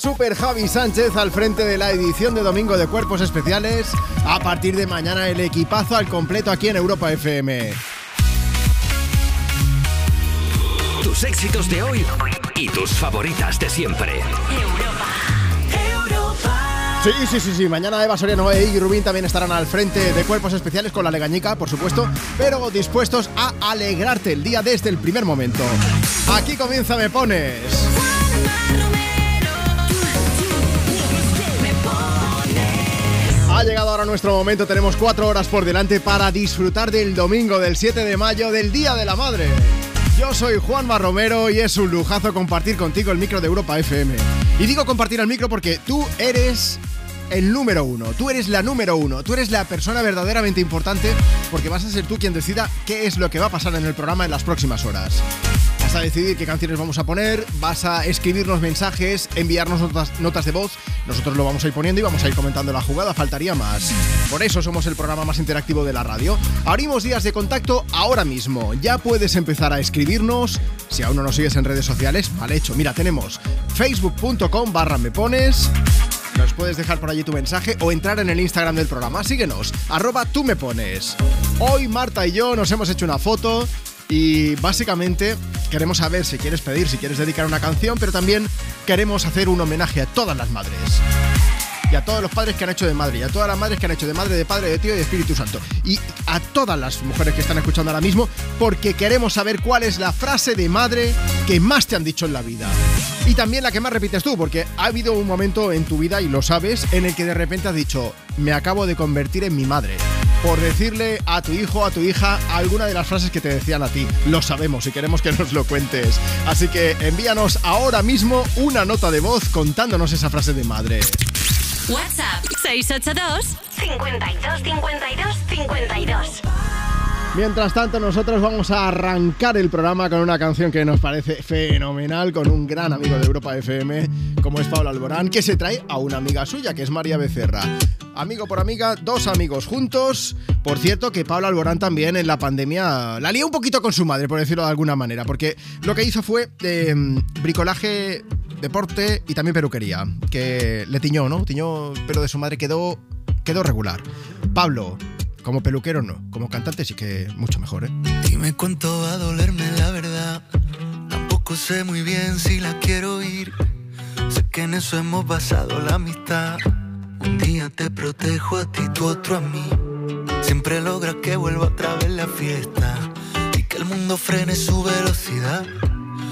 Super Javi Sánchez al frente de la edición de Domingo de Cuerpos Especiales. A partir de mañana el equipazo al completo aquí en Europa FM. Tus éxitos de hoy y tus favoritas de siempre. Sí, sí, sí, sí. Mañana Eva Soriano e y Rubín también estarán al frente de Cuerpos Especiales con la legañica, por supuesto, pero dispuestos a alegrarte el día desde el primer momento. Aquí comienza Me Pones. Ha llegado ahora nuestro momento, tenemos cuatro horas por delante para disfrutar del domingo del 7 de mayo, del Día de la Madre. Yo soy Juan Romero y es un lujazo compartir contigo el micro de Europa FM. Y digo compartir el micro porque tú eres el número uno, tú eres la número uno, tú eres la persona verdaderamente importante porque vas a ser tú quien decida qué es lo que va a pasar en el programa en las próximas horas. Vas a decidir qué canciones vamos a poner, vas a escribirnos mensajes, enviarnos notas, de voz. Nosotros lo vamos a ir poniendo y vamos a ir comentando la jugada, faltaría más. Por eso somos el programa más interactivo de la radio. Abrimos días de contacto ahora mismo. Ya puedes empezar a escribirnos. Si aún no nos sigues en redes sociales, mal hecho. Mira, tenemos facebook.com barra me pones. Nos puedes dejar por allí tu mensaje o entrar en el Instagram del programa. Síguenos, arroba tú me pones. Hoy Marta y yo nos hemos hecho una foto y básicamente queremos saber si quieres pedir, si quieres dedicar una canción, pero también queremos hacer un homenaje a todas las madres. Y a todos los padres que han hecho de madre, y a todas las madres que han hecho de madre, de padre, de tío y de Espíritu Santo. Y a todas las mujeres que están escuchando ahora mismo, porque queremos saber cuál es la frase de madre que más te han dicho en la vida. Y también la que más repites tú, porque ha habido un momento en tu vida, y lo sabes, en el que de repente has dicho, me acabo de convertir en mi madre por decirle a tu hijo, a tu hija, alguna de las frases que te decían a ti. Lo sabemos y queremos que nos lo cuentes. Así que envíanos ahora mismo una nota de voz contándonos esa frase de madre. WhatsApp 682 52 52 52 Mientras tanto, nosotros vamos a arrancar el programa con una canción que nos parece fenomenal, con un gran amigo de Europa FM, como es Pablo Alborán, que se trae a una amiga suya, que es María Becerra. Amigo por amiga, dos amigos juntos. Por cierto, que Pablo Alborán también en la pandemia la lió un poquito con su madre, por decirlo de alguna manera, porque lo que hizo fue eh, bricolaje, deporte y también peluquería, que le tiñó, ¿no? Tiñó pero de su madre, quedó, quedó regular. Pablo, como peluquero no, como cantante sí que mucho mejor, ¿eh? Dime cuánto va a dolerme la verdad. Tampoco sé muy bien si la quiero ir. Sé que en eso hemos basado la amistad. Un día te protejo a ti, tu otro a mí. Siempre logra que vuelva otra vez la fiesta y que el mundo frene su velocidad.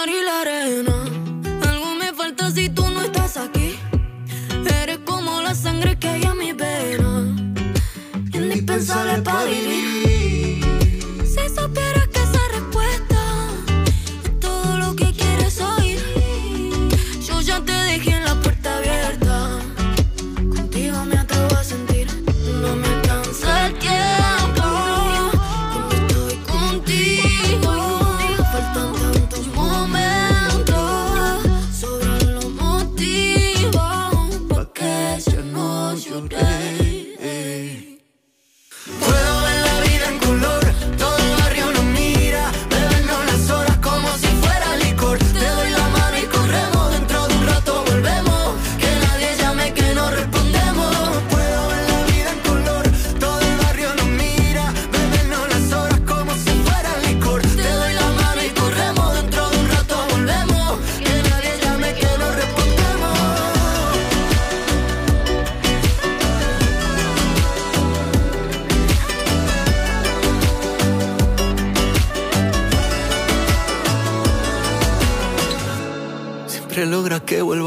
mar y la arena, algo me falta si tú no estás aquí sangre que hay en mi vena. Indispensable para vivir. Si supieras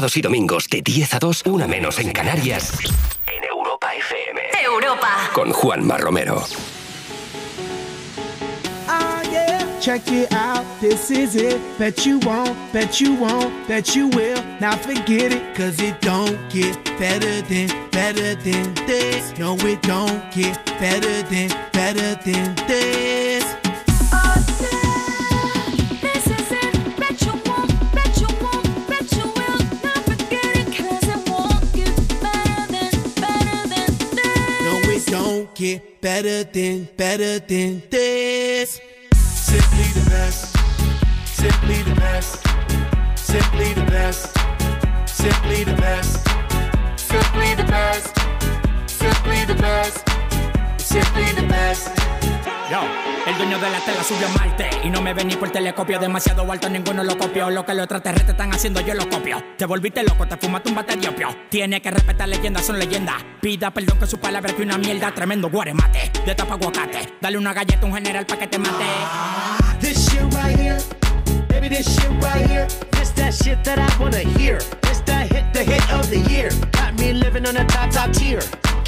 Sábados y domingos de 10 a 2, una menos en Canarias. En Europa FM. Europa. Con Juanma Romero. Ah, yeah. Check it out, this is it. Bet you won't, bet you won't, bet you will. Now forget it, cause it don't get better than, better than this. No, it don't get better than, better than this. This get better than, better than this. Simply the best, simply the best, simply the best, simply the best, simply the best, simply the best, simply the best. El dueño de la tela subió a Marte y no me ven ni por telescopio. Demasiado alto, ninguno lo copió. Lo que los extraterrestres están haciendo, yo lo copio. Te volviste loco, te fumaste un bate de. Tiene que respetar leyendas, son leyendas. Pida perdón que su palabra que una mierda. Tremendo guaremate, de tapa aguacate. Dale una galleta a un general pa' que te mate. This shit right here, baby, this shit right here. This that shit that I wanna hear. This that hit, the hit of the year. Got me living on a top, top tier.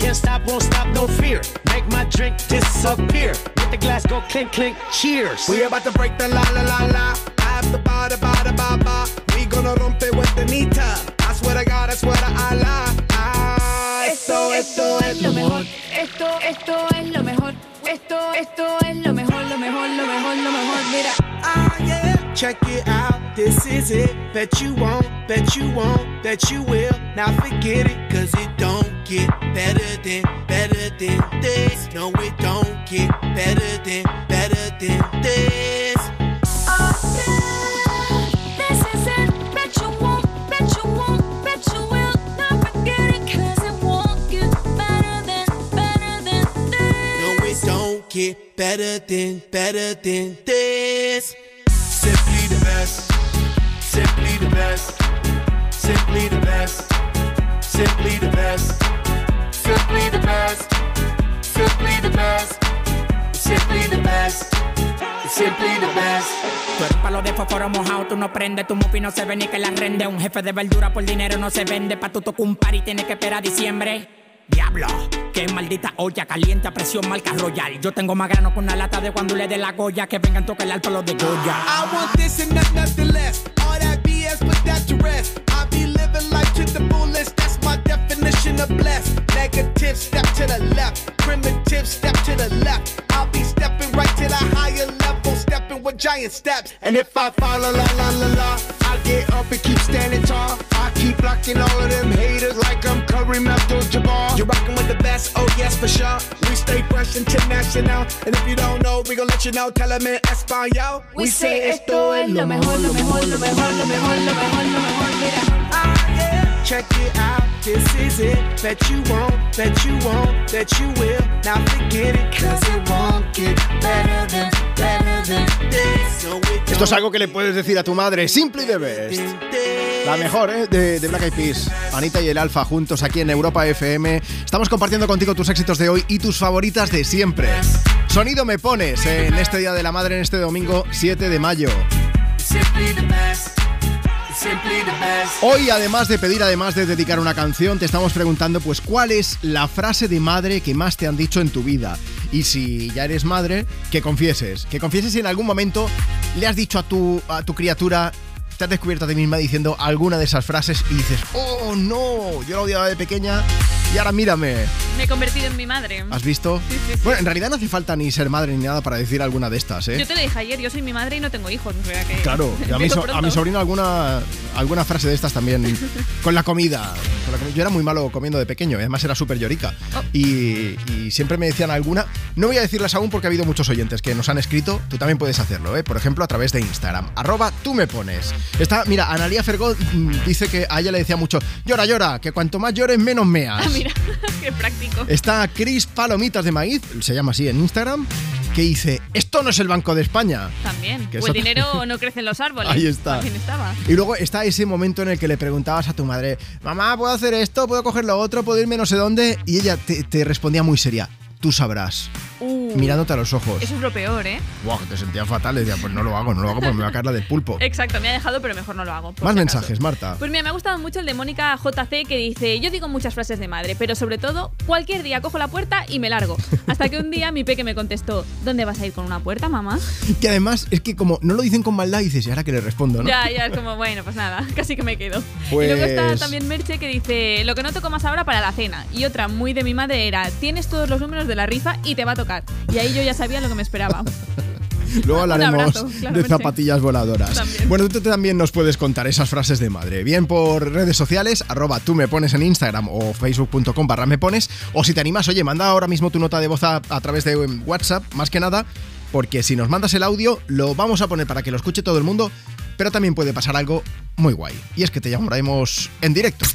Can't stop, won't stop, no fear. Make my drink disappear. Let the glass go clink, clink, cheers. We about to break the la la la la. After ba da ba da ba ba. We gonna rompe with the nita. I swear to God, I swear to Allah. Ah, esto, esto es lo mejor. Esto, esto es lo mejor. Esto, esto es lo mejor, lo mejor, lo mejor, lo mejor. Mira. Ah, yeah. Check it out, this is it. Bet you won't, bet you won't, bet you will. Now forget it, cause it don't get better than, better than this. No, it don't get better than, better than this. This is it. Bet you won't, bet you won't, bet you will. Not forget it, 'cause it won't get better than, better than this. No, it don't get better than, better than this. Simply the best, simply the best, simply the best, simply the best, simply the best, simply the best, simply the best, simply the best. Tú eres palo de fósforo mojado, tú no prendes, tu mufi no se ve ni que la rende. Un jefe de verdura por dinero no se vende, pa' tu tocar un par y tienes que esperar a diciembre. Diablo, qué maldita olla caliente a presión marca royal. Yo tengo más grano con una lata de cuando le dé la goya, que vengan toca el alto los de Goya. I want this and not nothing less. All that BS, put that to rest. I be living life to the fullest. That's definition of blessed. Negative, step to the left. Primitive, step to the left. I'll be stepping right to the higher level, stepping with giant steps. And if I fall, la la la la I get up and keep standing tall. I keep blocking all of them haters like I'm Kareem Abdul-Jabbar. You're rocking with the best, oh yes for sure. We stay fresh international, and if you don't know, we gon' let you know. Tell them in Espanol. We say esto es lo mejor, lo mejor, lo mejor, lo mejor, lo mejor, lo mejor. Mira. Ah, yeah. Check it out, this is it. Bet you won't, bet you won't, bet you will. Now forget it, cause it won't get better than, better than this. Esto es algo que le puedes decir a tu madre. Simply the best. than this. La mejor, ¿eh? De, de Black Eyed Peas. Anita y el Alfa juntos aquí en Europa FM. Estamos compartiendo contigo tus éxitos de hoy y tus favoritas de siempre. Sonido me pones en este Día de la Madre, en este domingo 7 de mayo. Simply the best. Hoy, además de pedir, además de dedicar una canción, te estamos preguntando, pues, ¿cuál es la frase de madre que más te han dicho en tu vida? Y si ya eres madre, que confieses, que confieses si en algún momento le has dicho a tu, a tu criatura, te has descubierto a ti misma diciendo alguna de esas frases y dices, oh no, yo la odiaba de pequeña y ahora mírame. Me he convertido en mi madre. ¿Has visto? Sí, sí, sí. Bueno, en realidad no hace falta ni ser madre ni nada para decir alguna de estas, ¿eh? Yo te lo dije ayer, yo soy mi madre y no tengo hijos. o sea que Claro, a mi, so- a mi sobrino alguna, alguna frase de estas también. Con la comida. Yo era muy malo comiendo de pequeño, además era súper llorica. Oh. Y, y siempre me decían alguna. No voy a decirlas aún porque ha habido muchos oyentes que nos han escrito. Tú también puedes hacerlo, ¿eh? Por ejemplo, a través de Instagram. Arroba tú me pones. Está, mira, Analia Fergot mm, dice que a ella le decía mucho: llora, llora, que cuanto más llores, menos meas. Mira, qué práctico. Está Chris Palomitas de Maíz, se llama así en Instagram, que dice: Esto no es el Banco de España. También. Que O el dinero no crece en los árboles. Ahí está. Estaba. Y luego está ese momento en el que le preguntabas a tu madre, mamá, ¿puedo hacer esto? ¿Puedo coger lo otro? ¿Puedo irme no sé dónde? Y ella te, te respondía muy seria, tú sabrás, Uh, mirándote a los ojos. Eso es lo peor, ¿eh? Que te sentías fatal. Decía, pues no lo hago, no lo hago porque me va a caer la del pulpo. Exacto, me ha dejado, pero mejor no lo hago. Más si mensajes, Marta. Pues mira, me ha gustado mucho el de Mónica JC que dice, yo digo muchas frases de madre, pero sobre todo, cualquier día cojo la puerta y me largo. Hasta que un día mi peque me contestó, ¿dónde vas a ir con una puerta, mamá? Que además es que como no lo dicen con maldad, dices, ¿y ahora que le respondo, no? Ya, ya, es como, bueno, pues nada, casi que me quedo. Pues- Y luego está también Merche que dice, lo que no toco más ahora para la cena. Y otra muy de mi madre era, tienes todos los números de la rifa y te va a tocar. Y ahí yo ya sabía lo que me esperaba. Luego hablaremos abrazo, de zapatillas voladoras. También. Bueno, tú también nos puedes contar esas frases de madre, bien por redes sociales, arroba tú me pones en Instagram o facebook.com barra me pones, o si te animas, oye, manda ahora mismo tu nota de voz a, a través de em, WhatsApp, más que nada, porque si nos mandas el audio, lo vamos a poner para que lo escuche todo el mundo, pero también puede pasar algo muy guay, y es que te llamaremos en directo.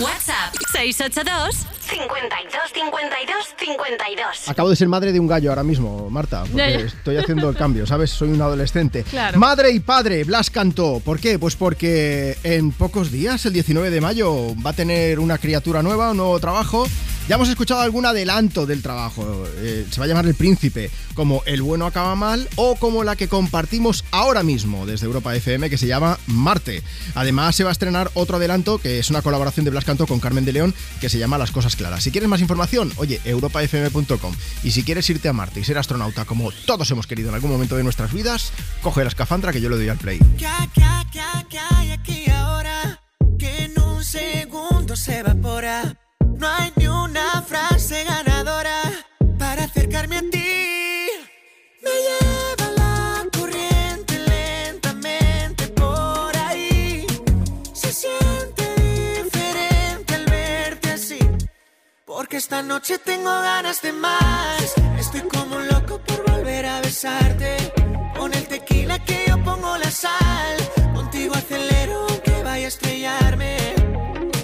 WhatsApp 682 52 52 52. Acabo de ser madre de un gallo ahora mismo, Marta, porque Ya, ya. estoy haciendo el cambio, ¿sabes? Soy un adolescente. Claro. Madre y padre, Blas cantó. ¿Por qué? Pues porque en pocos días, el 19 de mayo, va a tener una criatura nueva, un nuevo trabajo. Ya hemos escuchado algún adelanto del trabajo. Eh, se va a llamar El Príncipe, como El bueno acaba mal o como la que compartimos ahora mismo desde Europa FM, que se llama Marte. Además, se va a estrenar otro adelanto, que es una colaboración de Blas Con Carmen de León, que se llama Las Cosas Claras. Si quieres más información, oye, europafm.com. Y si quieres irte a Marte y ser astronauta, como todos hemos querido en algún momento de nuestras vidas, coge la escafandra que yo le doy al play. Porque esta noche tengo ganas de más. Estoy como un loco por volver a besarte. Con el tequila que yo pongo la sal. Contigo acelero aunque vaya a estrellarme.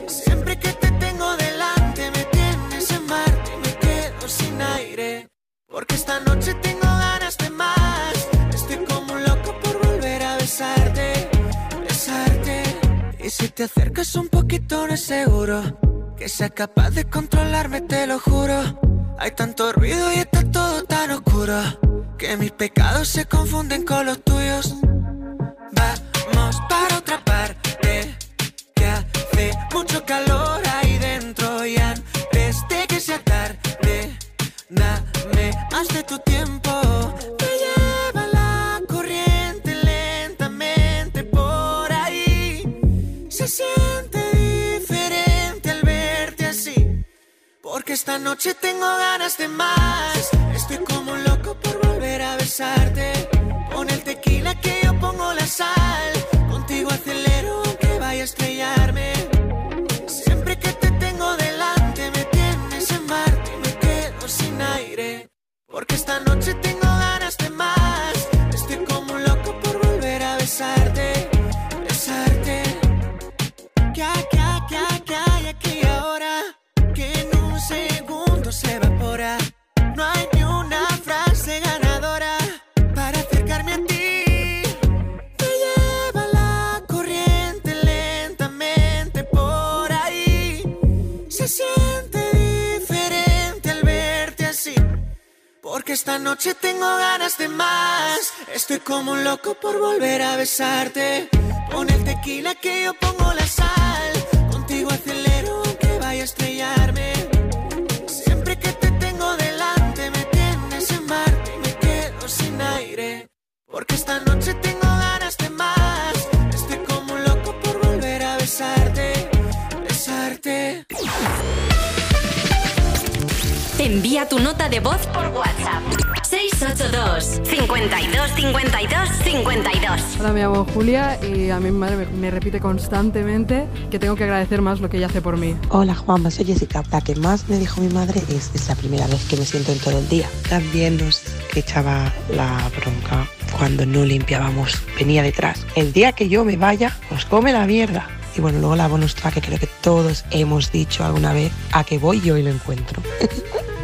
Siempre que te tengo delante me tienes en Marte y me quedo sin aire. Porque esta noche tengo ganas de más. Estoy como un loco por volver a besarte, besarte. Y si te acercas un poquito no es seguro que sea capaz de controlarme, te lo juro. Hay tanto ruido y está todo tan oscuro que mis pecados se confunden con los tuyos. Vamos para otra parte que hace mucho calor ahí dentro y antes de que sea tarde, dame más de tu tiempo. Esta noche tengo ganas de más. Estoy como un loco por volver a besarte. Con el tequila que yo pongo la sal. Contigo acelero aunque vaya a estrellarme. Siempre que te tengo delante me tienes en Marte y me quedo sin aire. Porque esta noche tengo ganas de más. Estoy como un loco por volver a besarte, besarte. ¿Qué, qué, qué, qué hay aquí ahora? segundo se evapora. No hay ni una frase ganadora para acercarme a ti. Te lleva la corriente lentamente por ahí. Se siente diferente al verte así. Porque esta noche tengo ganas de más. Estoy como un loco por volver a besarte. Pon el tequila que yo pongo la sal. Contigo acelero aunque vaya a estrellarme. Porque esta noche tengo ganas de más. Estoy como un loco por volver a besarte, besarte. Envía tu nota de voz por WhatsApp. 682 52 52 52 Hola, me llamo Julia y a mi madre me repite constantemente que tengo que agradecer más lo que ella hace por mí. Hola Juanma, soy Jessica. La que más me dijo mi madre es, es la primera vez que me siento en todo el día. También nos echaba la bronca cuando no limpiábamos venía detrás. El día que yo me vaya, nos come la mierda. Y bueno, luego la bonus track que creo que todos hemos dicho alguna vez, a que voy yo y lo encuentro.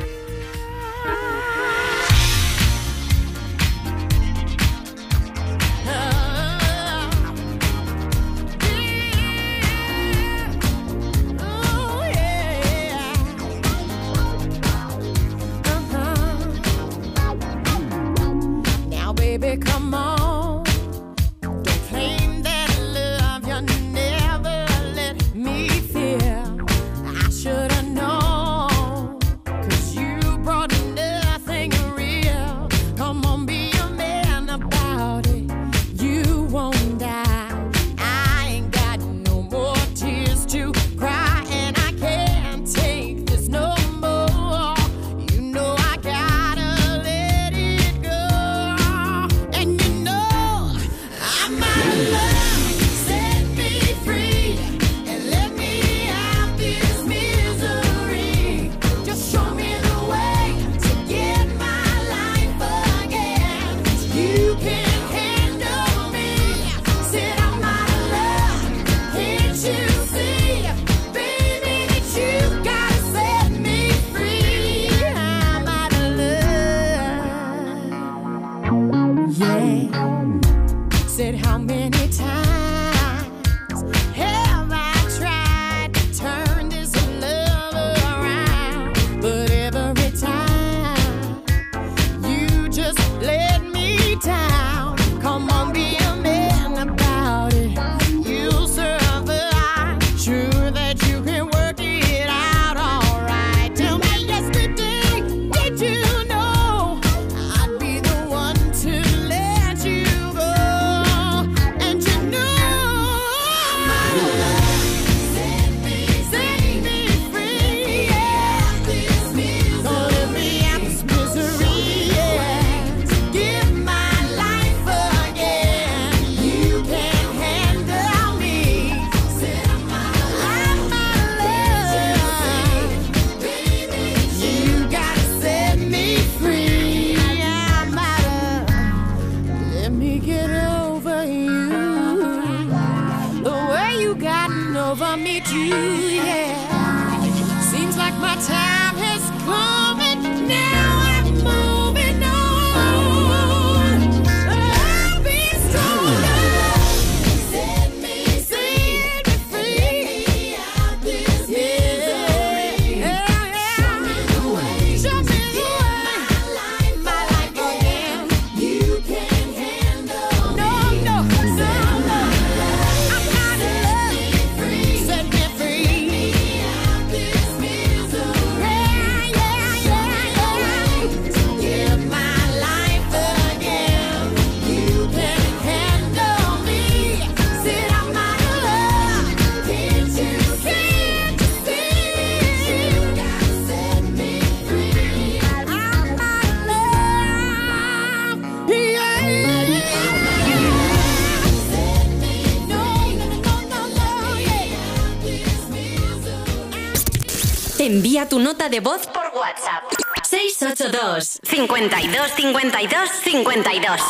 Envía tu nota de voz por WhatsApp. 682 52 52 52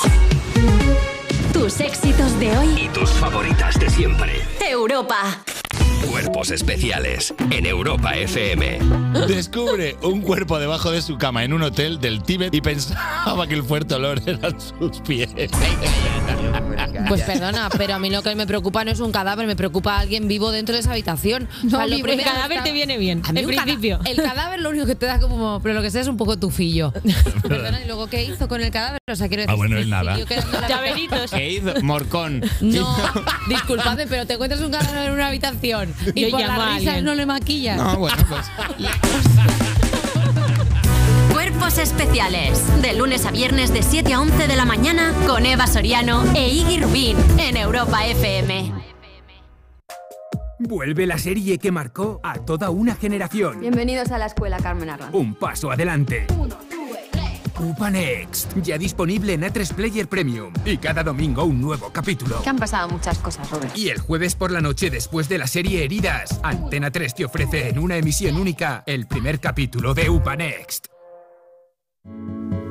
Tus éxitos de hoy y tus favoritas de siempre. Europa. Cuerpos especiales en Europa FM. Descubre un cuerpo debajo de su cama en un hotel del Tíbet y pensaba que el fuerte olor eran sus pies. Pues perdona, pero a mí lo que me preocupa no es un cadáver, me preocupa alguien vivo dentro de esa habitación. No, vivo, el cadáver te viene bien, A mí en cada- principio. el cadáver lo único que te da como, pero lo que sea es un poco tufillo. Perdona, ¿y luego qué hizo con el cadáver? O sea, quiero decir, Ah, bueno, él nada. Llaveritos. ¿Qué hizo? Morcón. No, disculpadme, pero te encuentras un cadáver en una habitación y Yo por las risas no le maquillas. No, bueno, pues. Especiales. De lunes a viernes de 7 a 11 de la mañana con Eva Soriano e Iggy Rubín en Europa FM. Vuelve la serie que marcó a toda una generación. Bienvenidos a la escuela Carmen Arlan. Un paso adelante. Upa Next, ya disponible en A3 Player Premium. Y cada domingo un nuevo capítulo. Que han pasado muchas cosas, Robert. Y el jueves por la noche después de la serie Heridas, Antena 3 te ofrece en una emisión única el primer capítulo de Upa Next.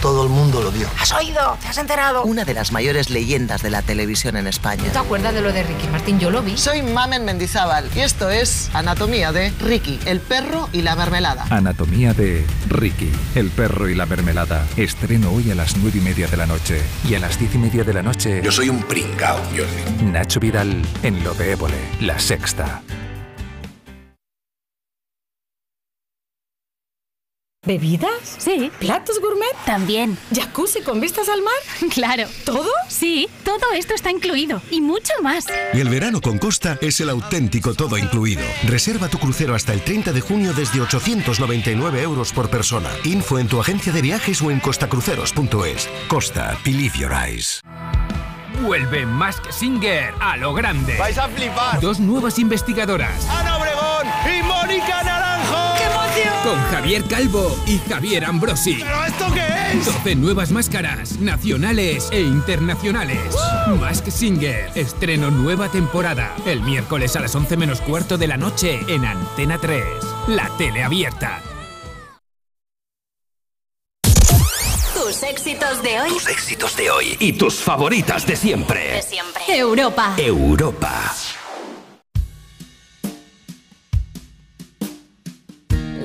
Todo el mundo lo dio. ¿Has oído? ¿Te has enterado? Una de las mayores leyendas de la televisión en España. ¿Tú te acuerdas de lo de Ricky Martín? Yo lo vi. Soy Mamen Mendizábal y esto es Anatomía de Ricky, el perro y la mermelada. Anatomía de Ricky, el perro y la mermelada. Estreno hoy a las nueve y media de la noche. Y a las diez y media de la noche. Yo soy un pringao, Jordi. Nacho Vidal en Lo de Évole, La Sexta. ¿Bebidas? Sí. ¿Platos gourmet? También. ¿Jacuzzi con vistas al mar? Claro. ¿Todo? Sí, todo esto está incluido y mucho más. Y el verano con Costa es el auténtico todo incluido. Reserva tu crucero hasta el 30 de junio desde 899 euros por persona. Info en tu agencia de viajes o en costacruceros.es. Costa, believe your eyes. Vuelve Mask Singer a lo grande. Vais a flipar. Dos nuevas investigadoras. Ana Obregón y Mónica. Con Javier Calvo y Javier Ambrosi. ¿Pero esto qué es? 12 nuevas máscaras, nacionales e internacionales. Mask Singer, estreno nueva temporada. El miércoles a las 11 menos cuarto de la noche en Antena 3. La tele abierta. Tus éxitos de hoy. Tus éxitos de hoy y tus favoritas de siempre. De siempre. Europa. Europa.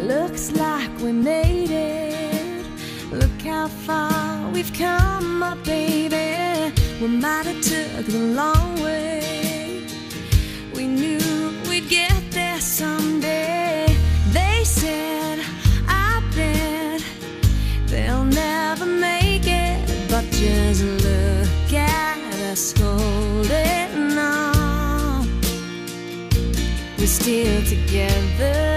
Looks like we made it. Look how far we've come, my baby. We might have took the long way. We knew we'd get there someday. They said, I bet they'll never make it. But just look at us holding on. We're still together,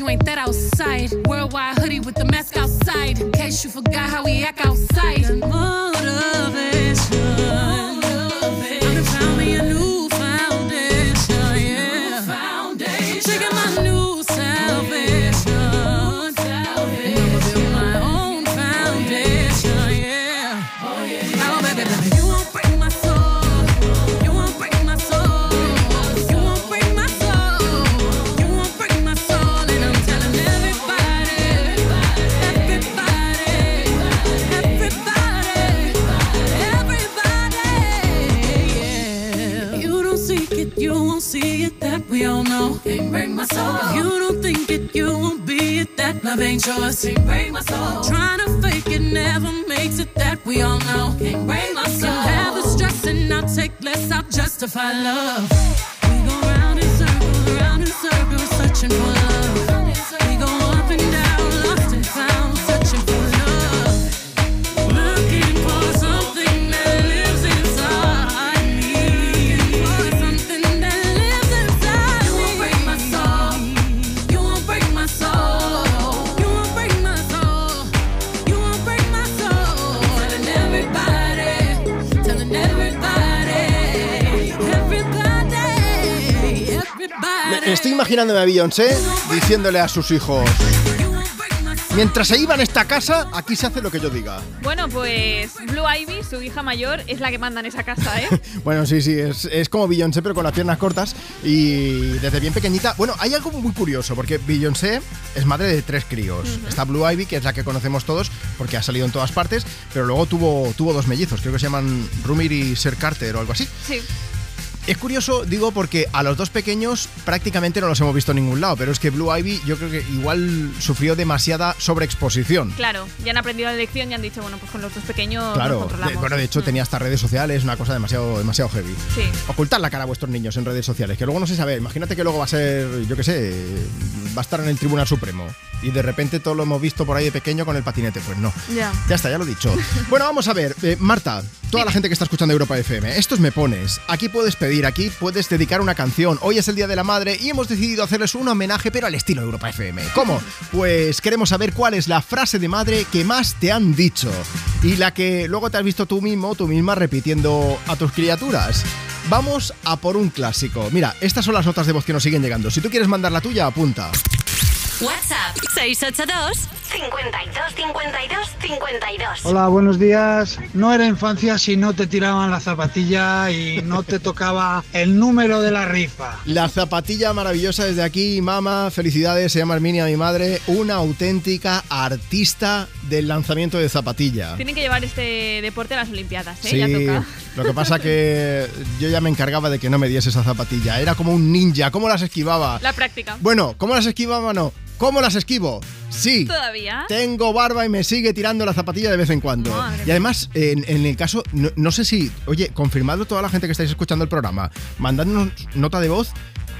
you ain't that outside. Beyoncé diciéndole a sus hijos: Mientras se iban a esta casa, aquí se hace lo que yo diga. Bueno, pues Blue Ivy, su hija mayor, es la que manda en esa casa, ¿eh? Bueno, sí, sí, es, es como Beyoncé, pero con las piernas cortas y desde bien pequeñita. Bueno, hay algo muy curioso, porque Beyoncé es madre de tres críos. Está Blue Ivy, que es la que conocemos todos, porque ha salido en todas partes, pero luego tuvo, tuvo dos mellizos, creo que se llaman Rumir y Ser Carter o algo así. Sí. Es curioso, digo, porque a los dos pequeños prácticamente no los hemos visto en ningún lado, pero es que Blue Ivy yo creo que igual sufrió demasiada sobreexposición. Claro, ya han aprendido la lección y han dicho, bueno, pues con los dos pequeños Claro, nos controlamos. de, bueno, de hecho tenía hasta redes sociales, una cosa demasiado, demasiado heavy. Sí. Ocultar la cara a vuestros niños en redes sociales, que luego no se sabe. Imagínate que luego va a ser, yo qué sé, va a estar en el Tribunal Supremo y de repente todo lo hemos visto por ahí de pequeño con el patinete. Pues no. Ya. Ya está, ya lo he dicho. Bueno, vamos a ver, eh, Marta, toda la gente que está escuchando Europa FM, estos me pones. Aquí puedes pedir, aquí puedes dedicar una canción. Hoy es el Día de la Madre y hemos decidido hacerles un homenaje, pero al estilo Europa FM. ¿Cómo? Pues queremos saber cuál es la frase de madre que más te han dicho y la que luego te has visto tú mismo, tú misma repitiendo a tus criaturas. Vamos a por un clásico. Mira, estas son las notas de voz que nos siguen llegando. Si tú quieres mandar la tuya, apunta. WhatsApp 682 52 52 52. Hola, buenos días. No era infancia si no te tiraban la zapatilla y no te tocaba el número de la rifa. La zapatilla maravillosa desde aquí, mamá, felicidades, se llama Herminia, mi madre, una auténtica artista del lanzamiento de zapatilla. Tienen que llevar este deporte a las Olimpiadas, ¿eh? Sí, Ya toca. lo que pasa que yo ya me encargaba de que no me diese esa zapatilla. Era como un ninja, ¿cómo las esquivaba? La práctica. Bueno, ¿cómo las esquivaba? No. ¿Cómo las esquivo? Sí. ¿Todavía? Tengo barba y me sigue tirando la zapatilla de vez en cuando. Madre y además, en, en el caso, no, no sé si, oye, confirmadlo toda la gente que estáis escuchando el programa, mandadnos nota de voz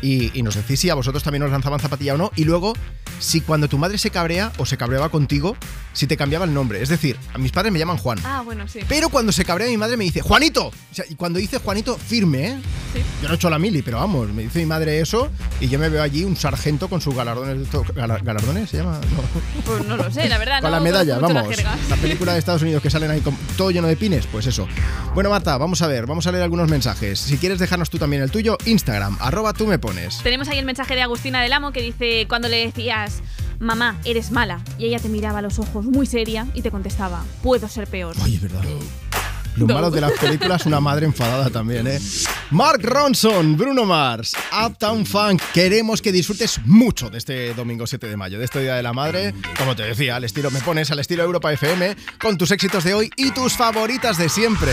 y, y nos decís si a vosotros también os lanzaban zapatilla o no. Y luego, si cuando tu madre se cabrea o se cabreaba contigo, si te cambiaba el nombre. Es decir, a mis padres me llaman Juan. Ah, bueno, sí. Pero cuando se cabrea mi madre me dice, Juanito. O sea, y cuando dice Juanito, firme, ¿eh? Yo no he hecho la mili, pero vamos, me dice mi madre eso y yo me veo allí un sargento con sus galardones. gala- ¿Galardones se llama? No. Pues no lo sé, la verdad. Con no la medalla, vamos. La película de Estados Unidos que salen ahí con todo lleno de pines, pues eso. Bueno, Marta, vamos a ver, vamos a leer algunos mensajes. Si quieres dejarnos tú también el tuyo, Instagram, arroba tú me pones. Tenemos ahí el mensaje de Agustina del Amo que dice cuando le decías, mamá, eres mala, y ella te miraba a los ojos muy seria y te contestaba, puedo ser peor. Oye, verdad. Los malos de las películas, una madre enfadada también, ¿eh? Mark Ronson, Bruno Mars, Uptown Funk. Queremos que disfrutes mucho de este domingo 7 de mayo, de este Día de la Madre. Como te decía, al estilo me pones, al estilo Europa FM, con tus éxitos de hoy y tus favoritas de siempre.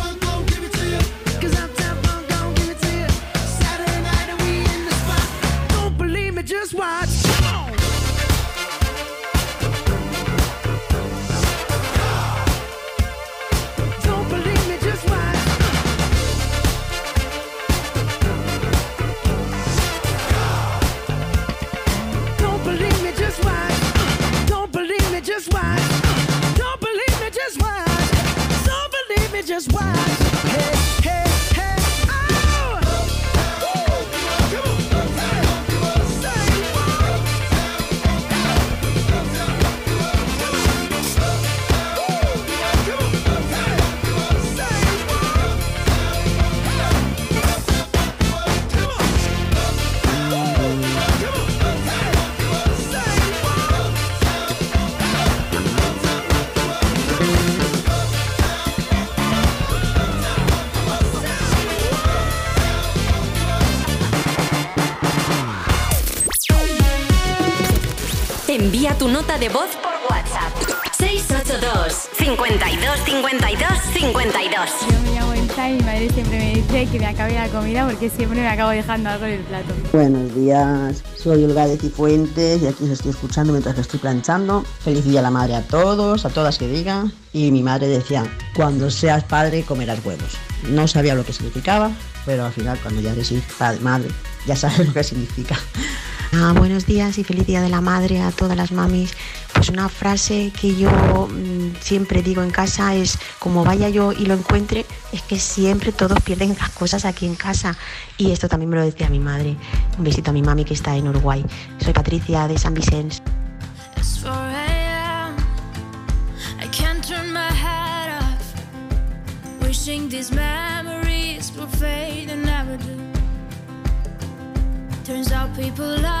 just why. Envía tu nota de voz por WhatsApp. 682 52 52 52 Yo me llamo Elsa y mi madre siempre me dice que me acabe la comida porque siempre me acabo dejando algo en el plato. Buenos días, soy Olga de Cifuentes y aquí os estoy escuchando mientras que estoy planchando. Feliz día a la madre a todos, a todas que digan. Y mi madre decía, cuando seas padre comerás huevos. No sabía lo que significaba, pero al final cuando ya eres hija, madre, ya sabes lo que significa. Ah, buenos días y feliz día de la madre a todas las mamis. Pues una frase que yo mm, siempre digo en casa es como vaya yo y lo encuentre, es que siempre todos pierden las cosas aquí en casa. Y esto también me lo decía mi madre. Un besito a mi mami que está en Uruguay. Soy Patricia de San Vicente. It's 4 a.m. I can't turn my head off. Wishing these memories will fade and never do. Turns out people.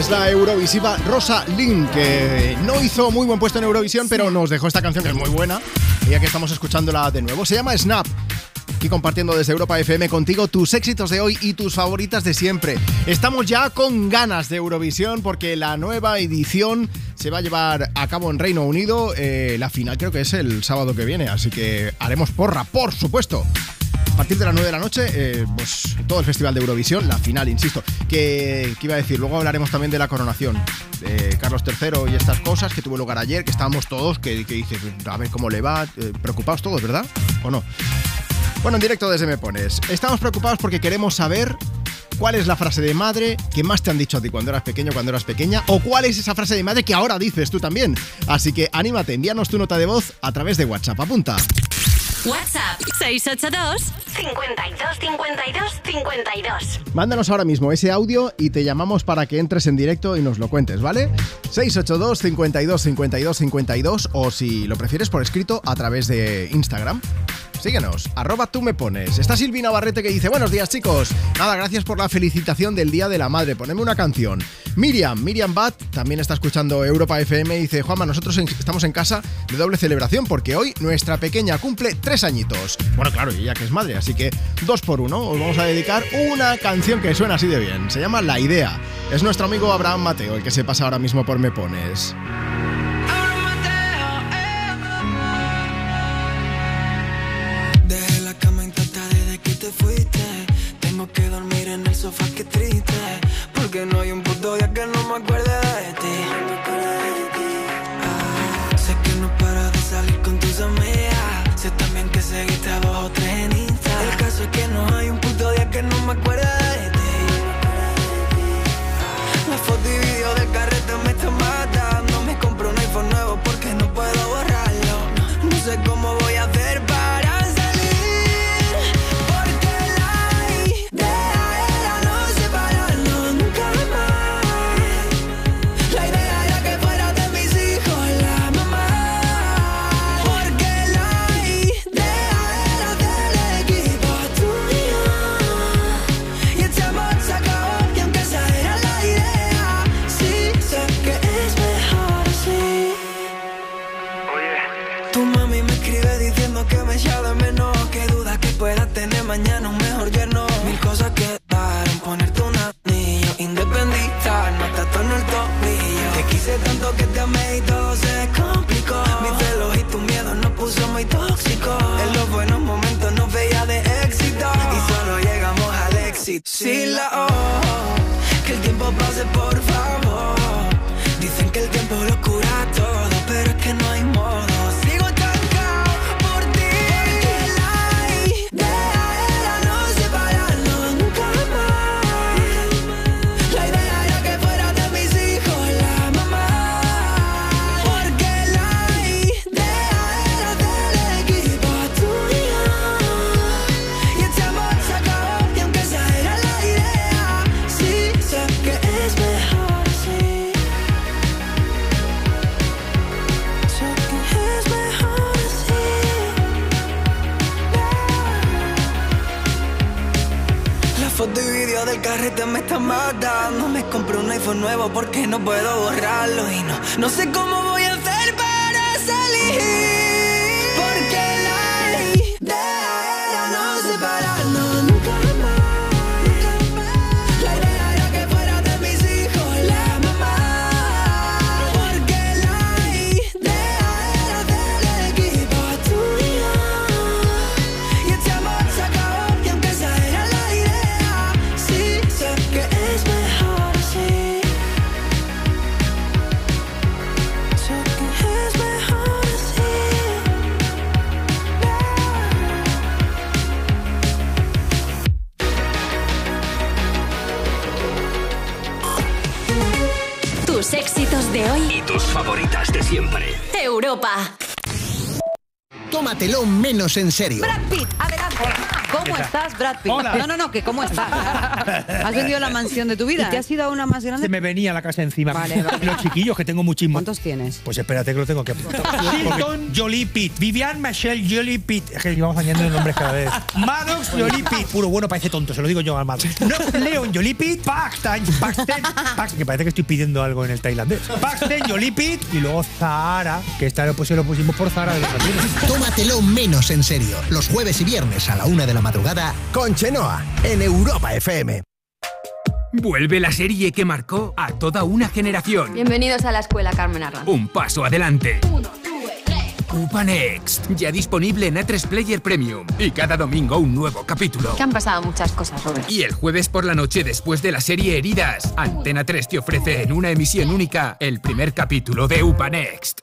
Es la Eurovisiva Rosa Lynn, que no hizo muy buen puesto en Eurovisión, pero nos dejó esta canción que es muy buena. Y ya que estamos escuchándola de nuevo, se llama Snap. Aquí compartiendo desde Europa FM contigo tus éxitos de hoy y tus favoritas de siempre. Estamos ya con ganas de Eurovisión porque la nueva edición se va a llevar a cabo en Reino Unido. Eh, la final creo que es el sábado que viene, así que haremos porra, por supuesto. A partir de las 9 de la noche, eh, pues todo el Festival de Eurovisión, la final, insisto. Que, iba a decir, luego hablaremos también de la coronación de Carlos III y estas cosas que tuvo lugar ayer, que estábamos todos, que, que a ver cómo le va, eh, preocupados todos, ¿verdad? ¿O no? Bueno, en directo desde Me Pones. Estamos preocupados porque queremos saber cuál es la frase de madre que más te han dicho a ti cuando eras pequeño, cuando eras pequeña, o cuál es esa frase de madre que ahora dices tú también. Así que anímate, envíanos tu nota de voz a través de WhatsApp. Apunta. WhatsApp 682 52 52 52. Mándanos ahora mismo ese audio y te llamamos para que entres en directo y nos lo cuentes, ¿vale? 682 52 52 52 o si lo prefieres por escrito a través de Instagram. Síguenos, arroba tú me pones. Está Silvina Barrete que dice, buenos días chicos. Nada, gracias por la felicitación del Día de la Madre. Poneme una canción. Miriam, Miriam Bat, también está escuchando Europa FM y dice, Juanma, nosotros estamos en casa de doble celebración porque hoy nuestra pequeña cumple tres añitos. Bueno, claro, y ella que es madre, así que dos por uno. Os vamos a dedicar una canción que suena así de bien. Se llama La Idea. Es nuestro amigo Abraham Mateo el que se pasa ahora mismo por Me Pones. Dormir en el sofá, qué triste. Éxito Sin la O, que el tiempo pase por favor. Dicen que el tiempo me está matando. Me compré un iPhone nuevo porque no puedo borrarlo y no, no sé cómo voy de hoy y tus favoritas de siempre. Europa. Tómatelo menos en serio. Brad. ¿Cómo estás, Brad Pitt? Hola. No, no, no, que cómo estás. Has vendido la mansión de tu vida. ¿Y te has ido a una más grande? Se me venía la casa encima. Vale, vale. Los chiquillos que tengo muchísimos. ¿Cuántos tienes? Pues espérate que lo tengo que apuntar. Hilton Jolie Pitt. Vivian Michelle Jolie Pitt. Es que vamos añadiendo nombres cada vez. Maddox Jolie Pitt. Puro bueno, parece tonto, se lo digo yo al Maddox. No, Leon Jolie Pitt. Paxton. Paxton. Paxton, que parece que estoy pidiendo algo en el tailandés. Paxton Jolie Pitt. Y luego Zahara, que esta lo, pues, lo pusimos por Zahara de los latinos. Tómatelo menos en serio. Los jueves y viernes a la una de la madrugada con Chenoa en Europa FM. Vuelve la serie que marcó a toda una generación. Bienvenidos a la escuela, Carmen Arran. Un paso adelante. Upa Next, ya disponible en A3 Player Premium. Y cada domingo un nuevo capítulo. Que han pasado muchas cosas, Robert. Y el jueves por la noche después de la serie Heridas, Antena 3 te ofrece en una emisión única el primer capítulo de Upa Next.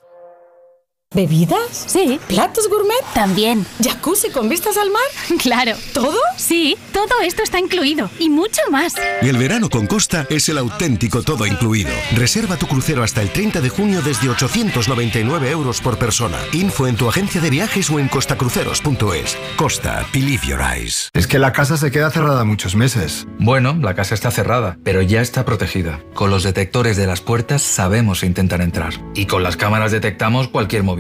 ¿Bebidas? Sí. ¿Platos gourmet? También. ¿Jacuzzi con vistas al mar? Claro. ¿Todo? Sí, todo esto está incluido. Y mucho más. El verano con Costa es el auténtico todo incluido. Reserva tu crucero hasta el 30 de junio desde 899 euros por persona. Info en tu agencia de viajes o en costacruceros.es. Costa, believe your eyes. Es que la casa se queda cerrada muchos meses. Bueno, la casa está cerrada, pero ya está protegida. Con los detectores de las puertas sabemos intentar entrar. Y con las cámaras detectamos cualquier movimiento.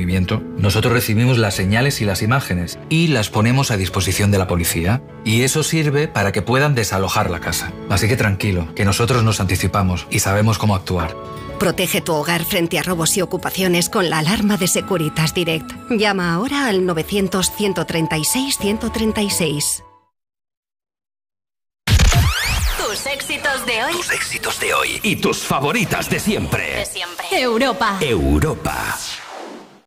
Nosotros recibimos las señales y las imágenes y las ponemos a disposición de la policía. Y eso sirve para que puedan desalojar la casa. Así que tranquilo, que nosotros nos anticipamos y sabemos cómo actuar. Protege tu hogar frente a robos y ocupaciones con la alarma de Securitas Direct. Llama ahora al 900-136-136. Tus éxitos de hoy. Tus éxitos de hoy y tus favoritas de siempre. De siempre. Europa. Europa.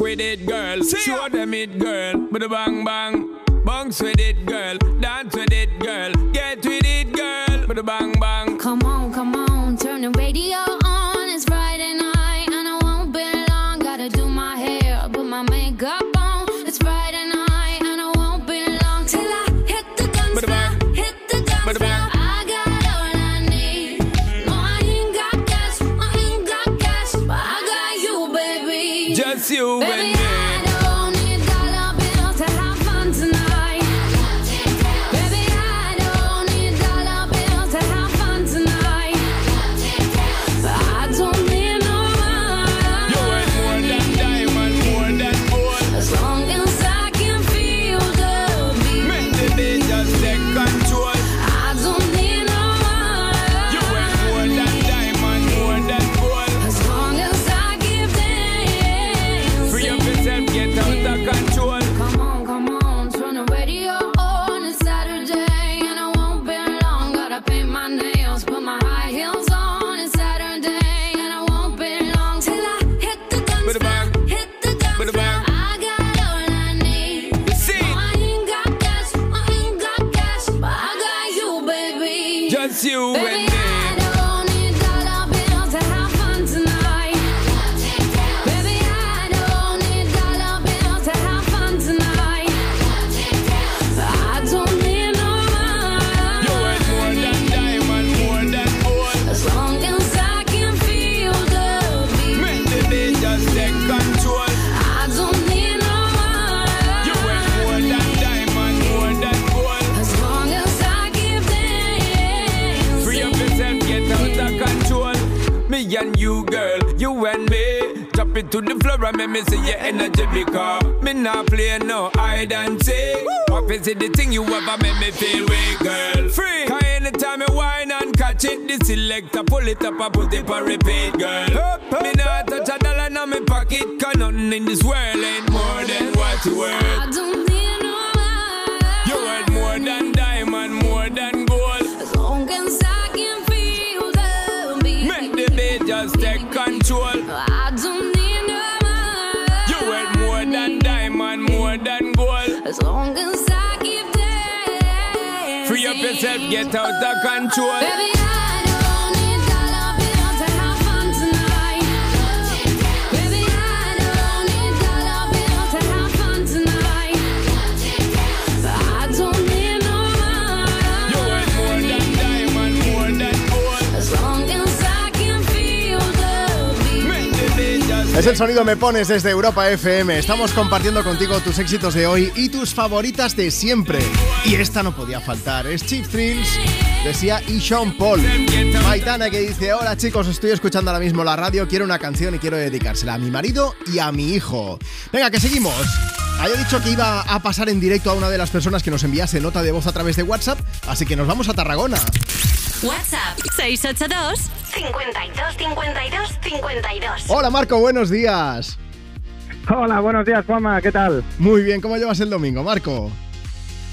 With it, girl. See Show them it, girl. With a bang bang. Bounce with it, girl. Beat just Es el sonido Me Pones desde Europa FM. Estamos compartiendo contigo tus éxitos de hoy y tus favoritas de siempre. Y esta no podía faltar. Es Cheap Thrills, decía y Sean Paul. Maitana que dice, hola chicos, estoy escuchando ahora mismo la radio, quiero una canción y quiero dedicársela a mi marido y a mi hijo. Venga, que seguimos. Había dicho que iba a pasar en directo a una de las personas que nos enviase nota de voz a través de WhatsApp, así que nos vamos a Tarragona. WhatsApp 682 52 52 52. Hola Marco, buenos días. Hola, buenos días, Juanma, ¿qué tal? Muy bien, ¿cómo llevas el domingo, Marco?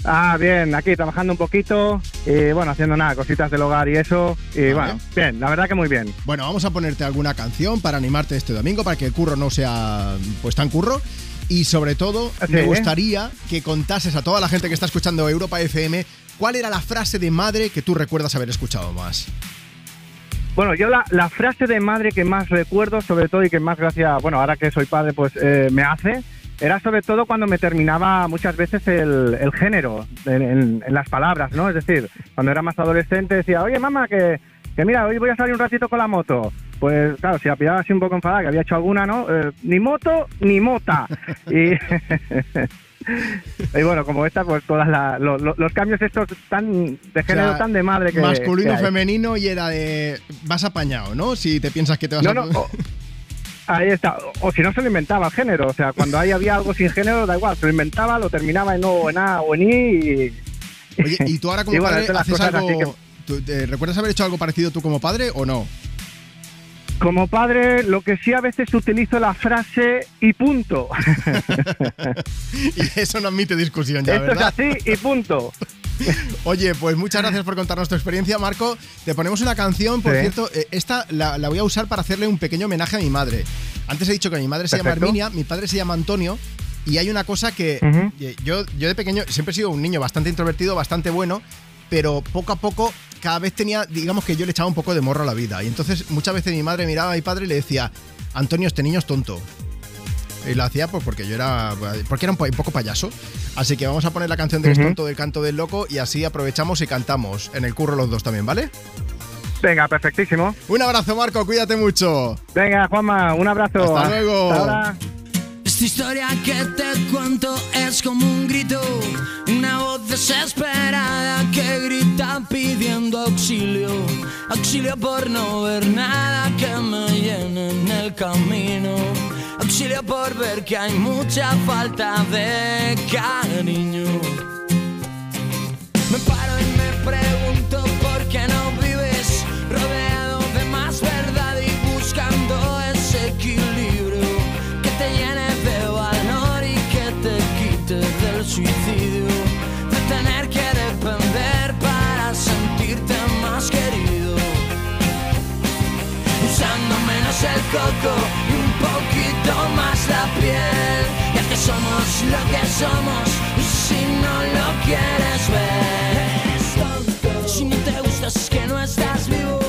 Ah, bien, aquí trabajando un poquito y bueno, haciendo nada, cositas del hogar y eso. Y bueno, bien, la verdad que muy bien. Bueno, vamos a ponerte alguna canción para animarte este domingo, para que el curro no sea pues tan curro. Y sobre todo, Sí. me gustaría que contases a toda la gente que está escuchando Europa FM cuál era la frase de madre que tú recuerdas haber escuchado más. Bueno, yo la, la frase de madre que más recuerdo, sobre todo y que más gracia, bueno, ahora que soy padre, pues eh, me hace, era sobre todo cuando me terminaba muchas veces el, el género en, en- en las palabras, ¿no? Es decir, cuando era más adolescente decía, oye mamá, que, que mira, hoy voy a salir un ratito con la moto. Pues claro, si la pillaba así un poco enfadada, que había hecho alguna, ¿no? Eh, ni moto, ni mota. y, y bueno, como esta, pues todas la- lo- lo- los cambios estos tan de género, O sea, tan de madre que... Masculino, que femenino y era de. Vas apañado, ¿no? Si te piensas que te vas No, a. no, o- Ahí está. O si no se lo inventaba el género. O sea, cuando ahí había algo sin género, da igual. Se lo inventaba, lo terminaba en O, en A o en I. Y... Oye, ¿y tú ahora como bueno, padre haces algo. que- eh, ¿Recuerdas haber hecho algo parecido tú como padre o no? Como padre, lo que sí a veces utilizo la frase y punto. y eso no admite discusión ya, Esto ¿verdad? es así y punto. Oye, pues muchas gracias por contarnos tu experiencia, Marco. Te ponemos una canción, por Sí. cierto, eh, esta la, la voy a usar para hacerle un pequeño homenaje a mi madre. Antes he dicho que mi madre se llama. Herminia, mi padre se llama Antonio, y hay una cosa que yo, yo de pequeño siempre he sido un niño bastante introvertido, bastante bueno, pero poco a poco cada vez tenía, digamos que yo le echaba un poco de morro a la vida. Y entonces muchas veces mi madre miraba a mi padre y le decía, Antonio, este niño es tonto. Y lo hacía pues porque yo era porque era un, po- un poco payaso. Así que vamos a poner la canción del Ujú. tonto del canto del loco y así aprovechamos y cantamos en el curro los dos también, ¿vale? Venga, perfectísimo. Un abrazo, Marco, cuídate mucho. Venga, Juanma, un abrazo. Hasta luego. Hasta ahora. Esta historia que te cuento es como un grito, una voz desesperada que grita pidiendo auxilio, auxilio por no ver nada que me llene en el camino, auxilio por ver que hay mucha falta de cariño. Me paro y me pregunto por qué no vives rodeado de más verdad y buscando ese equilibrio que te llene de valor y que te quite del suicidio, de tener que depender para sentirte más querido, usando menos el coco la piel, ya que somos lo que somos si no lo quieres ver. Si no te gusta es que no the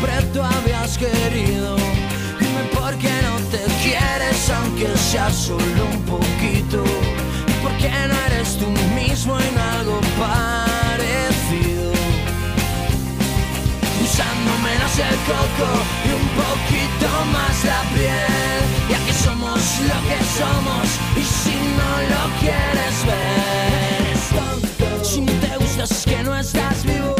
siempre tú habías querido. Dime por qué no te quieres, aunque sea solo un poquito. Y por qué no eres tú mismo en algo parecido. Usando menos el coco y un poquito más la piel. Ya que somos lo que somos y si no lo quieres ver. Si no te gustas es que no estás vivo.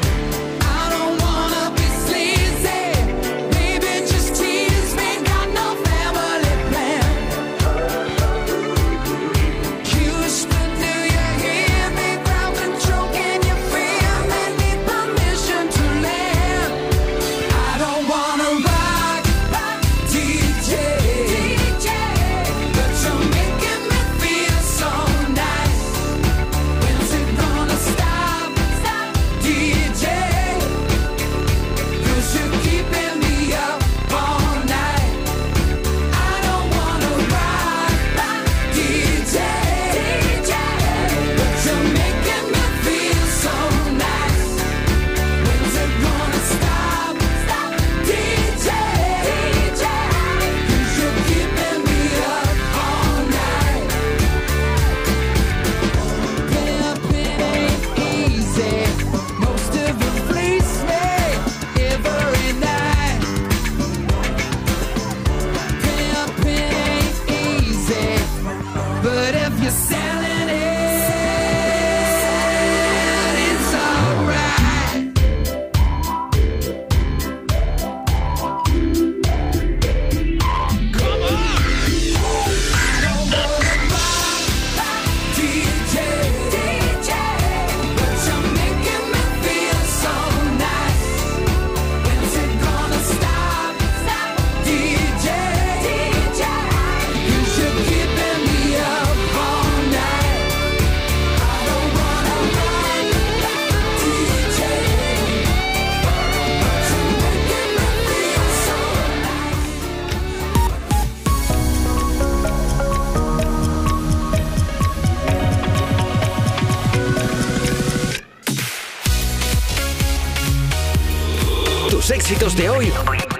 Éxitos de hoy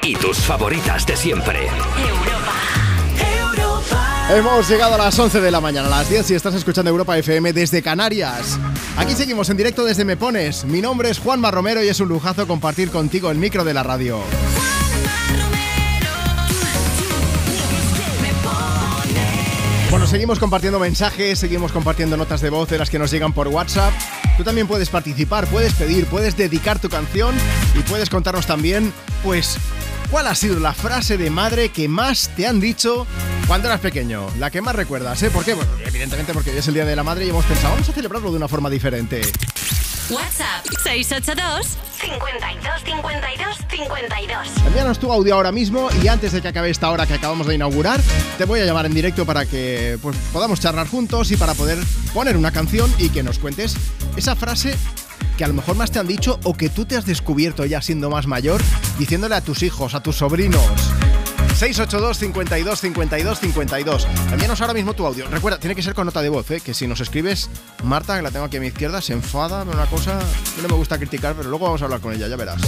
y tus favoritas de siempre. Hemos llegado a las 11 de la mañana, a las 10 y estás escuchando Europa FM desde Canarias. Aquí seguimos en directo desde Me Pones. Mi nombre es Juanma Romero y es un lujazo compartir contigo el micro de la radio. Bueno, seguimos compartiendo mensajes, seguimos compartiendo notas de voz de las que nos llegan por WhatsApp. Tú también puedes participar, puedes pedir, puedes dedicar tu canción y puedes contarnos también, pues, cuál ha sido la frase de madre que más te han dicho cuando eras pequeño. La que más recuerdas, ¿eh? ¿Por qué? Bueno, evidentemente porque hoy es el Día de la Madre y hemos pensado, vamos a celebrarlo de una forma diferente. WhatsApp 682 52 52 52. Envíanos tu audio ahora mismo y antes de que acabe esta hora que acabamos de inaugurar, te voy a llamar en directo para que pues, podamos charlar juntos y para poder poner una canción y que nos cuentes esa frase que a lo mejor más te han dicho o que tú te has descubierto ya siendo más mayor diciéndole a tus hijos, a tus sobrinos. 682 52 52 52. Envíanos ahora mismo tu audio. Recuerda, tiene que ser con nota de voz, ¿eh? que si nos escribes, Marta, que la tengo aquí a mi izquierda, se enfada una cosa no me gusta criticar, pero luego vamos a hablar con ella, ya verás.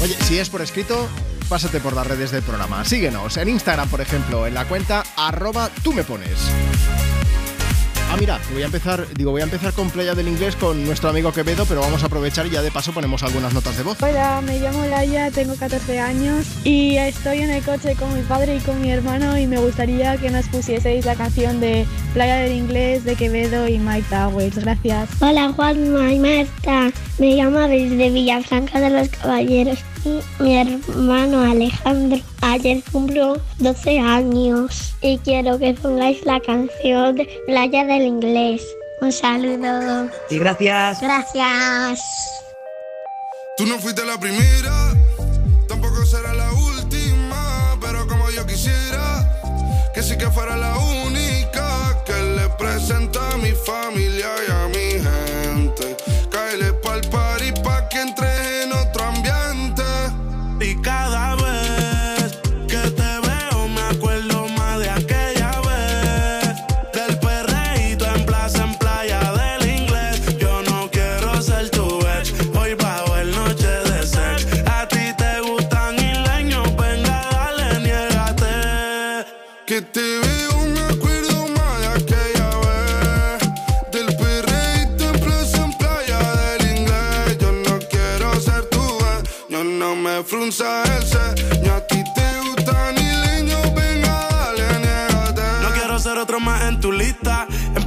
Oye, si es por escrito, pásate por las redes del programa. Síguenos en Instagram, por ejemplo, en la cuenta arroba tú me pones. Ah, mira, voy a empezar, digo, voy a empezar con Playa del Inglés con nuestro amigo Quevedo, pero vamos a aprovechar y ya de paso ponemos algunas notas de voz. Hola, me llamo Laia, tengo 14 años y estoy en el coche con mi padre y con mi hermano y me gustaría que nos pusieseis la canción de Playa del Inglés de Quevedo y Mike Towers. Gracias. Hola Juanma y Marta, me llamo Abel de Villafranca de los Caballeros mi hermano Alejandro ayer cumplió 12 años y quiero que pongáis la canción de Playa del Inglés. Un saludo. Y gracias. Gracias. Tú no fuiste la primera, tampoco será la última, pero como yo quisiera, que sí que fuera la única que le presenta a mi familia y a mi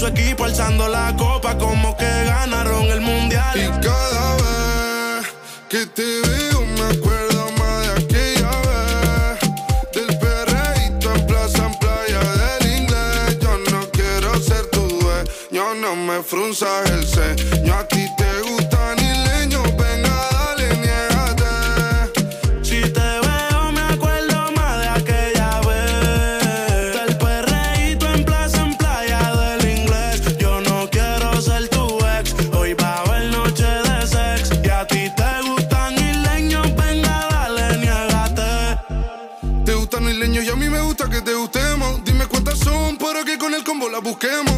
su equipo alzando la copa como que ganaron el mundial. Y cada vez que te veo me acuerdo más de aquella vez. Del perreíto en plaza, en playa del inglés. Yo no quiero ser tu dueño, no me frunzas el C busquemos.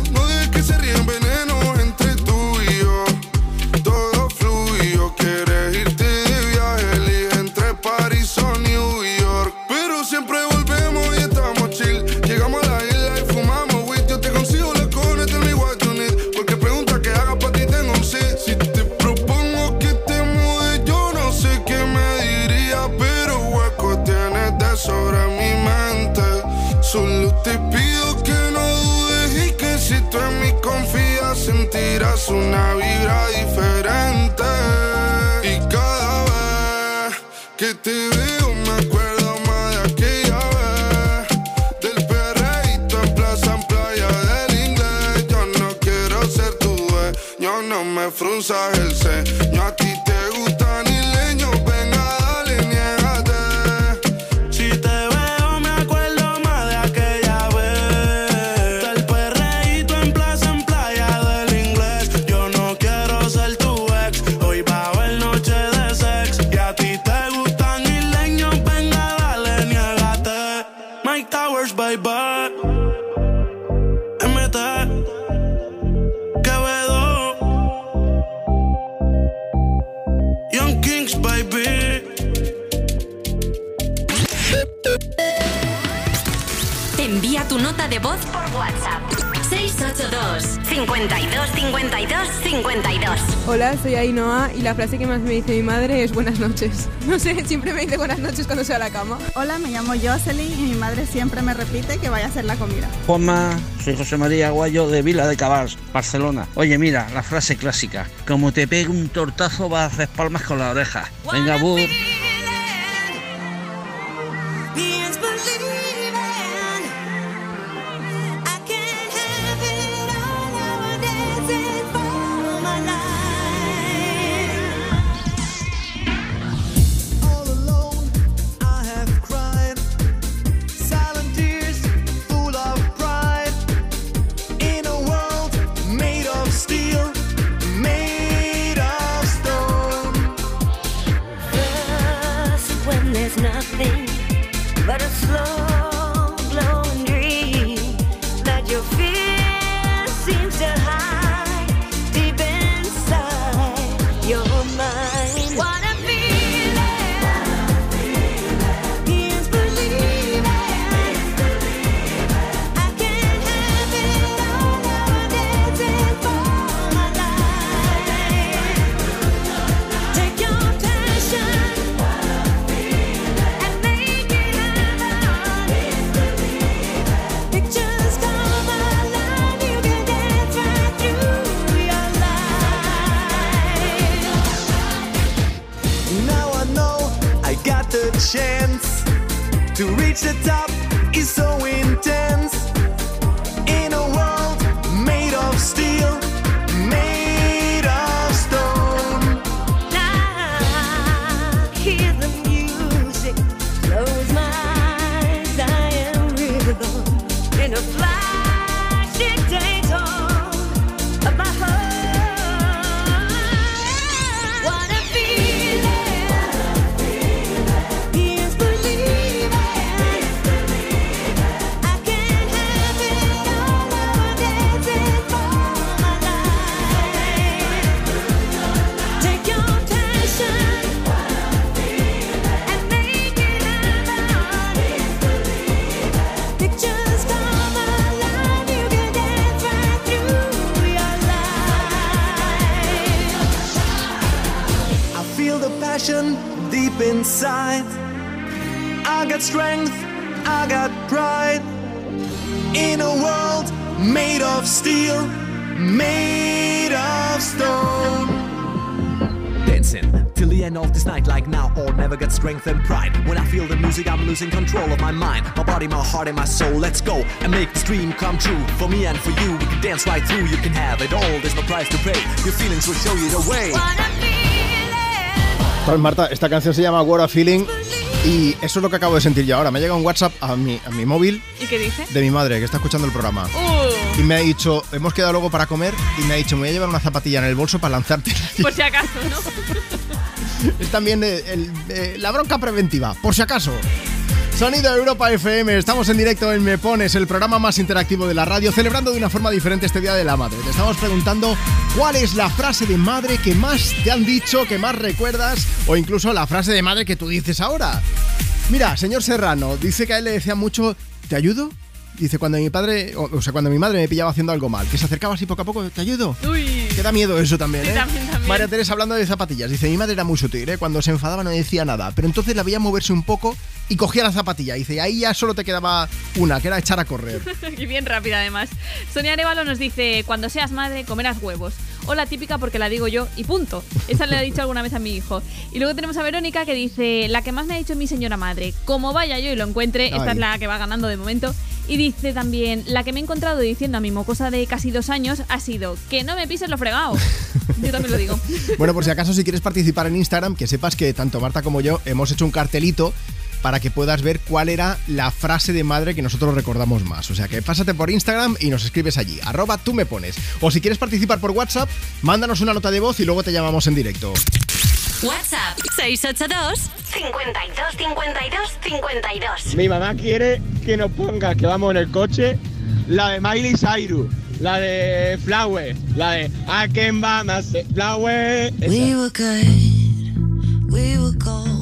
Hola, soy Ainhoa y la frase que más me dice mi madre es buenas noches. No sé, siempre me dice buenas noches cuando se a la cama. Hola, me llamo Jocelyn y mi madre siempre me repite que vaya a hacer la comida. Juanma, soy José María Guayo de Vila de Cabals, Barcelona. Oye, mira, la frase clásica, como te pegue un tortazo vas a hacer palmas con la oreja. Venga, bur. Losing control of my mind, my body, my heart, and my soul. Let's go and make this dream come true. For me and for you, we can dance right through. You can have it all, there's no price to pay. Your feelings will show you the way. Pues Marta, esta canción se llama What a Feeling y eso es lo que acabo de sentir yo ahora. Me ha llegado un WhatsApp a mi, a mi móvil ¿Y qué dice? de mi madre que está escuchando el programa. Uh, Y me ha dicho, hemos quedado luego para comer y me ha dicho, me voy a llevar una zapatilla en el bolso para lanzarte. por si acaso, ¿no? es también eh, el- eh, la bronca preventiva, por si acaso. Sonido Europa FM, estamos en directo en Me Pones, el programa más interactivo de la radio, celebrando de una forma diferente este Día de la Madre. Te estamos preguntando cuál es la frase de madre que más te han dicho, que más recuerdas, o incluso la frase de madre que tú dices ahora. Mira, señor Serrano, dice que a él le decía mucho, ¿te ayudo? Dice, cuando mi padre, o, o sea, cuando mi madre me pillaba haciendo algo mal, que se acercaba así poco a poco, ¿te ayudo? Uy. Que da miedo eso también, Sí, ¿eh? también, también. María Teresa hablando de zapatillas. Dice, mi madre era muy sutil, ¿eh? Cuando se enfadaba no decía nada. Pero entonces la veía moverse un poco y cogía la zapatilla. Dice, ahí ya solo te quedaba una, que era echar a correr. y bien rápida además. Sonia Arevalo nos dice, cuando seas madre, comerás huevos. O la típica porque la digo yo y punto. Esa le he dicho alguna vez a mi hijo. Y luego tenemos a Verónica que dice, la que más me ha dicho mi señora madre, como vaya yo y lo encuentre, esta es la que va ganando de momento. Y dice también, la que me he encontrado diciendo a mi mocosa de casi dos años ha sido, que no me pises lo fregado. Yo también lo digo. Bueno, por si acaso, si quieres participar en Instagram, que sepas que tanto Marta como yo hemos hecho un cartelito para que puedas ver cuál era la frase de madre que nosotros recordamos más. O sea que pásate por Instagram y nos escribes allí, arroba tú me pones. O si quieres participar por WhatsApp, mándanos una nota de voz y luego te llamamos en directo. WhatsApp 682 52 52 52. Mi mamá quiere que nos ponga, que vamos en el coche, la de Miley Cyrus, la de Flower, la de I can buy Flower. esa. We were good, we were gold.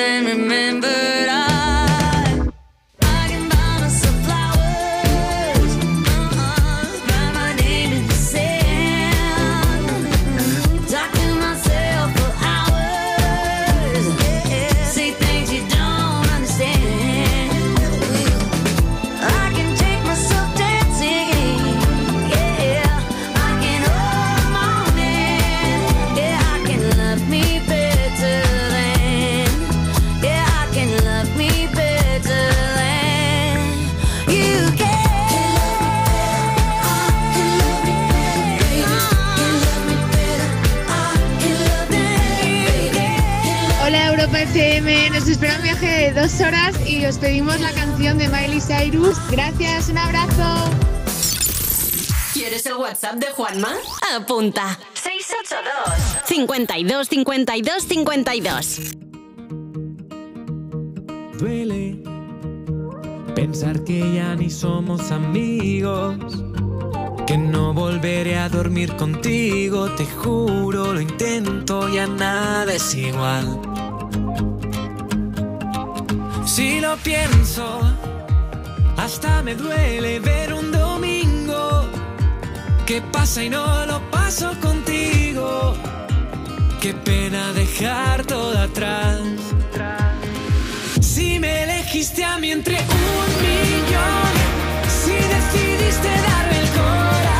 then remember dos horas y os pedimos la canción de Miley Cyrus. Gracias, un abrazo. ¿Quieres el WhatsApp de Juanma? Apunta. 682 52 52 52. Duele pensar que ya ni somos amigos. Que no volveré a dormir contigo, te juro, lo intento, ya nada es igual. Si lo pienso, hasta me duele ver un domingo que pasa y no lo paso contigo. Qué pena dejar todo atrás. Si me elegiste a mí entre un millón, si decidiste darme el corazón,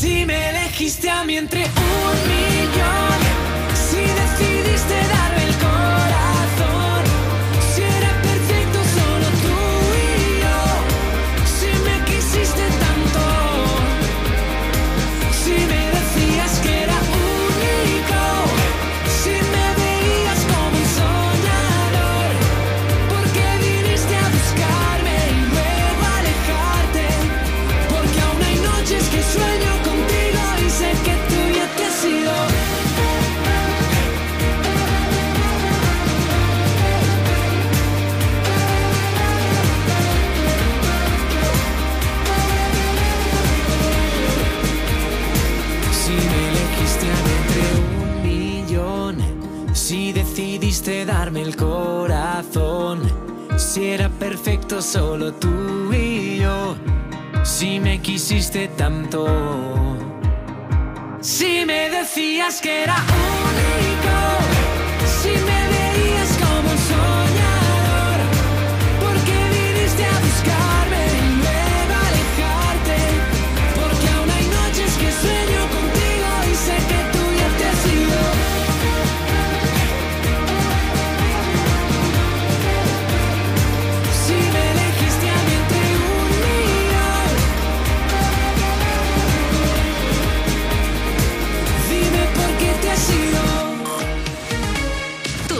Si me elegiste a mí entre un millón, si decidiste darme el corazón, si era perfecto solo tú y yo, si me quisiste tanto, si me decías que era único, si me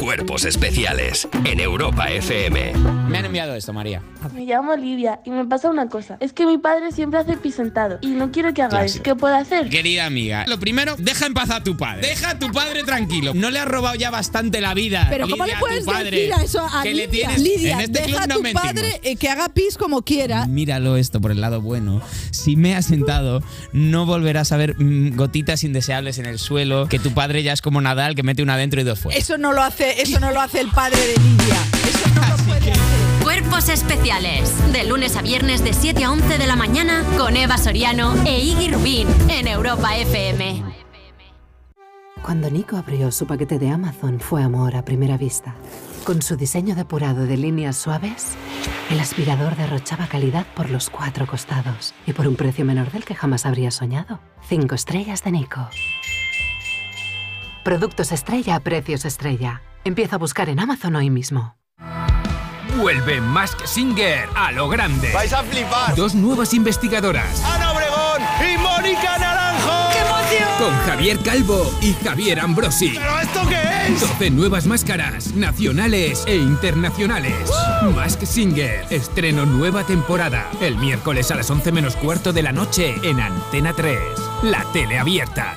Cuerpos especiales en Europa FM. Me han enviado esto, María. Me llamo Lidia y me pasa una cosa. Es que mi padre siempre hace pis sentado y no quiero que hagáis. Clásico. ¿Qué puedo hacer? Querida amiga, lo primero, deja en paz a tu padre. Deja a tu padre tranquilo. No le has robado ya bastante la vida. Pero ¿cómo Lidia, le a tu puedes padre, decir a eso a que Lidia? le tienes Lidia, en este deja club a no tu mentimos. padre eh, que haga pis como quiera. Míralo esto por el lado bueno. Si me has sentado, no volverás a ver mm, gotitas indeseables en el suelo. Que tu padre ya es como Nadal, que mete una dentro y dos fuera. Eso no lo hace, eso no lo hace el padre de Lidia. Eso no lo puede hacer. Cuerpos especiales. De lunes a viernes de 7 a 11 de la mañana con Eva Soriano e Iggy Rubín en Europa FM. Cuando Nico abrió su paquete de Amazon fue amor a primera vista. Con su diseño depurado de líneas suaves, el aspirador derrochaba calidad por los cuatro costados y por un precio menor del que jamás habría soñado. Cinco estrellas de Nico. Productos estrella a precios estrella. Empieza a buscar en Amazon hoy mismo. Vuelve Mask Singer a lo grande. Vais a flipar. Dos nuevas investigadoras. Ana Obregón y Mónica Naranjo. ¡Qué emoción! Con Javier Calvo y Javier Ambrosi. ¿Pero esto qué es? 12 nuevas máscaras, nacionales e internacionales. Mask Singer, estreno nueva temporada. El miércoles a las 11 menos cuarto de la noche en Antena 3. La tele abierta.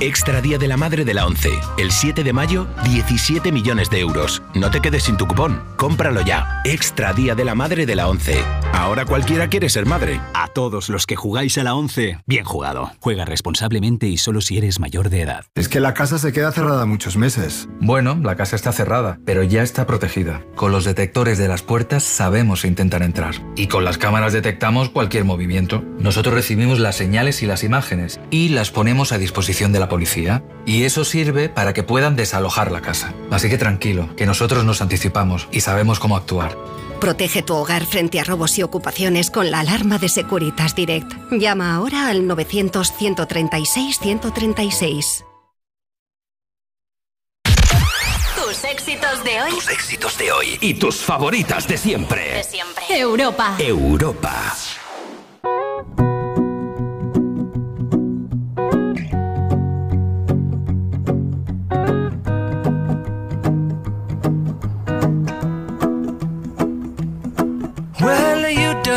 Extra Día de la Madre de la ONCE. El 7 de mayo, 17 millones de euros. No te quedes sin tu cupón. Cómpralo ya. Extra Día de la Madre de la ONCE. Ahora cualquiera quiere ser madre. A todos los que jugáis a la 11, bien jugado. Juega responsablemente y solo si eres mayor de edad. Es que la casa se queda cerrada muchos meses. Bueno, la casa está cerrada, pero ya está protegida. Con los detectores de las puertas sabemos si intentan entrar. Y con las cámaras detectamos cualquier movimiento. Nosotros recibimos las señales y las imágenes y las ponemos a disposición de la policía. Y eso sirve para que puedan desalojar la casa. Así que tranquilo, que nosotros nos anticipamos y sabemos cómo actuar. Protege tu hogar frente a robos y ocupaciones con la alarma de Securitas Direct. Llama ahora al 900-136-136. Tus éxitos de hoy. Tus éxitos de hoy y tus favoritas de siempre. De siempre. Europa. Europa.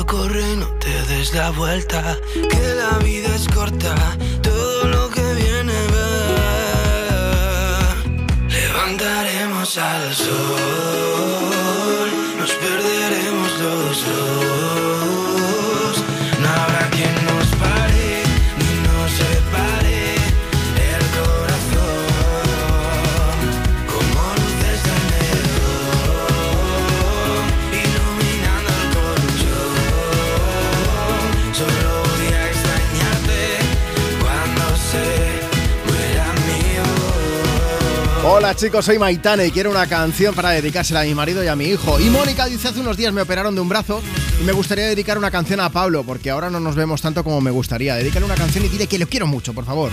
Corre, no te des la vuelta. Que la vida es corta, Hola chicos, soy Maitane y quiero una canción para dedicársela a mi marido y a mi hijo. Y Mónica dice, hace unos días me operaron de un brazo y me gustaría dedicar una canción a Pablo, porque ahora no nos vemos tanto como me gustaría. Dedícale una canción y dile que lo quiero mucho, por favor.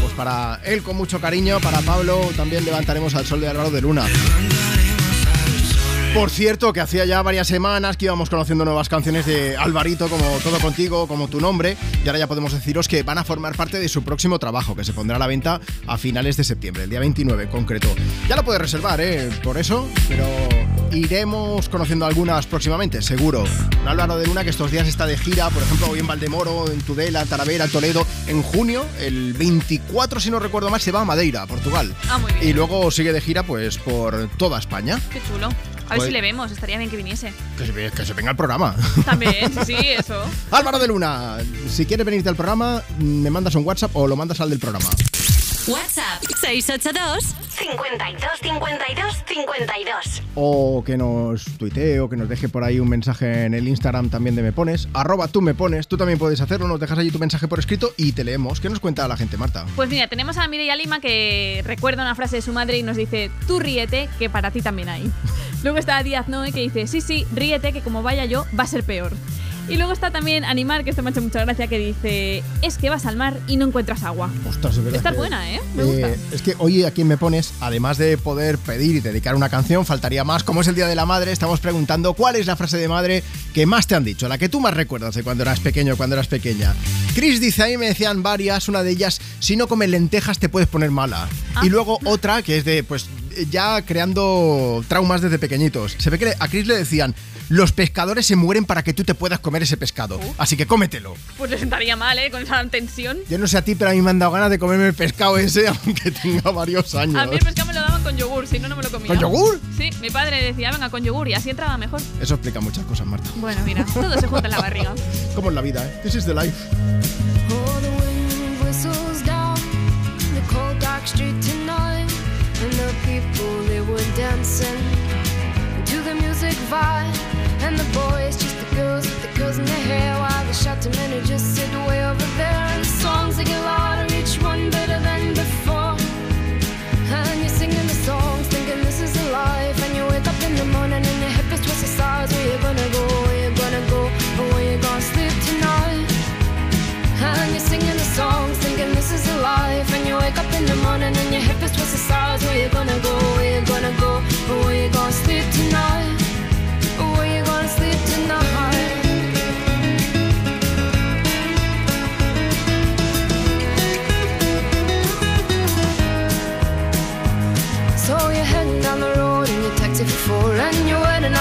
Pues para él con mucho cariño, para Pablo también levantaremos al sol de Álvaro de Luna. Por cierto, que hacía ya varias semanas que íbamos conociendo nuevas canciones de Alvarito, como Todo Contigo, como Tu Nombre, y ahora ya podemos deciros que van a formar parte de su próximo trabajo, que se pondrá a la venta a finales de septiembre, el día 29 en concreto. Ya lo puedes reservar, ¿eh? Por eso, pero iremos conociendo algunas próximamente, seguro. Un Álvaro de Luna que estos días está de gira, por ejemplo, hoy en Valdemoro, en Tudela, en Talavera, en Toledo. En junio, el 24, si no recuerdo mal, se va a Madeira, Portugal. Ah, muy bien. Y luego sigue de gira, pues, por toda España. Qué chulo. A ver Pues- si le vemos, estaría bien que viniese. Que se, que se venga al programa. También, sí, sí, eso. Álvaro de Luna, si quieres venirte al programa, me mandas un WhatsApp o lo mandas al del programa. WhatsApp 682 52 52 52. O que nos tuitee o que nos deje por ahí un mensaje en el Instagram también de Me Pones. Arroba tú me pones. Tú también puedes hacerlo. Nos dejas allí tu mensaje por escrito y te leemos. ¿Qué nos cuenta la gente, Marta? Pues mira, tenemos a Mireia Lima que recuerda una frase de su madre y nos dice, tú ríete, que para ti también hay. Luego está Díaz Noé que dice, sí, sí, ríete, que como vaya yo, va a ser peor. Y luego está también Animar, que esto me ha hecho mucha gracia, que dice, es que vas al mar y no encuentras agua. Ostras, es verdad Esta es que- buena, ¿eh? Me gusta. Eh, es que hoy aquí Me Pones, además de poder pedir y dedicar una canción, faltaría más. Como es el Día de la Madre, estamos preguntando cuál es la frase de madre que más te han dicho, la que tú más recuerdas de cuando eras pequeño o cuando eras pequeña. Chris dice, a mí me decían varias, una de ellas, si no comes lentejas te puedes poner mala. Y luego otra que es de, pues, ya creando traumas desde pequeñitos. Se ve que a Chris le decían, los pescadores se mueren para que tú te puedas comer ese pescado. Así que cómetelo. Pues le sentaría mal, ¿eh? Con esa tensión. Yo no sé a ti, pero a mí me han dado ganas de comerme el pescado ese, aunque tenga varios años. A mí el pescado me lo daban con yogur, si no, no me lo comía. ¿Con yogur? Sí, mi padre decía, venga, con yogur, y así entraba mejor. Eso explica muchas cosas, Marta. Bueno, mira, todo se junta en la barriga. Como en la vida, ¿eh? This is the life. Oh, the wind whistles down the cold dark street tonight, and the people they were dancing vibe, and the boys just the girls with the girls in their hair, while the who just sit way over there, and the songs they get louder, each one better than before, and you're singing the songs, thinking this is a life, and you wake up in the morning and your hip is twisted sides, where you gonna go, where you gonna go, or where you gonna sleep tonight. And you're singing the songs, thinking this is a life. And you wake up in the morning and your hip is twisted sides. Where you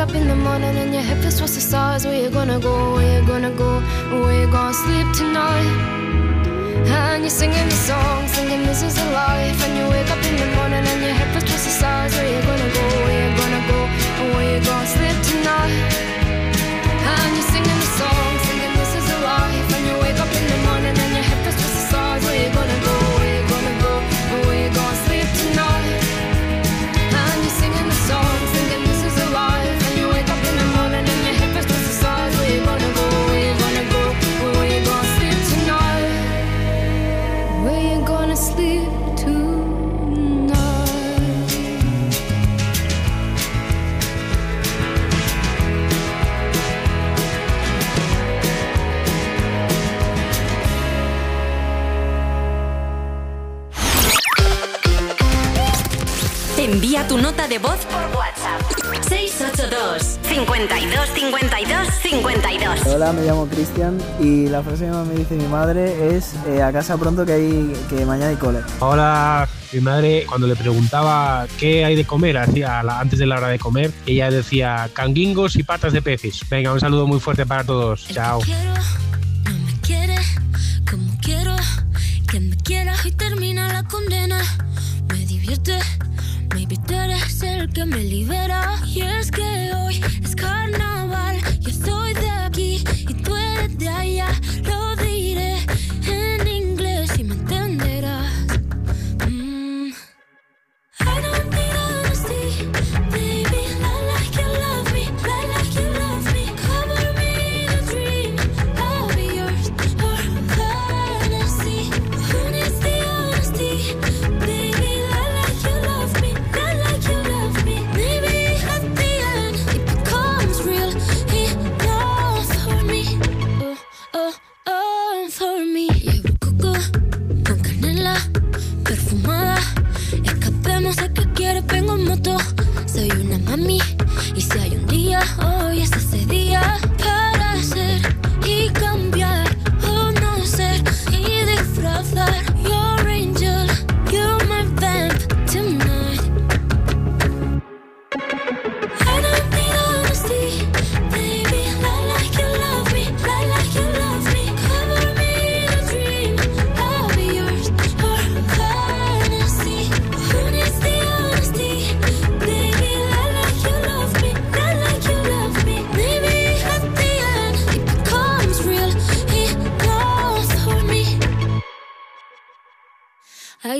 up in the morning and your hip is twisted stars. Where you gonna go? Where you gonna go? Where you gonna sleep tonight? And you're singing the songs, thinking this is a life. And you wake up in the morning and your hip is twisted stars. Where you gonna go? Where you gonna go? where you gonna sleep tonight? Y la frase que más me dice mi madre es eh, a casa pronto que hay que mañana hay cole. Hola, mi madre cuando le preguntaba qué hay de comer hacía la- antes de la hora de comer, ella decía canguingos y patas de peces. Venga, un saludo muy fuerte para todos. Chao. me quiere como quiero que me quiera y termina la condena. Me divierte, maybe tú eres el que me libera. Y es que hoy es carnaval, yo soy de aquí y tú eres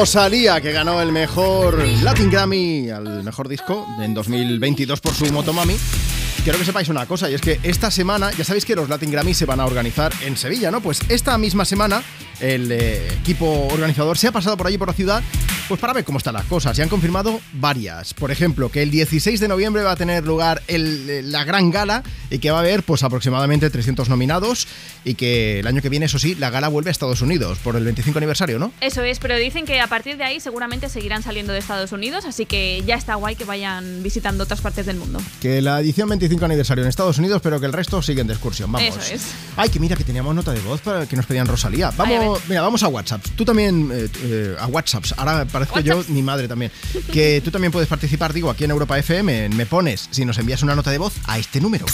Rosalía, que ganó el mejor Latin Grammy al mejor disco en 2022 por su Motomami. Quiero que sepáis una cosa, y es que esta semana, ya sabéis que los Latin Grammy se van a organizar en Sevilla, ¿no? Pues esta misma semana el eh, equipo organizador se ha pasado por allí por la ciudad pues para ver cómo están las cosas. Y han confirmado varias. Por ejemplo, que el 16 de noviembre va a tener lugar el- la gran gala y que va a haber pues aproximadamente 300 nominados y que el año que viene, eso sí, la gala vuelve a Estados Unidos por el 25 aniversario, ¿no? Eso es, pero dicen que a partir de ahí seguramente seguirán saliendo de Estados Unidos, así que ya está guay que vayan visitando otras partes del mundo. Que la edición 25 aniversario en Estados Unidos, pero que el resto siguen de excursión. Vamos. Eso es. Ay, que mira, que teníamos nota de voz para que nos pedían Rosalía. Ay, a Vamos, mira, vamos a WhatsApp. Tú también, eh, eh, a WhatsApp. Ahora parezco yo, mi madre también. Que tú también puedes participar, digo, aquí en Europa FM. Me pones, si nos envías una nota de voz a este número.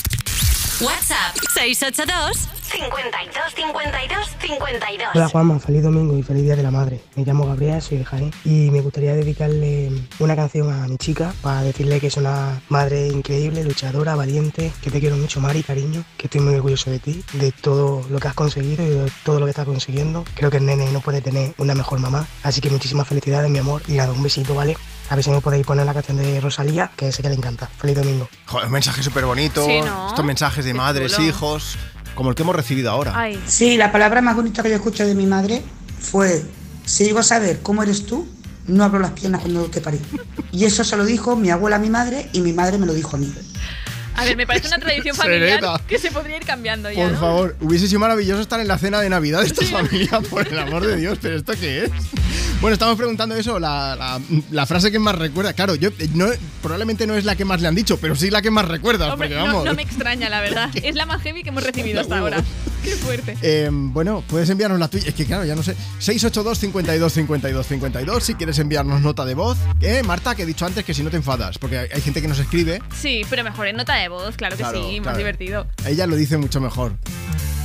WhatsApp 682 52 52 52. Hola Juanma, feliz domingo y feliz Día de la Madre. Me llamo Gabriel, soy de y me gustaría dedicarle una canción a mi chica para decirle que es una madre increíble, luchadora, valiente, que te quiero mucho, Mari, cariño, que estoy muy orgulloso de ti, de todo lo que has conseguido y de todo lo que estás consiguiendo. Creo que el nene no puede tener una mejor mamá, así que muchísimas felicidades, mi amor, y nada, un besito, ¿vale? A ver si me podéis poner la canción de Rosalía, que sé que le encanta. Feliz domingo. Joder, un mensaje súper bonito. Sí, ¿no? Estos mensajes de Qué madres, hijos, como el que hemos recibido ahora. Sí, la palabra más bonita que yo escuché de mi madre fue, si llego a saber cómo eres tú, no abro las piernas cuando te parí. Y eso se lo dijo mi abuela a mi madre y mi madre me lo dijo a mí. A ver, me parece una tradición familiar Serena. que se podría ir cambiando ya, Por ¿no? favor, hubiese sido maravilloso estar en la cena de Navidad de esta familia, por el amor de Dios, pero ¿esto qué es? Bueno, estamos preguntando eso, la, la- la frase que más recuerda. Claro, yo eh, no, probablemente no es la que más le han dicho, pero sí la que más recuerdas, Hombre, porque no, no me extraña, la verdad. Es la más heavy que hemos recibido hasta ahora. Qué fuerte. Eh, bueno, puedes enviarnos la tuya. Es que claro, ya no sé. 682 52 52 52 si quieres enviarnos nota de voz. Eh, Marta, que he dicho antes que si no te enfadas, porque hay, gente que nos escribe. Sí, pero mejor en nota de voz, claro que Claro, sí, más divertido. Ella lo dice mucho mejor.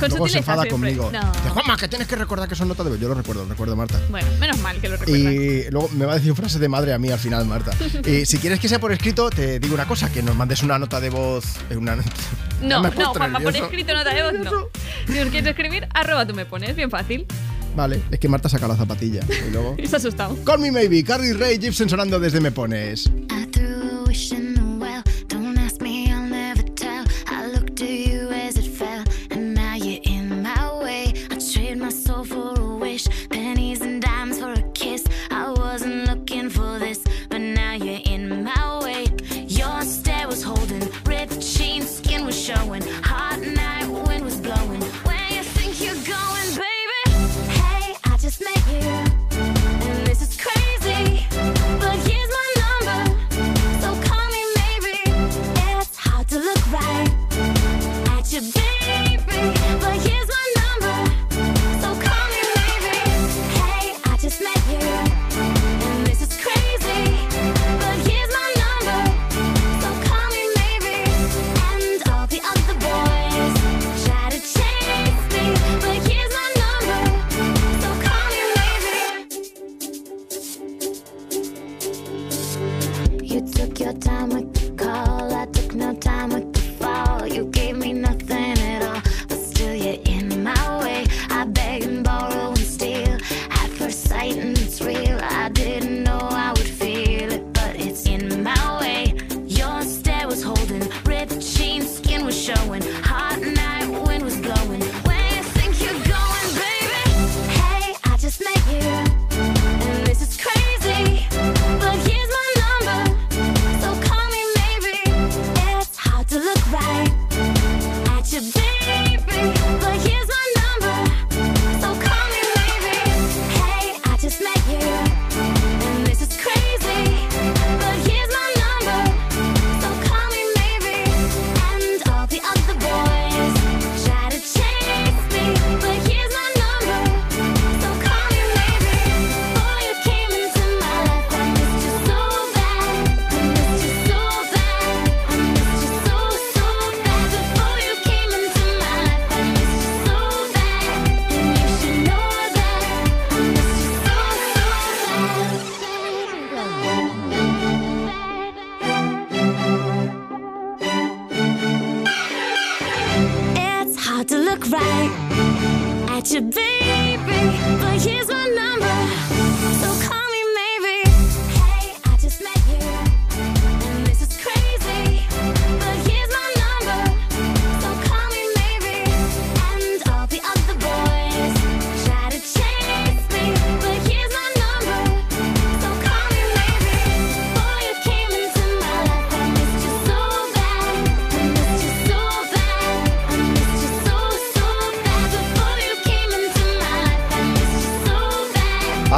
Con Luego se enfada siempre. conmigo. No. Dice, Juanma, que tienes que recordar que son nota de voz. Yo lo recuerdo, lo recuerdo, Marta. Bueno, menos mal que lo recuerda. Y luego me va a decir frase de madre a mí al final, Marta. Y si quieres que sea por escrito, te digo una cosa, que nos mandes una nota de voz. eh, Una... No, no, Juanma, por escrito nota de voz no. Si nos quieres escribir, arroba tú me pones, bien fácil. Vale, es que Marta saca la zapatilla. Y luego. Ha asustado. Call me maybe, Carly Ray Gibson sonando desde Me Pones.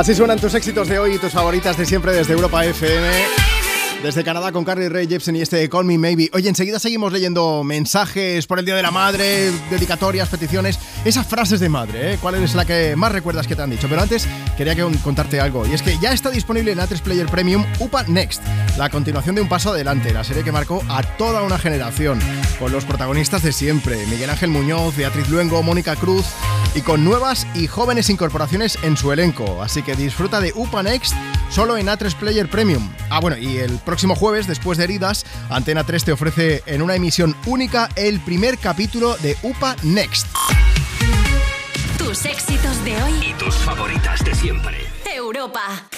Así suenan tus éxitos de hoy y tus favoritas de siempre desde Europa FM. Desde Canadá con Carly Ray Jepsen y este Call Me Maybe. Oye, enseguida seguimos leyendo mensajes por el Día de la Madre, dedicatorias, peticiones, esas frases de madre, ¿eh? ¿Cuál es la que más recuerdas que te han dicho? Pero antes quería que contarte algo, y es que ya está disponible en A3 Player Premium UPA Next, la continuación de Un Paso Adelante, la serie que marcó a toda una generación, con los protagonistas de siempre, Miguel Ángel Muñoz, Beatriz Luengo, Mónica Cruz, y con nuevas y jóvenes incorporaciones en su elenco. Así que disfruta de UPA Next solo en A3 Player Premium. Ah, bueno, y el próximo jueves, después de Heridas, Antena 3 te ofrece en una emisión única el primer capítulo de UPA Next. Tus éxitos de hoy Y tus favoritas de siempre. Europa.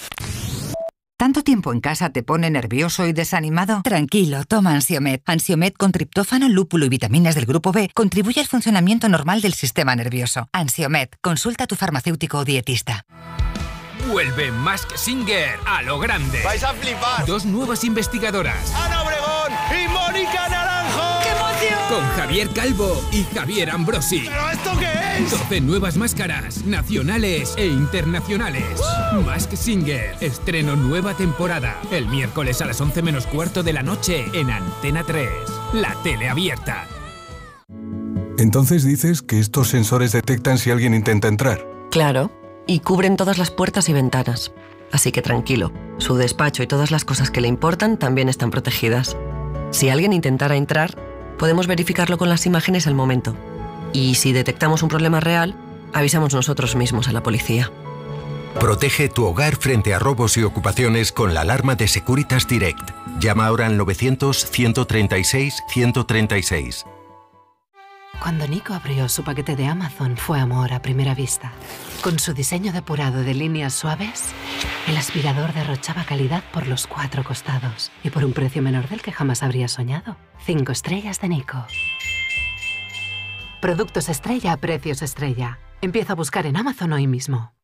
¿Tanto tiempo en casa te pone nervioso y desanimado? Tranquilo, toma Ansiomed. Ansiomed con triptófano, lúpulo y vitaminas del grupo B contribuye al funcionamiento normal del sistema nervioso. Ansiomed, consulta a tu farmacéutico o dietista. Vuelve Mask Singer a lo grande. Vais a flipar. Dos nuevas investigadoras. Ana Obregón y Mónica Naranjo. ¡Qué emoción! Con Javier Calvo y Javier Ambrosi. ¿Pero esto qué es? 12 nuevas máscaras, nacionales e internacionales. Mask Singer, estreno nueva temporada. El miércoles a las 11 menos cuarto de la noche en Antena 3. La tele abierta. Entonces dices que estos sensores detectan si alguien intenta entrar. Claro, y cubren todas las puertas y ventanas. Así que tranquilo, su despacho y todas las cosas que le importan también están protegidas. Si alguien intentara entrar, podemos verificarlo con las imágenes al momento. Y si detectamos un problema real, avisamos nosotros mismos a la policía. Protege tu hogar frente a robos y ocupaciones con la alarma de Securitas Direct. Llama ahora al 900-136-136. Cuando Nico abrió su paquete de Amazon fue amor a primera vista. Con su diseño depurado de líneas suaves, el aspirador derrochaba calidad por los cuatro costados y por un precio menor del que jamás habría soñado. Cinco estrellas de Nico. Productos estrella a precios estrella. Empieza a buscar en Amazon hoy mismo.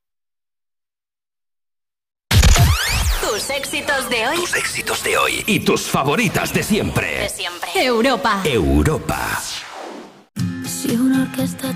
Tus éxitos de hoy. Tus éxitos de hoy y tus favoritas de siempre. De siempre. Europa. Europa. Si una orquesta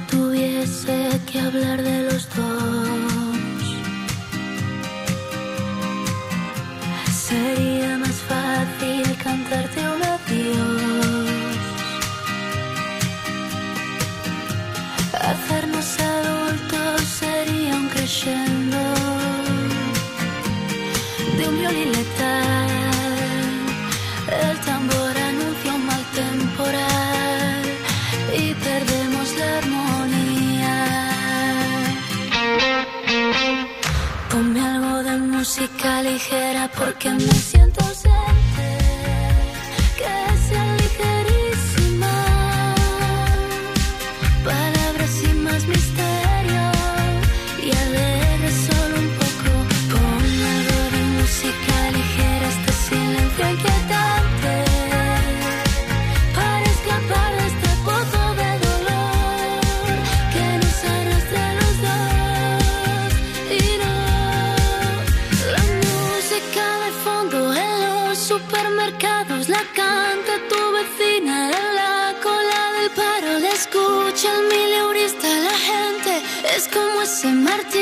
música ligera porque me como ese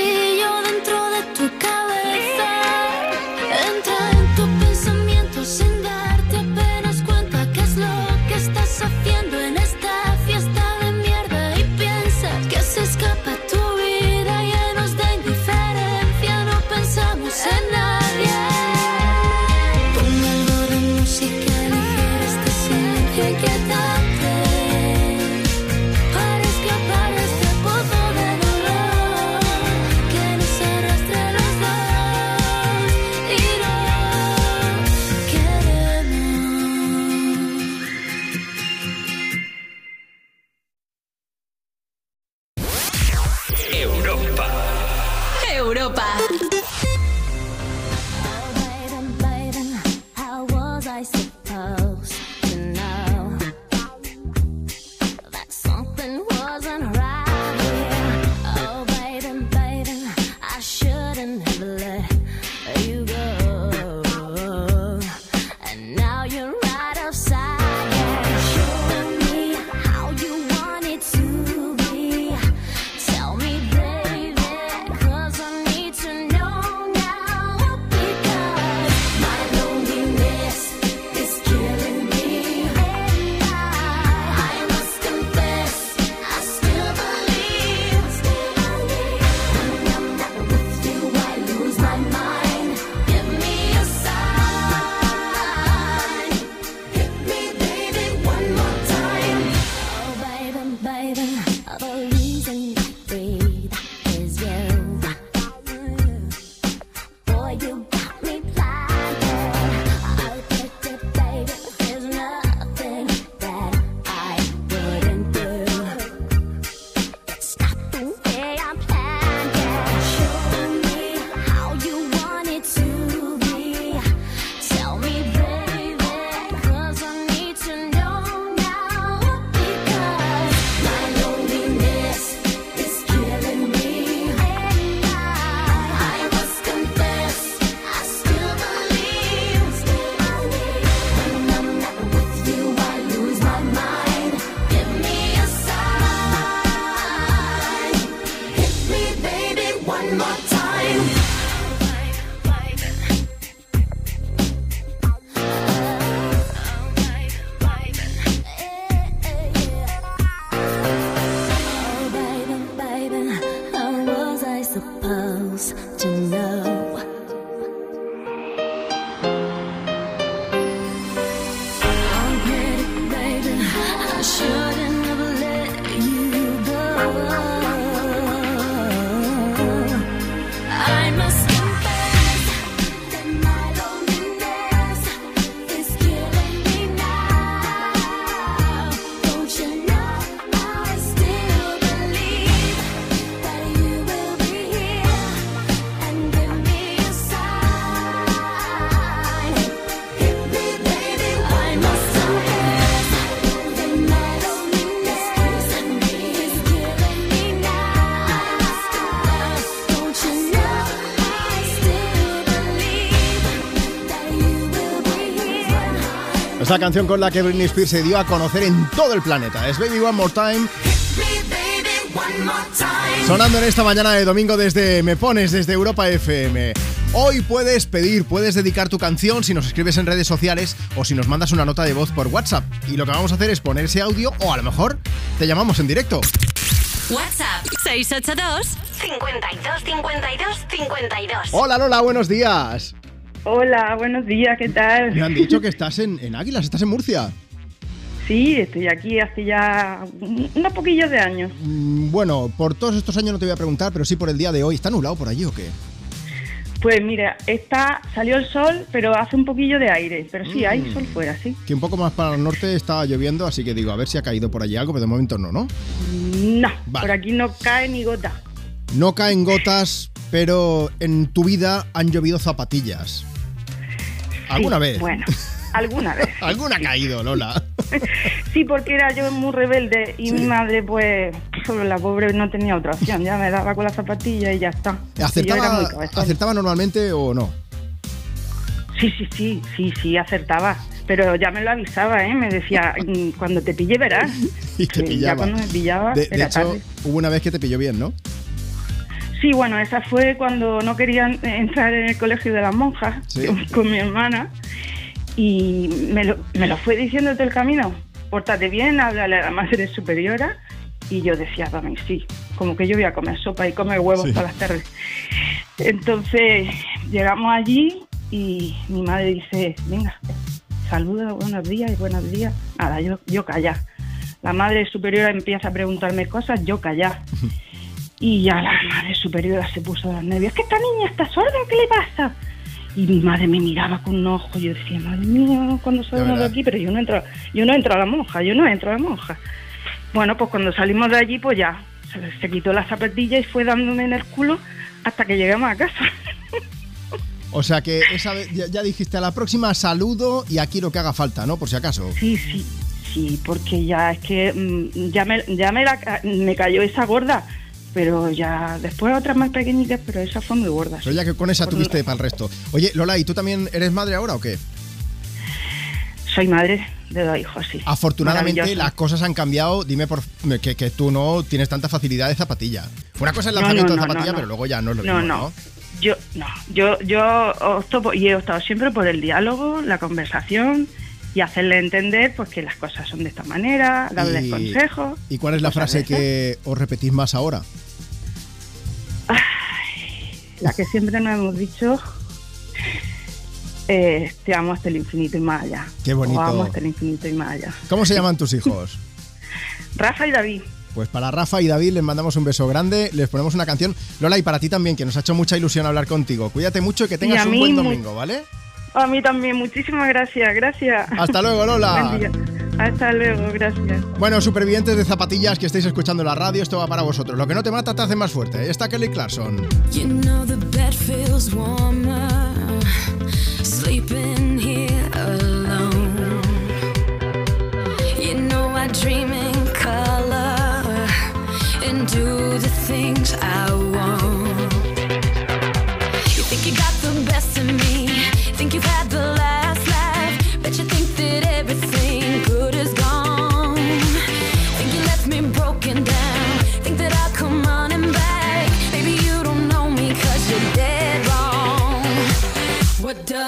here? Es la canción con la que Britney Spears se dio a conocer en todo el planeta. Es Baby One More Time. One more time. Sonando en esta mañana de domingo desde Me Pones, desde Europa FM. Hoy puedes pedir, puedes dedicar tu canción si nos escribes en redes sociales o si nos mandas una nota de voz por WhatsApp. Y lo que vamos a hacer es poner ese audio o a lo mejor te llamamos en directo. WhatsApp 682 52 52 52. Hola Lola, buenos días. Hola, buenos días, ¿qué tal? Me han dicho que estás en, en Águilas, estás en Murcia. Sí, estoy aquí hace ya unos poquillos de años. Mm, Bueno, por todos estos años no te voy a preguntar, pero sí por el día de hoy. ¿Está nublado por allí o qué? Pues mira, está, salió el sol, pero hace un poquillo de aire. Pero sí, hay Mm. sol fuera, sí. Que un poco más para el norte está lloviendo, así que digo, a ver si ha caído por allí algo, pero de momento no, ¿no? No, Vale. por aquí no cae ni gota. No caen gotas, pero en tu vida han llovido zapatillas. ¿Alguna Sí, vez? Bueno, alguna vez. ¿Alguna ha caído, Lola? Sí, porque era yo muy rebelde y mi madre, pues, la pobre no tenía otra opción. Ya me daba con la zapatilla y ya está. ¿Acertaba. ¿Acertaba normalmente o no? Sí, sí, sí, sí, sí, acertaba. Pero ya me lo avisaba, ¿eh? Me decía, "Mm, cuando te pille verás. Y te pillaba. Ya cuando me pillaba, De, de era hecho, tarde. hubo una vez que te pilló bien, ¿no? Sí, bueno, esa fue cuando no querían entrar en el colegio de las monjas Sí. con, con mi hermana y me lo, me lo fue diciendo todo el camino. Pórtate bien, háblale a la madre superiora y yo decía, dame, sí, como que yo voy a comer sopa y comer huevos Sí. todas las tardes. Entonces llegamos allí y mi madre dice, venga, saluda, buenos días y buenos días. Nada, yo, yo callar. La madre superiora empieza a preguntarme cosas, yo callar. Y ya la madre superiora se puso de los nervios. ¿Que esta niña está sorda? ¿Qué le pasa? Y mi madre me miraba con un ojo. Yo decía, madre mía, cuando salimos de aquí, pero yo no entro, yo no entro a la monja, yo no entro a la monja. Bueno, pues cuando salimos de allí, pues ya se, se quitó la zapatilla y fue dándome en el culo hasta que llegamos a casa. O sea que esa vez ya, ya dijiste a la próxima saludo y aquí lo que haga falta, ¿no? Por si acaso. Sí, sí, sí, porque ya es que mm, ya me, ya me, la me cayó esa gorda, pero ya después otras más pequeñitas, pero esa fue muy gorda. Pero ya que con esa Por- tuviste para el resto. Oye, Lola, ¿y tú también eres madre ahora o qué? Soy madre de dos hijos, sí. Afortunadamente las cosas han cambiado. Dime por que, que tú no tienes tanta facilidad de zapatilla. Una cosa es el No, lanzamiento no, de zapatilla, pero luego ya no es lo mismo, no. ¿no? Yo, no, yo, yo opto por- y he optado siempre por el diálogo, la conversación y hacerle entender pues que las cosas son de esta manera, darles consejos. ¿Y cuál es la frase que os repetís más ahora? La que siempre nos hemos dicho, eh, te amo hasta el infinito y más allá. Qué bonito. O amo hasta el infinito y más allá. ¿Cómo se llaman tus hijos? Rafa y David. Pues para Rafa y David les mandamos un beso grande, les ponemos una canción. Lola, y para ti también, que nos ha hecho mucha ilusión hablar contigo. Cuídate mucho y que tengas un buen domingo, ¿vale? A mí también, muchísimas gracias, gracias. Hasta luego, Lola. Buen día. Hasta luego, gracias. Bueno, supervivientes de zapatillas que estáis escuchando la radio, esto va para vosotros. Lo que no te mata te hace más fuerte. Está Kelly Clarkson. You know the bed feels warmer sleeping here alone. You know I dream in color and do the things I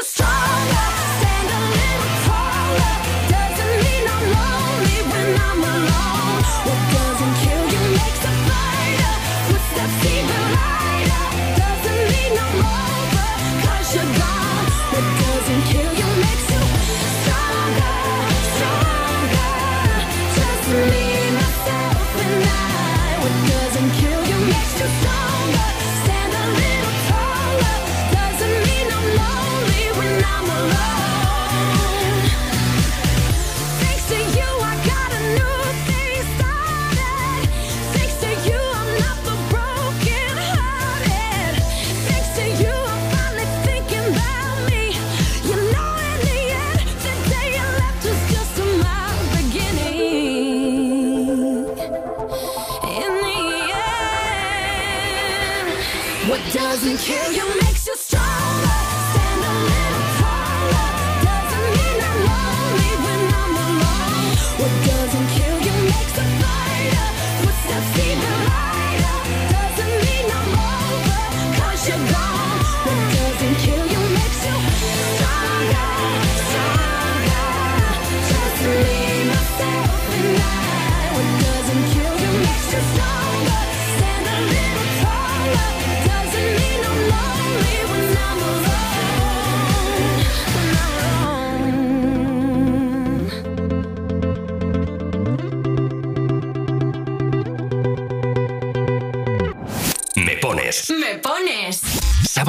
just try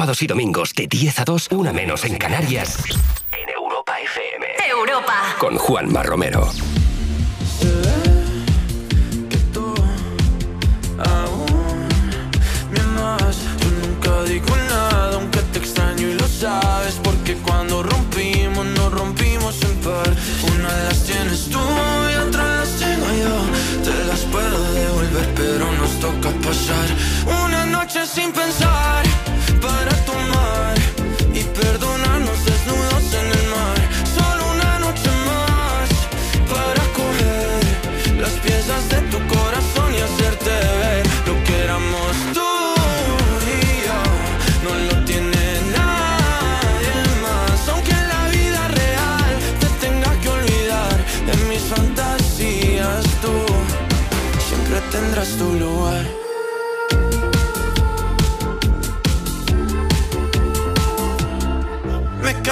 sábados y domingos de 10 a 2, una menos en Canarias. En Europa FM. Europa. Con Juanma Romero. Que tú aún me amas. Yo nunca digo nada, aunque te extraño y lo sabes. Porque cuando rompimos, nos rompimos en par. Una de las tienes tú y otra de las tengo yo. Te las puedo devolver, pero nos toca pasar una noche sin pensar.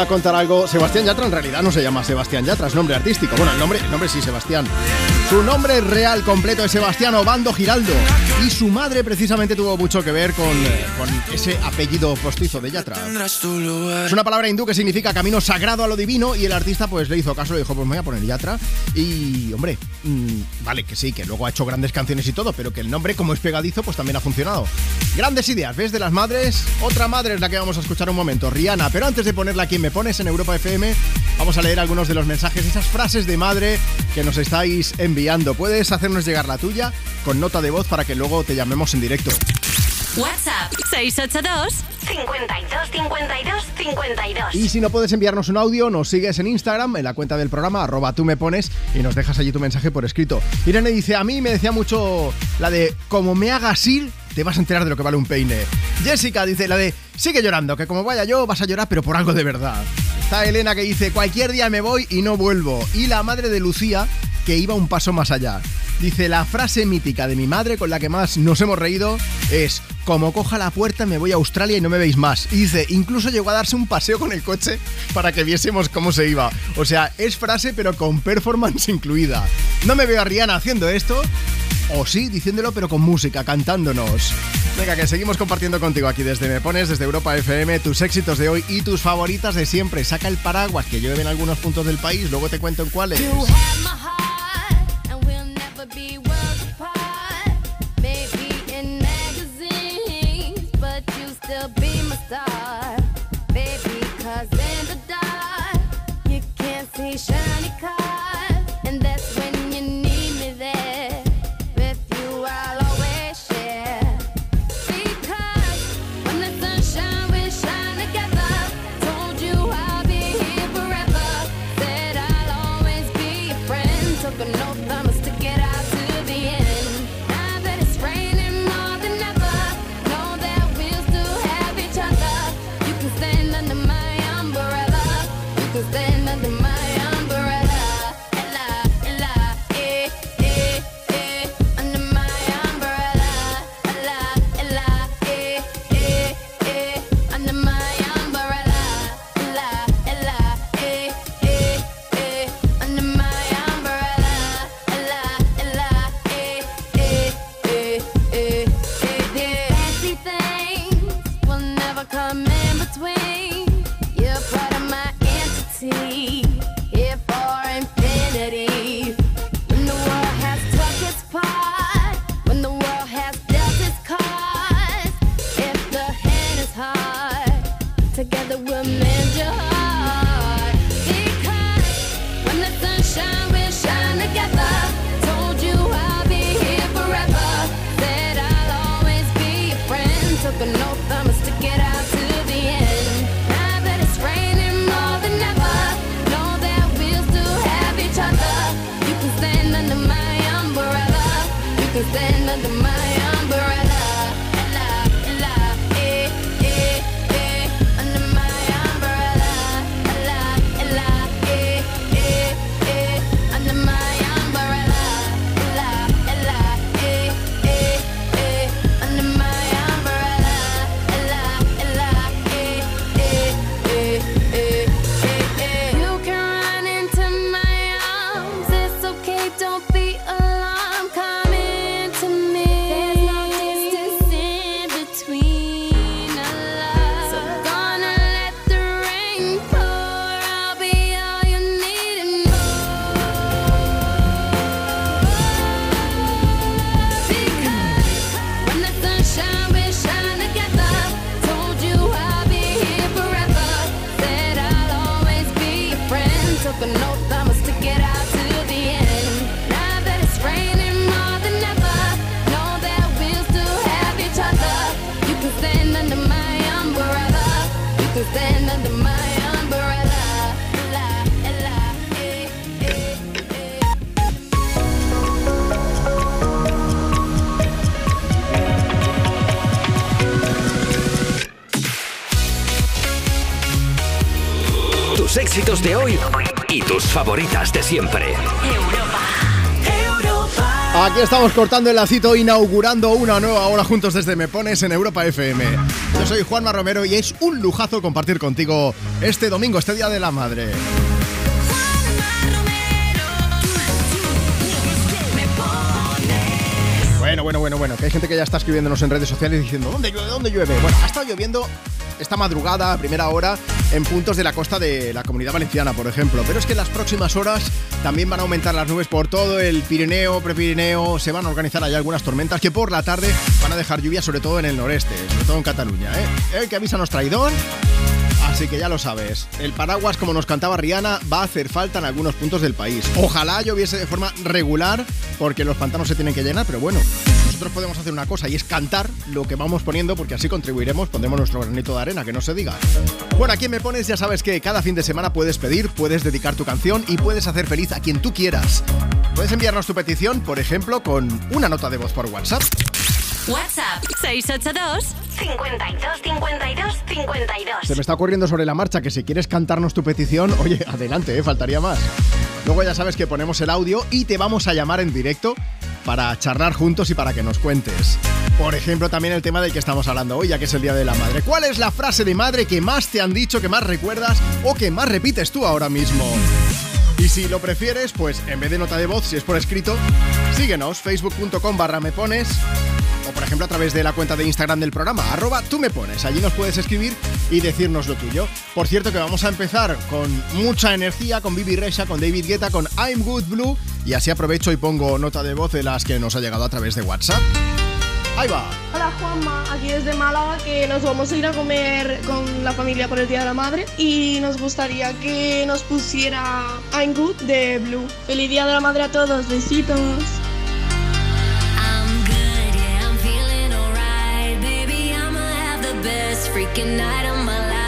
a contar algo. Sebastián Yatra en realidad no se llama Sebastián Yatra, es nombre artístico. Bueno, el nombre, el nombre sí, Sebastián. Su nombre real completo es Sebastián Obando Giraldo. Y su madre precisamente tuvo mucho que ver con, eh, con ese apellido postizo de Yatra. Es una palabra hindú que significa camino sagrado a lo divino y el artista pues le hizo caso y dijo, pues me voy a poner Yatra. Y, hombre, mm, vale, que sí, que luego ha hecho grandes canciones y todo, pero que el nombre como es pegadizo pues también ha funcionado. Grandes ideas, ¿ves? De las madres. Otra madre es la que vamos a escuchar un momento, Rihanna. Pero antes de ponerla aquí Me Pones en Europa FM, vamos a leer algunos de los mensajes, esas frases de madre que nos estáis enviando. Puedes hacernos llegar la tuya con nota de voz para que luego te llamemos en directo. WhatsApp 682 52 52 52. Y si no puedes enviarnos un audio, nos sigues en Instagram, en la cuenta del programa, arroba tú me pones, y nos dejas allí tu mensaje por escrito. Irene dice, a mí me decía mucho la de, como me hagas ir, te vas a enterar de lo que vale un peine. Jessica dice, la de, sigue llorando, que como vaya yo, vas a llorar, pero por algo de verdad. Está Elena que dice, cualquier día me voy y no vuelvo. Y la madre de Lucía, que iba un paso más allá. Dice, la frase mítica de mi madre con la que más nos hemos reído es, como coja la puerta me voy a Australia y no me veis más. Y dice, incluso llegó a darse un paseo con el coche para que viésemos cómo se iba. O sea, es frase pero con performance incluida. No me veo a Rihanna haciendo esto, o sí, diciéndolo pero con música, cantándonos. Venga, que seguimos compartiendo contigo aquí desde Me Pones, desde Europa FM, tus éxitos de hoy y tus favoritas de siempre. Saca el paraguas que llueve en algunos puntos del país, luego te cuento en cuáles. Éxitos de hoy y tus favoritas de siempre. Aquí estamos cortando el lacito, inaugurando una nueva hora juntos desde Me Pones en Europa FM. Yo soy Juanma Romero y es un lujazo compartir contigo este domingo, este Día de la Madre. Bueno, bueno, bueno, bueno, que hay gente que ya está escribiéndonos en redes sociales diciendo ¿dónde llueve? ¿Dónde llueve? Bueno, ha estado lloviendo esta madrugada, a primera hora, en puntos de la costa de la comunidad valenciana, por ejemplo. Pero es que en las próximas horas también van a aumentar las nubes por todo el Pirineo, Prepirineo. Se van a organizar allá algunas tormentas que por la tarde van a dejar lluvia, sobre todo en el noreste, sobre todo en Cataluña. ¿eh? El que avísanos traidón. Así que ya lo sabes, el paraguas, como nos cantaba Rihanna, va a hacer falta en algunos puntos del país. Ojalá lloviese de forma regular, porque los pantanos se tienen que llenar, pero bueno, nosotros podemos hacer una cosa y es cantar lo que vamos poniendo, porque así contribuiremos, pondremos nuestro granito de arena, que no se diga. Bueno, aquí me pones, ya sabes que cada fin de semana puedes pedir, puedes dedicar tu canción y puedes hacer feliz a quien tú quieras. Puedes enviarnos tu petición, por ejemplo, con una nota de voz por WhatsApp. WhatsApp 682 52 52 52. Se me está ocurriendo sobre la marcha que si quieres cantarnos tu petición, oye, adelante, ¿eh? faltaría más. Luego ya sabes que ponemos el audio y te vamos a llamar en directo para charlar juntos y para que nos cuentes. Por ejemplo, también el tema del que estamos hablando hoy, ya que es el Día de la Madre. ¿Cuál es la frase de madre que más te han dicho, que más recuerdas o que más repites tú ahora mismo? Y si lo prefieres, pues en vez de nota de voz, si es por escrito, síguenos, facebook.com barra me pones o por ejemplo a través de la cuenta de Instagram del programa, arroba tú me pones. Allí nos puedes escribir y decirnos lo tuyo. Por cierto que vamos a empezar con mucha energía, con Bibi Resha, con David Guetta, con I'm Good Blue y así aprovecho y pongo nota de voz de las que nos ha llegado a través de WhatsApp. Ahí va. Hola Juanma, aquí desde Málaga que nos vamos a ir a comer con la familia por el Día de la Madre y nos gustaría que nos pusiera I'm Good de Blue. Feliz Día de la Madre a todos, besitos. I'm good, yeah, I'm feeling alright. Baby, I'ma have the best freaking night of my life.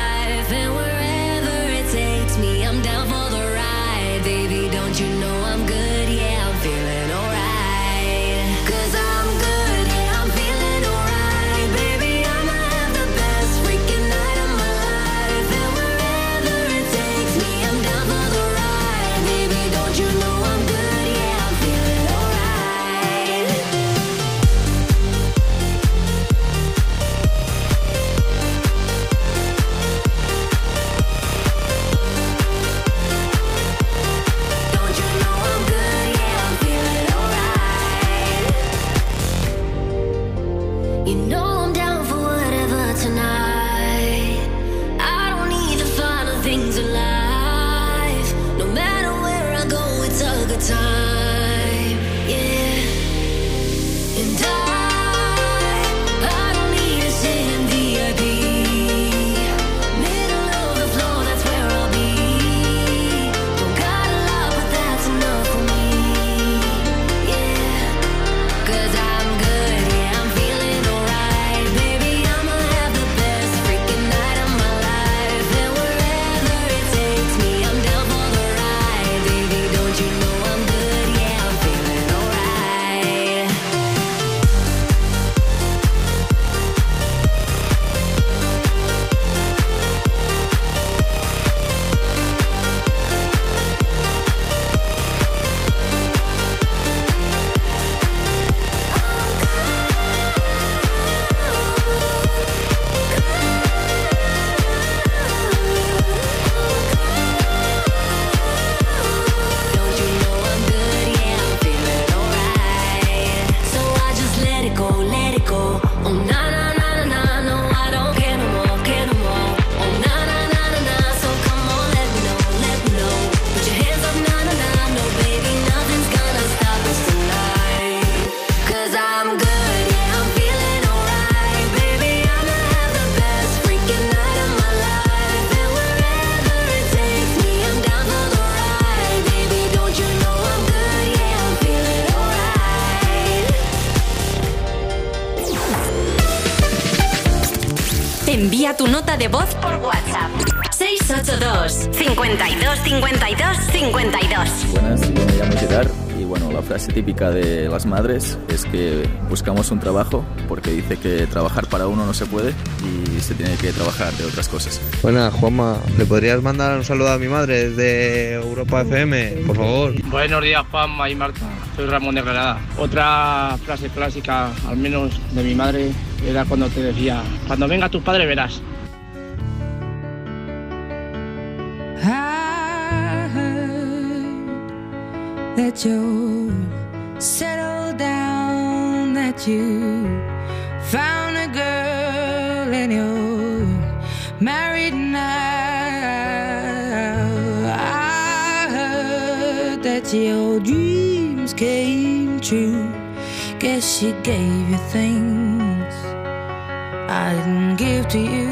Nota de voz por WhatsApp. 682 52 52 52. Buenas, yo me llamo Gerard y bueno, la frase típica de las madres es que buscamos un trabajo porque dice que trabajar para uno no se puede y se tiene que trabajar de otras cosas. Buenas, Juanma. ¿Le podrías mandar un saludo a mi madre desde Europa FM, por favor? Buenos días, Juanma y Marta. soy Ramón de Granada. Otra frase clásica, al menos de mi madre, era cuando te decía, cuando venga tu padre verás. That settled down, that you found a girl and you're married now. I heard that your dreams came true. Guess she gave you things I didn't give to you.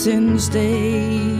since day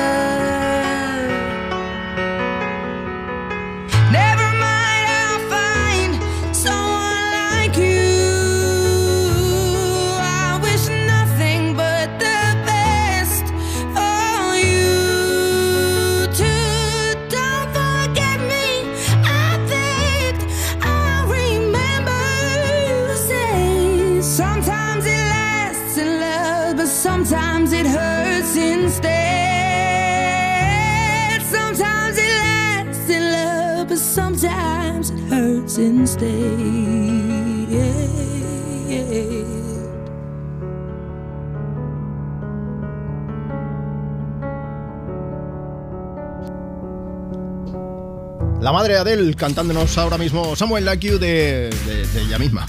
La madre de Adele cantándonos ahora mismo Samuel Like You de, de- de ella misma.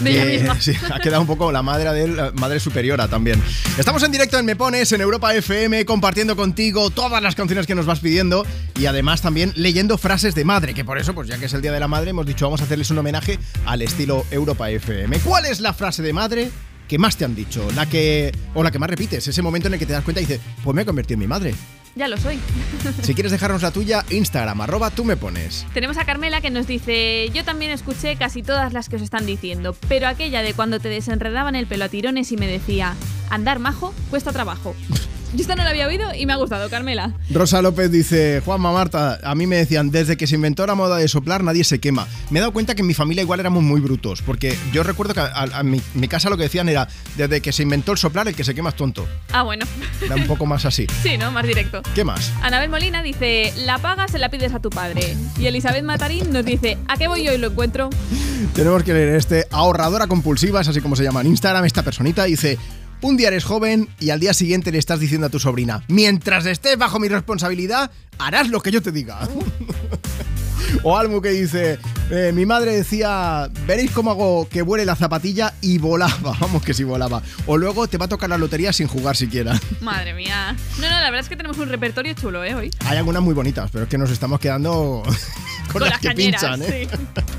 De ella Que, misma. sí, ha quedado un poco la madre Adele, eh, madre superiora también. Estamos en directo en Me Pones, en Europa FM, compartiendo contigo todas las canciones que nos vas pidiendo y además también leyendo frases de madre, que por eso, pues ya que es el Día de la Madre, hemos dicho vamos a hacerles un homenaje al estilo Europa FM. ¿Cuál es la frase de madre? que más te han dicho? La que. o la que más repites, ese momento en el que te das cuenta y dices, pues me he convertido en mi madre. Ya lo soy. Si quieres dejarnos la tuya, Instagram, arroba tú me pones. Tenemos a Carmela que nos dice, yo también escuché casi todas las que os están diciendo, pero aquella de cuando te desenredaban el pelo a tirones y me decía, andar majo cuesta trabajo. Yo esta no la había oído y me ha gustado, Carmela. Rosa López dice, Juanma Marta, a mí me decían, desde que se inventó la moda de soplar nadie se quema. Me he dado cuenta que en mi familia igual éramos muy brutos, porque yo recuerdo que a, a- a mi, mi casa lo que decían era, desde que se inventó el soplar, el que se quema es tonto. Ah, bueno. Era un poco más así. Sí, ¿no? Más directo. ¿Qué más? Anabel Molina dice, la pagas se la pides a tu padre. Y Elizabeth Matarín nos dice, ¿a qué voy yo y lo encuentro? Tenemos que leer este ahorradora compulsiva, es así como se llama en Instagram, esta personita dice... Un día eres joven y al día siguiente le estás diciendo a tu sobrina, mientras estés bajo mi responsabilidad, harás lo que yo te diga. O Almu que dice, eh, mi madre decía, veréis cómo hago que vuele la zapatilla y volaba, vamos que sí volaba. O luego te va a tocar la lotería sin jugar siquiera. Madre mía. No, no, la verdad es que tenemos un repertorio chulo, ¿eh? Hoy. Hay algunas muy bonitas, pero es que nos estamos quedando con, las, que cañeras, pinchan, ¿eh?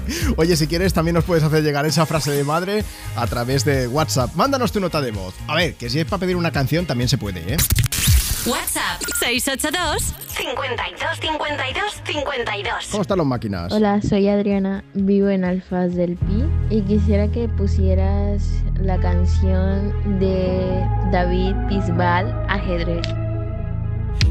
sí. Oye, si quieres también nos puedes hacer llegar esa frase de madre a través de WhatsApp. Mándanos tu nota de voz. A ver, que si es para pedir una canción también se puede, ¿eh? WhatsApp 682 52 52 52. ¿Cómo están las máquinas? Hola, soy Adriana, vivo en Alfaz del Pi y quisiera que pusieras la canción de David Bisbal, Ajedrez.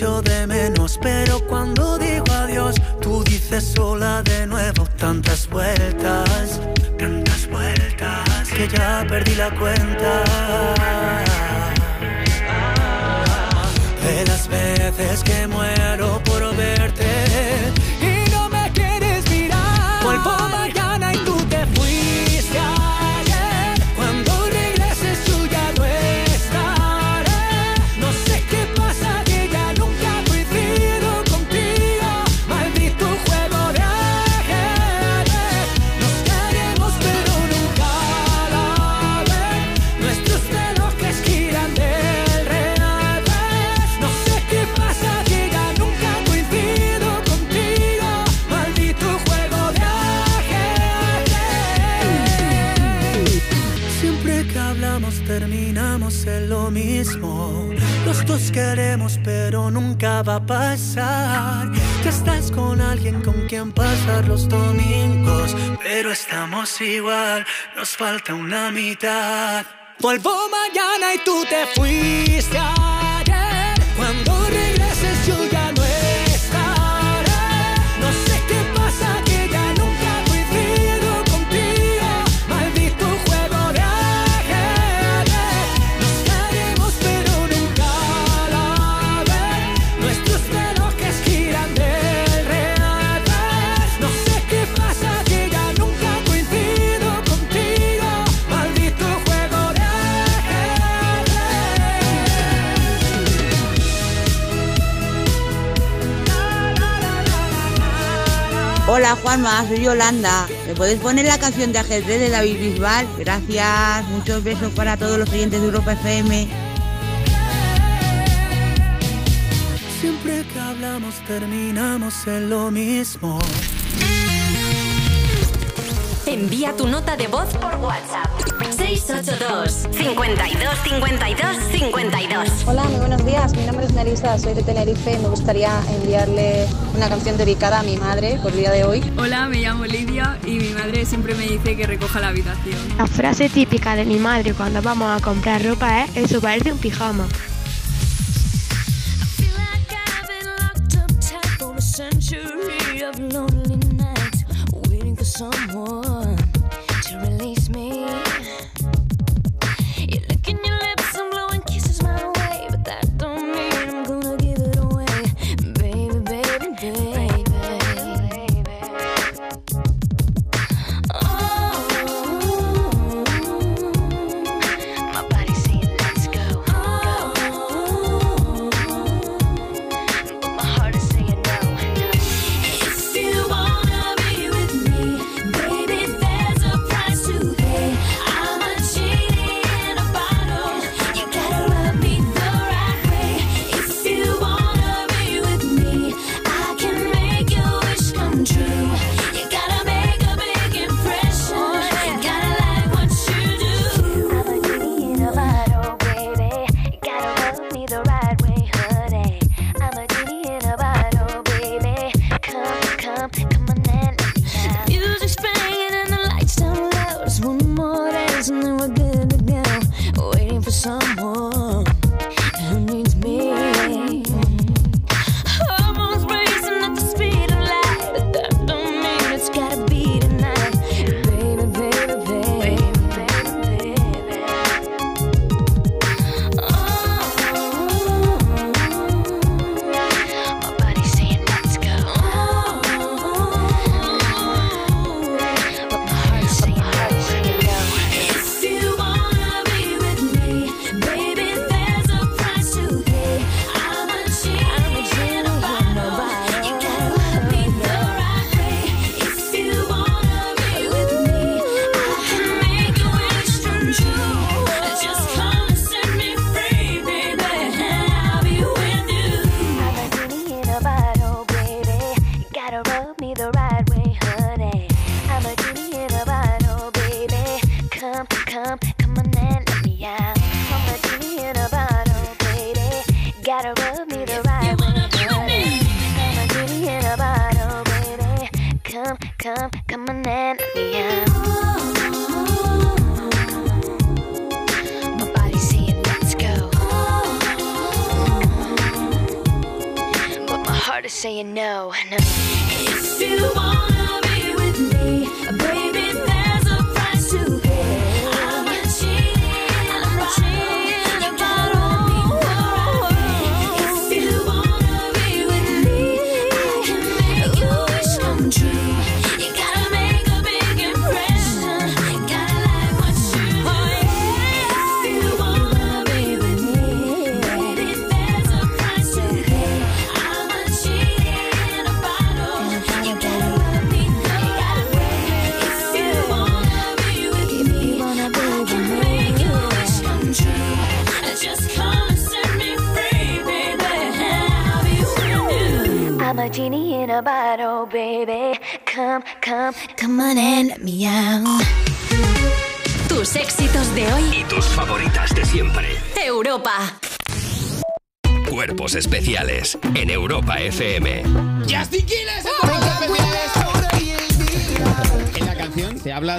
echo de menos. Pero cuando digo adiós, tú dices sola de nuevo. Tantas vueltas, tantas vueltas. Que ya perdí la cuenta. De las veces que muero por verte Dos queremos pero nunca va a pasar. Ya estás con alguien con quien pasar los domingos, pero estamos igual. Nos falta una mitad. Vuelvo mañana y tú te fuiste ayer. Cuando regreses yo ya Hola Juanma, soy Yolanda. ¿Me puedes poner la canción de ajedrez de David Bisbal? Gracias, muchos besos para todos los oyentes de Europa FM. Siempre que hablamos terminamos en lo mismo. Envía tu nota de voz por WhatsApp. 682 52 52 52. Hola, muy buenos días. Mi nombre es Nerissa, soy de Tenerife. Me gustaría enviarle una canción dedicada a mi madre por el día de hoy. Hola, me llamo Lidia y mi madre siempre me dice que recoja la habitación. La frase típica de mi madre cuando vamos a comprar ropa es eso parece un pijama. Someone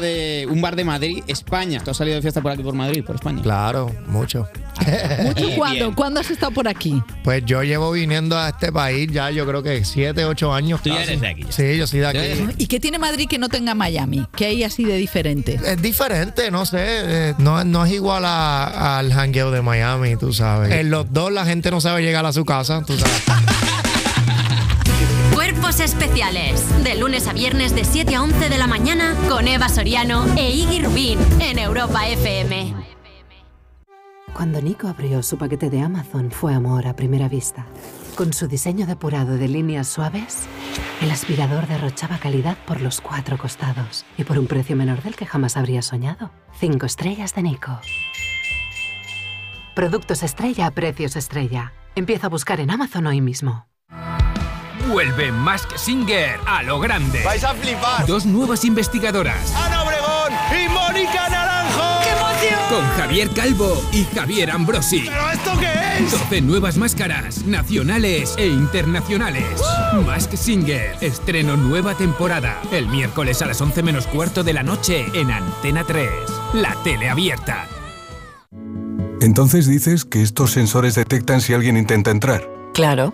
de un bar de Madrid, España. ¿Tú has salido de fiesta por aquí, por Madrid, por España? Claro, mucho. ¿Mucho cuándo? bien. ¿Cuándo has estado por aquí? Pues yo llevo viniendo a este país ya yo creo que 7, 8 años. Tú ya casi. eres de aquí, ya. Sí, yo soy de aquí. ¿Y qué tiene Madrid que no tenga Miami? ¿Qué hay así de diferente? Es diferente, no sé, eh, no, no es igual a- al hangueo de Miami, tú sabes. En los dos la gente no sabe llegar a su casa, tú sabes. Especiales. De lunes a viernes de 7 a 11 de la mañana con Eva Soriano e Iggy Rubín en Europa FM. Cuando Nico abrió su paquete de Amazon fue amor a primera vista. Con su diseño depurado de líneas suaves, el aspirador derrochaba calidad por los cuatro costados y por un precio menor del que jamás habría soñado. Cinco estrellas de Nico. Productos estrella a precios estrella. Empieza a buscar en Amazon hoy mismo. Vuelve Mask Singer a lo grande. Vais a flipar. Dos nuevas investigadoras. Ana Obregón y Mónica Naranjo. ¡Qué emoción! Con Javier Calvo y Javier Ambrosi. ¿Pero esto qué es? 12 nuevas máscaras, nacionales e internacionales. Mask Singer, estreno nueva temporada. El miércoles a las 11 menos cuarto de la noche en Antena 3. La tele abierta. Entonces dices que estos sensores detectan si alguien intenta entrar. Claro,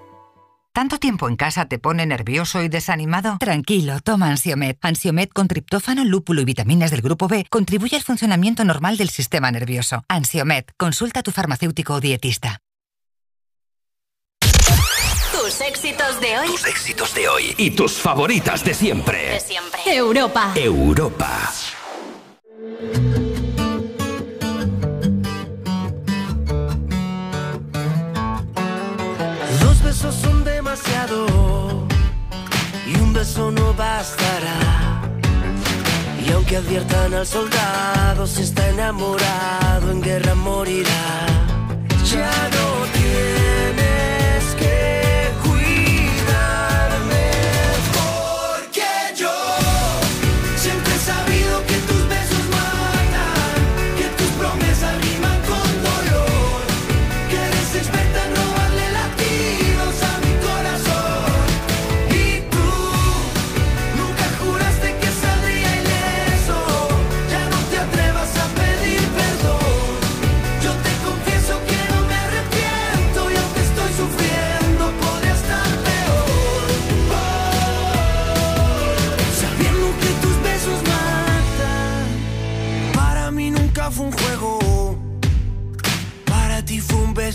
¿Tanto tiempo en casa te pone nervioso y desanimado? Tranquilo, toma Ansiomed. Ansiomed con triptófano, lúpulo y vitaminas del grupo B contribuye al funcionamiento normal del sistema nervioso. Ansiomed, consulta a tu farmacéutico o dietista. Tus éxitos de hoy. Tus éxitos de hoy y tus favoritas de siempre. De siempre. Europa. Europa. Y un beso no bastará. Y aunque adviertan al soldado, si está enamorado, en guerra morirá. Ya no tienes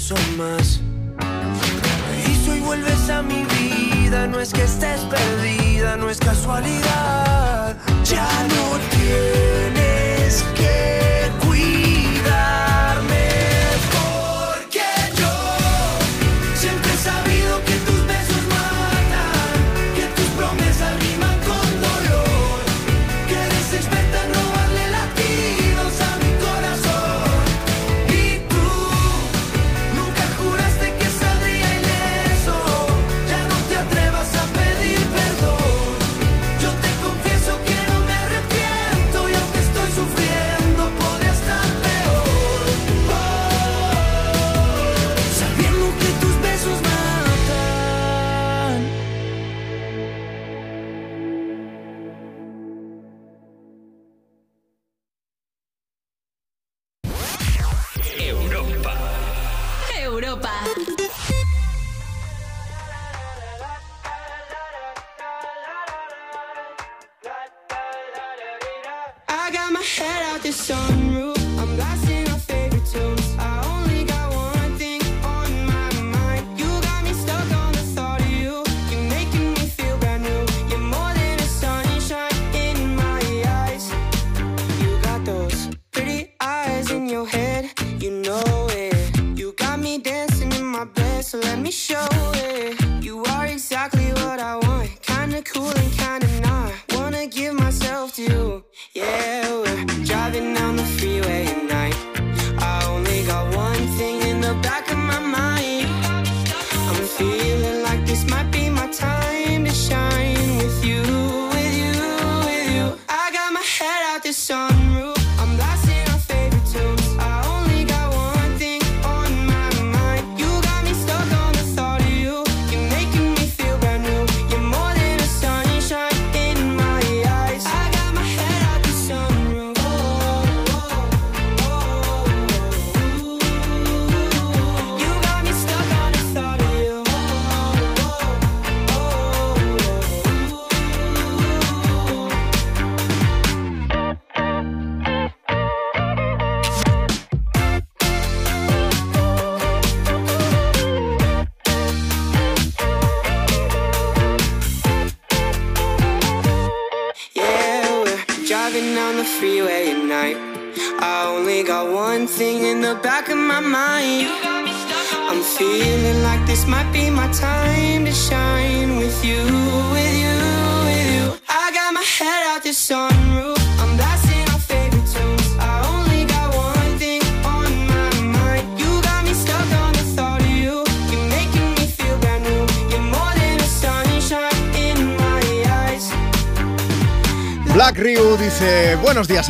beso más. Y si vuelves a mi vida, no es que estés perdida, no es casualidad. Ya no tienes sun.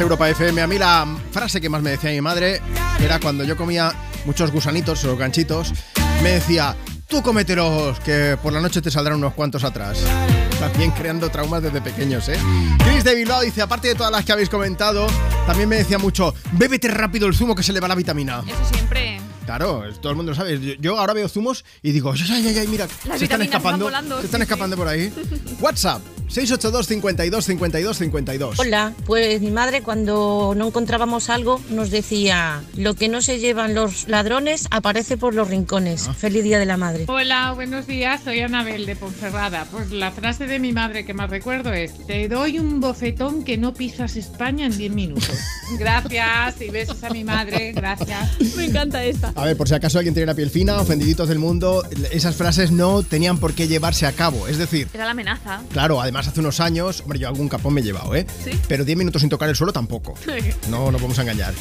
Europa FM. A mí la frase que más me decía mi madre era cuando yo comía muchos gusanitos o ganchitos, me decía, tú cómetelos, que por la noche te saldrán unos cuantos atrás. También creando traumas desde pequeños, ¿eh? Chris de Bilbao dice, aparte de todas las que habéis comentado, también me decía mucho, bébete rápido el zumo que se le va la vitamina. Eso siempre. Claro, todo el mundo lo sabe. Yo, yo ahora veo zumos y digo, ay, ay, ay, mira, Las se están escapando. van volando, se están sí, escapando por ahí. WhatsApp, 682 52 52 52. Hola, pues mi madre cuando no encontrábamos algo nos decía, lo que no se llevan los ladrones aparece por los rincones. Feliz Día de la Madre. Hola, buenos días, soy Anabel de Ponferrada. Pues la frase de mi madre que más recuerdo es, te doy un bofetón que no pisas España en 10 minutos. Gracias y besos a mi madre, gracias. Me encanta esta. A ver, por si acaso alguien tiene la piel fina, ofendiditos del mundo, esas frases no tenían por qué llevarse a cabo. Es decir, Era la amenaza. claro, además hace unos años, hombre, yo algún capón me he llevado, ¿eh? Sí. Pero 10 minutos sin tocar el suelo tampoco. No, no podemos engañar.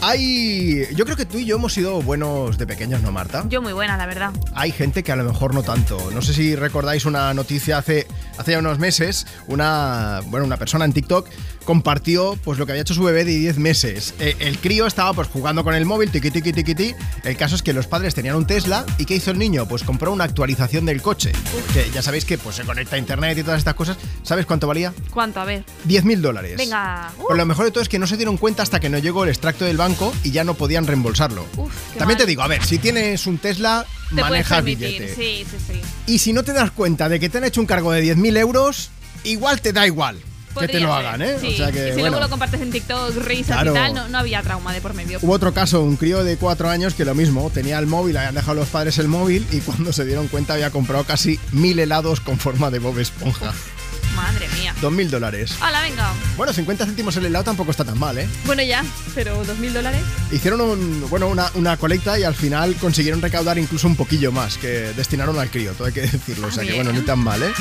Hay. Yo creo que tú y yo hemos sido buenos de pequeños, ¿no, Marta? Yo muy buena, la verdad. Hay gente que a lo mejor no tanto. No sé si recordáis una noticia hace, hace ya unos meses. Una, bueno, una persona en TikTok compartió pues lo que había hecho su bebé de 10 meses. Eh, el crío estaba pues jugando con el móvil, tiqui tiqui tiqui tiqui. El caso es que los padres tenían un Tesla y ¿qué hizo el niño? Pues compró una actualización del coche. Que ya sabéis que pues se conecta a internet y todas estas cosas. ¿Sabes cuánto valía? ¿Cuánto? A ver. 10.000 dólares. Venga. Uh, Pero lo mejor de todo es que no se dieron cuenta hasta que no llegó el extracto del banco y ya no podían reembolsarlo. uf, También te digo, a ver, si tienes un Tesla, Te puedes manejas permitir. billete. Sí, sí, sí. Y si no te das cuenta de que te han hecho un cargo de 10.000 euros, igual te da igual que te lo hagan, ¿eh? sí. O sea que, y si bueno. luego lo compartes en TikTok, risas Claro. y tal, no, no había trauma de por medio. Hubo otro caso, un crío de 4 años que lo mismo, tenía el móvil, habían dejado los padres el móvil y cuando se dieron cuenta había comprado casi 1.000 helados con forma de Bob Esponja. Madre mía. 2.000 dólares. Hala, venga. Bueno, 50 céntimos el helado tampoco está tan mal, ¿eh? Bueno, ya, pero dos mil dólares. Hicieron un, bueno, una, una colecta y al final consiguieron recaudar incluso un poquillo más que destinaron al crío, todo hay que decirlo. O sea que Bien. bueno, ni tan mal, ¿eh?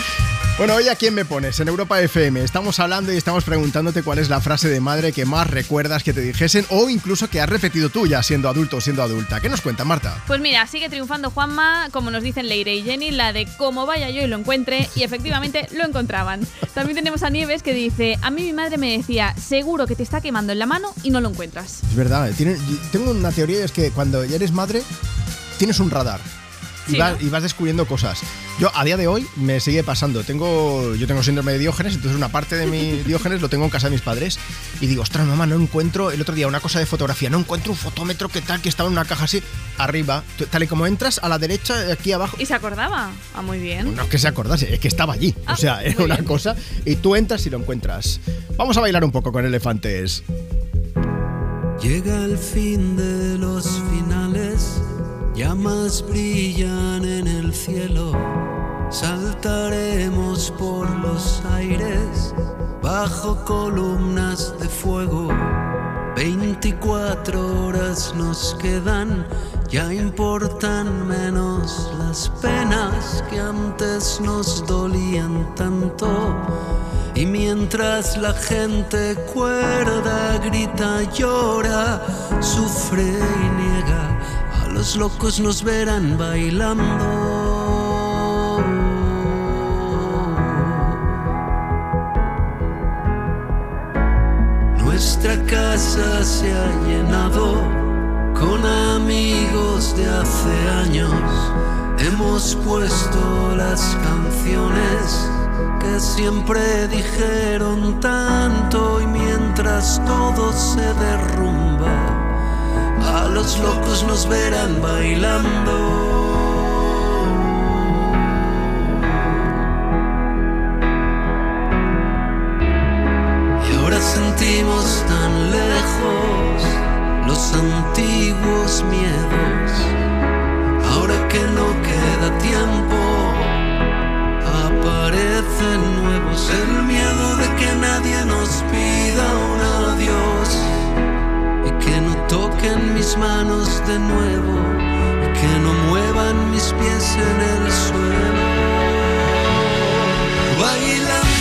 Bueno, hoy a quién me pones en Europa FM. Estamos hablando y estamos preguntándote cuál es la frase de madre que más recuerdas que te dijesen o incluso que has repetido tú ya siendo adulto o siendo adulta. ¿Qué nos cuenta, Marta? Pues mira, sigue triunfando Juanma, como nos dicen Leire y Jenny, la de como vaya yo y lo encuentre, y efectivamente lo encontraban. También tenemos a Nieves que dice, a mí mi madre me decía, seguro que te está quemando en la mano y no lo encuentras. Es verdad, tiene- tengo una teoría y es que cuando ya eres madre tienes un radar. Y, Sí, vas, ¿no? y vas descubriendo cosas. Yo a día de hoy me sigue pasando. Tengo, yo tengo síndrome de Diógenes, entonces una parte de mi Diógenes lo tengo en casa de mis padres y digo, ostras, mamá, no encuentro el otro día una cosa de fotografía, no encuentro un fotómetro que tal que estaba en una caja así arriba, tal y como entras a la derecha aquí abajo. ¿Y se acordaba? Ah, muy bien. No es que se acordase, es que estaba allí. o sea, era una cosa. Y tú entras y lo encuentras. Vamos a bailar un poco con elefantes. Llega el fin de los finales, llamas brillan en el cielo, saltaremos por los aires bajo columnas de fuego. 24 horas nos quedan, ya importan menos las penas que antes nos dolían tanto. Y mientras la gente cuerda, grita, llora, sufre y niega, los locos nos verán bailando. Nuestra casa se ha llenado con amigos de hace años. Hemos puesto las canciones que siempre dijeron tanto y mientras todo se derrumba, a los locos nos verán bailando. Y ahora sentimos tan lejos los antiguos miedos. Ahora que no queda tiempo, aparecen nuevos. El miedo de que nadie nos pida toquen mis manos de nuevo. Y que no muevan mis pies en el suelo. Bailando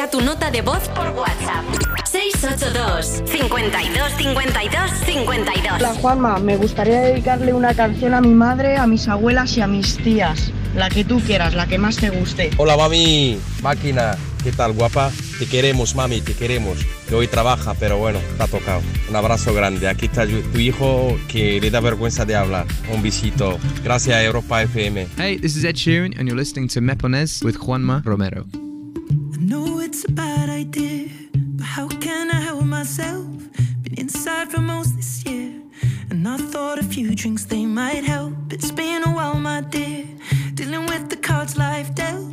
Envía tu nota de voz por WhatsApp. 682 52 52 52. Hola Juanma, me gustaría dedicarle una canción a mi madre, a mis abuelas y a mis tías. La que tú quieras, la que más te guste. Hola mami, máquina, ¿qué tal guapa? Te queremos mami, te queremos. Que hoy trabaja, pero bueno, te ha tocado. Un abrazo grande. Aquí está tu hijo que le da vergüenza de hablar. Un besito. Gracias a Europa FM. Hey, this is Ed Sheeran, and you're listening to Mepones with Juanma Romero. It's a bad idea, but how can I help myself? Been inside for most this year, and I thought a few drinks they might help. It's been a while, my dear, dealing with the cards life dealt.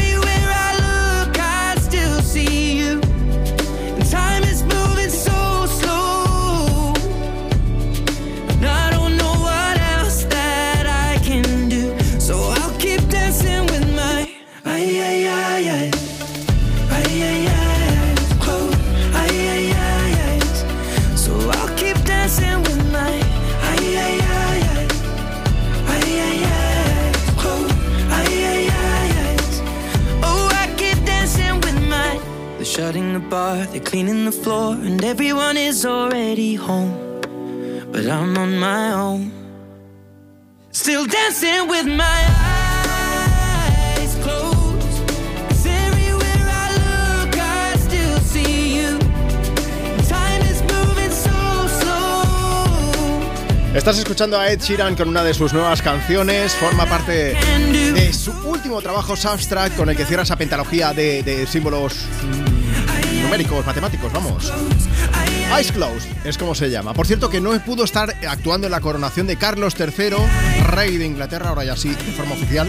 Bar, they're cleaning the floor, and everyone is already home. But I'm on my own. Still dancing with my eyes closed. 'Cause everywhere I look, I still see you. Time is moving so slow. Estás escuchando a Ed Sheeran con una de sus nuevas canciones. Forma parte de su último trabajo, Substract, con el que cierra esa pentalogía de, de símbolos numéricos, matemáticos, vamos. Eyes Closed es como se llama. Por cierto, que no pudo estar actuando en la coronación de Carlos III, rey de Inglaterra, ahora ya sí, de forma oficial,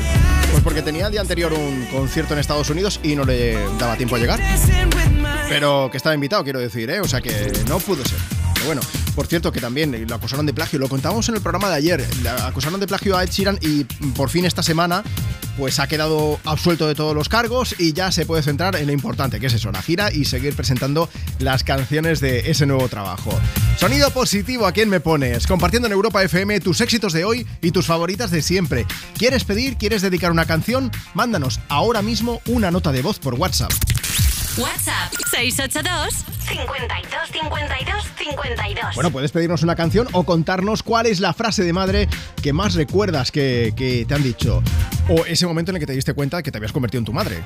pues porque tenía el día anterior un concierto en Estados Unidos y no le daba tiempo a llegar. Pero que estaba invitado, quiero decir, ¿eh? O sea que no pudo ser. Bueno, por cierto que también lo acusaron de plagio, lo contábamos en el programa de ayer, acusaron de plagio a Ed Sheeran y por fin esta semana pues ha quedado absuelto de todos los cargos y ya se puede centrar en lo importante, que es eso, la gira y seguir presentando las canciones de ese nuevo trabajo. Sonido positivo, ¿a quién me pones? Compartiendo en Europa FM tus éxitos de hoy y tus favoritas de siempre. ¿Quieres pedir, quieres dedicar una canción? Mándanos ahora mismo una nota de voz por WhatsApp. WhatsApp 682 52 52 52. Bueno, puedes pedirnos una canción o contarnos cuál es la frase de madre que más recuerdas que, que te han dicho. O ese momento en el que te diste cuenta que te habías convertido en tu madre.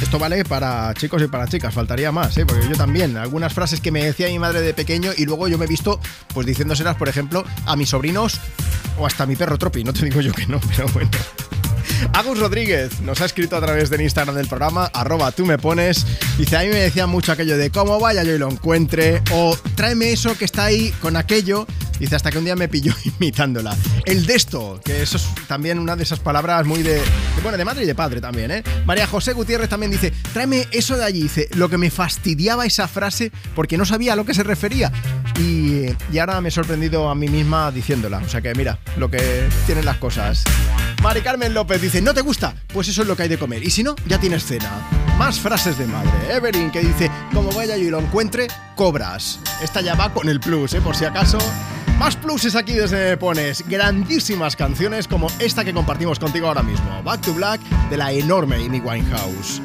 Esto vale para chicos y para chicas, faltaría más, ¿eh? porque yo también, algunas frases que me decía mi madre de pequeño y luego yo me he visto pues diciéndoselas, por ejemplo, a mis sobrinos o hasta a mi perro Tropi, no te digo yo que no, pero bueno. Agus Rodríguez nos ha escrito a través del Instagram del programa, arroba tú me pones. Dice, a mí me decía mucho aquello de cómo vaya yo y lo encuentre, o tráeme eso que está ahí con aquello. Dice, hasta que un día me pilló imitándola. El de esto, que eso es también una de esas palabras muy de, de, bueno, de madre y de padre también, ¿eh? María José Gutiérrez también dice, tráeme eso de allí. Dice, lo que me fastidiaba esa frase porque no sabía a lo que se refería. Y, y ahora me he sorprendido a mí misma diciéndola. O sea que mira, lo que tienen las cosas. Mari Carmen López dice, ¿no te gusta? Pues eso es lo que hay de comer. Y si no, ya tienes cena. Más frases de madre. Evelyn que dice, como vaya yo y lo encuentre, cobras. Esta ya va con el plus, ¿eh? Por si acaso. Más pluses aquí desde Pones. Grandísimas canciones como esta que compartimos contigo ahora mismo. Back to Black de la enorme Amy Winehouse.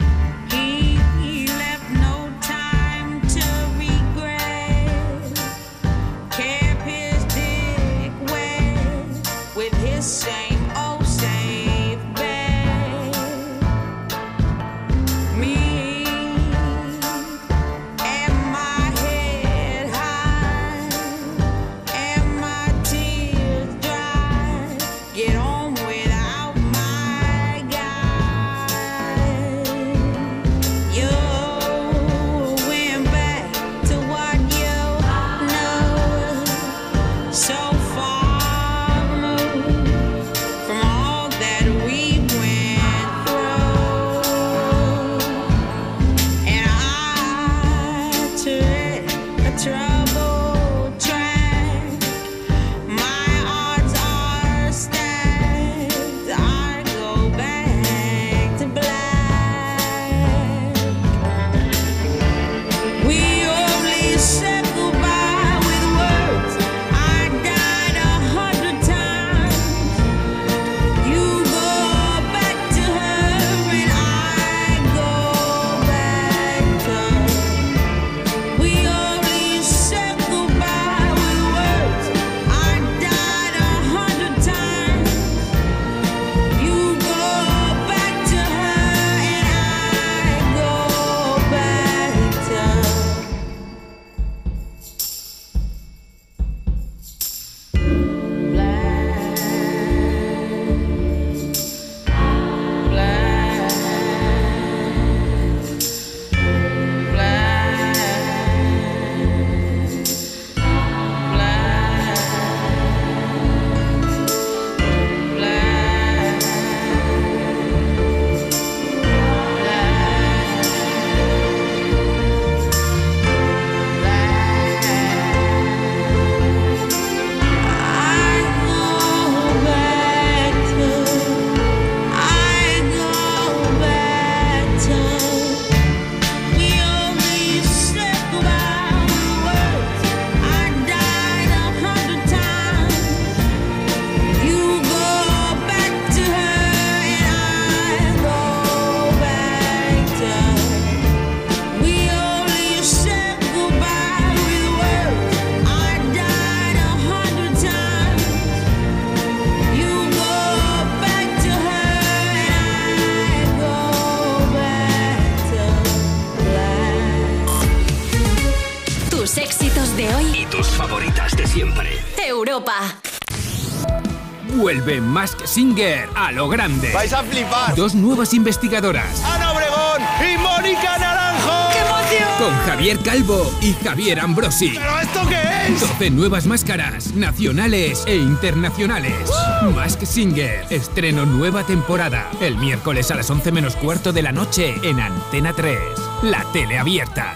Singer a lo grande. Vais a flipar. Dos nuevas investigadoras. Ana Obregón y Mónica Naranjo. ¡Qué emoción! Con Javier Calvo y Javier Ambrosi. ¿Pero esto qué es? 12 nuevas máscaras, nacionales e internacionales. Mask Singer, estreno nueva temporada. El miércoles a las 11 menos cuarto de la noche en Antena 3. La tele abierta.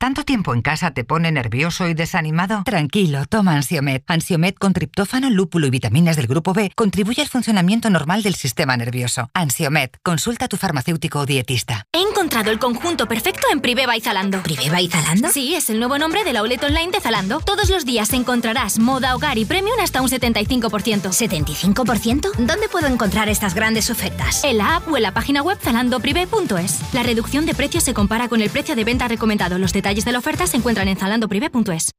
¿Tanto tiempo en casa te pone nervioso y desanimado? Tranquilo, toma Ansiomet. Ansiomet con triptófano, lúpulo y vitaminas del grupo B contribuye al funcionamiento normal del sistema nervioso. Ansiomet, consulta a tu farmacéutico o dietista. He encontrado el conjunto perfecto en Priveva y Zalando. ¿Priveva y Zalando? Sí, es el nuevo nombre de la outlet online de Zalando. Todos los días encontrarás moda, hogar y premium hasta un 75%. ¿75%? ¿Dónde puedo encontrar estas grandes ofertas? En la app o en la página web zalandoprivé.es. La reducción de precios se compara con el precio de venta recomendado. Los detalles de la oferta se encuentran en zalandoprivé.es.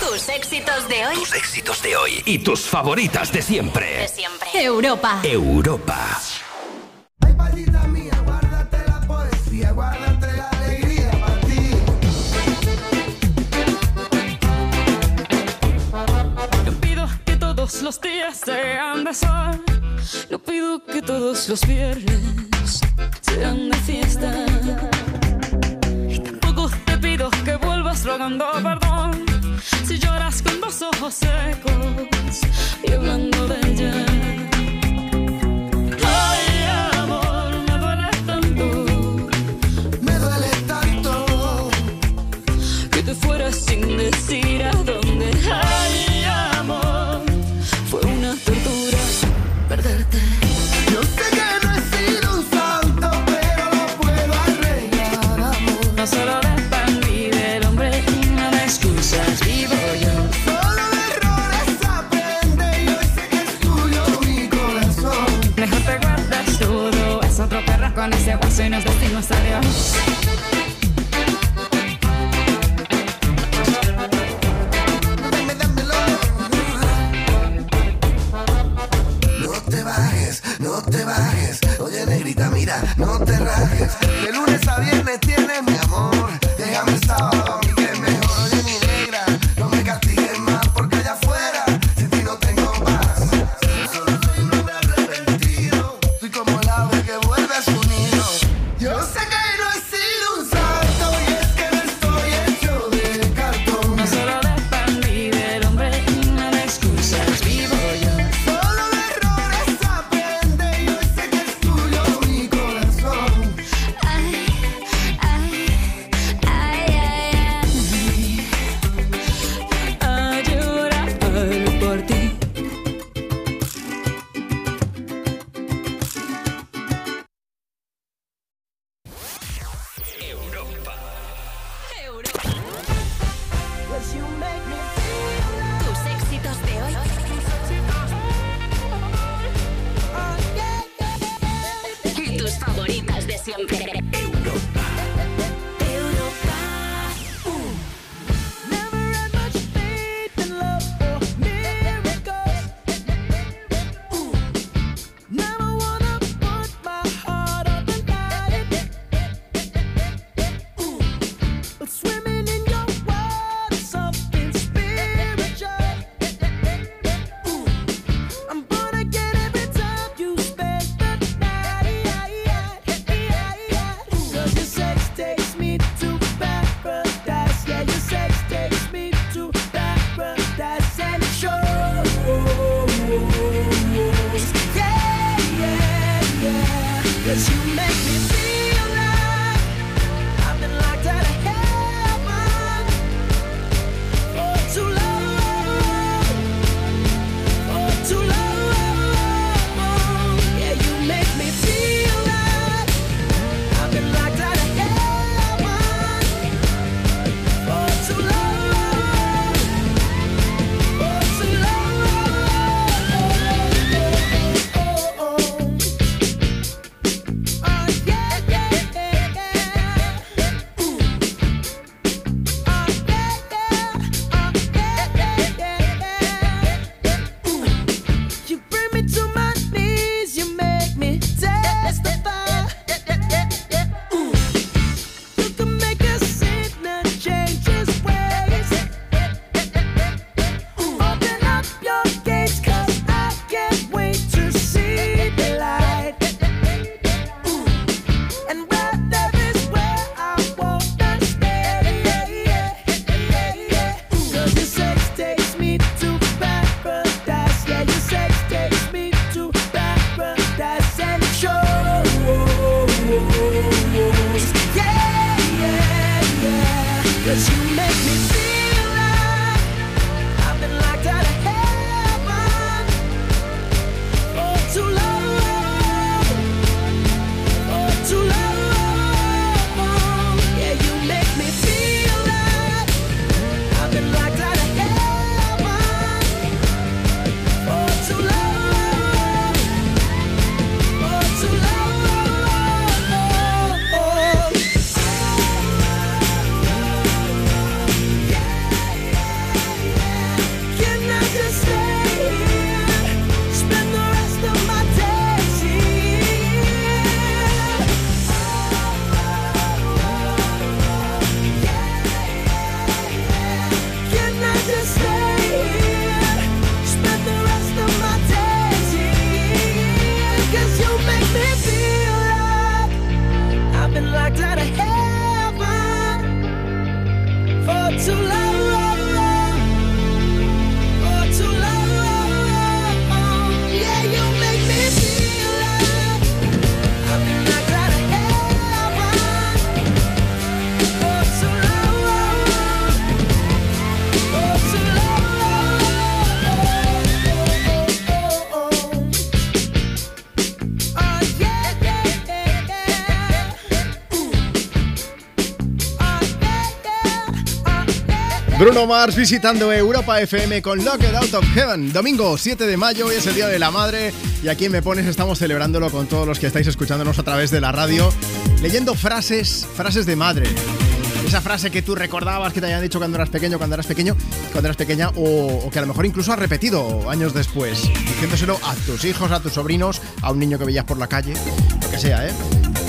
Tus éxitos de hoy. Tus éxitos de hoy y tus favoritas de siempre. De siempre. Europa. Europa. Guárdate la alegría para ti. No pido que todos los días sean de sol. No pido que todos los viernes sean de fiesta. Que vuelvas rogando perdón. Si lloras con dos ojos secos y hablando de ella. Ay, amor, me duele tanto. Me duele tanto. que te fueras sin decir a dónde. Con ese y nos decimos adiós. No te bajes, no te bajes. Oye, negrita, mira, no te rajes. De lunes a viernes tienes Bruno Mars visitando Europa FM con Locked Out of Heaven. Domingo 7 de mayo, hoy es el Día de la Madre y aquí en Me Pones estamos celebrándolo con todos los que estáis escuchándonos a través de la radio, leyendo frases, frases de madre. Esa frase que tú recordabas que te hayan dicho cuando eras pequeño, cuando eras pequeño, cuando eras pequeña o, o que a lo mejor incluso has repetido años después, diciéndoselo a tus hijos, a tus sobrinos, a un niño que veías por la calle, lo que sea, ¿eh?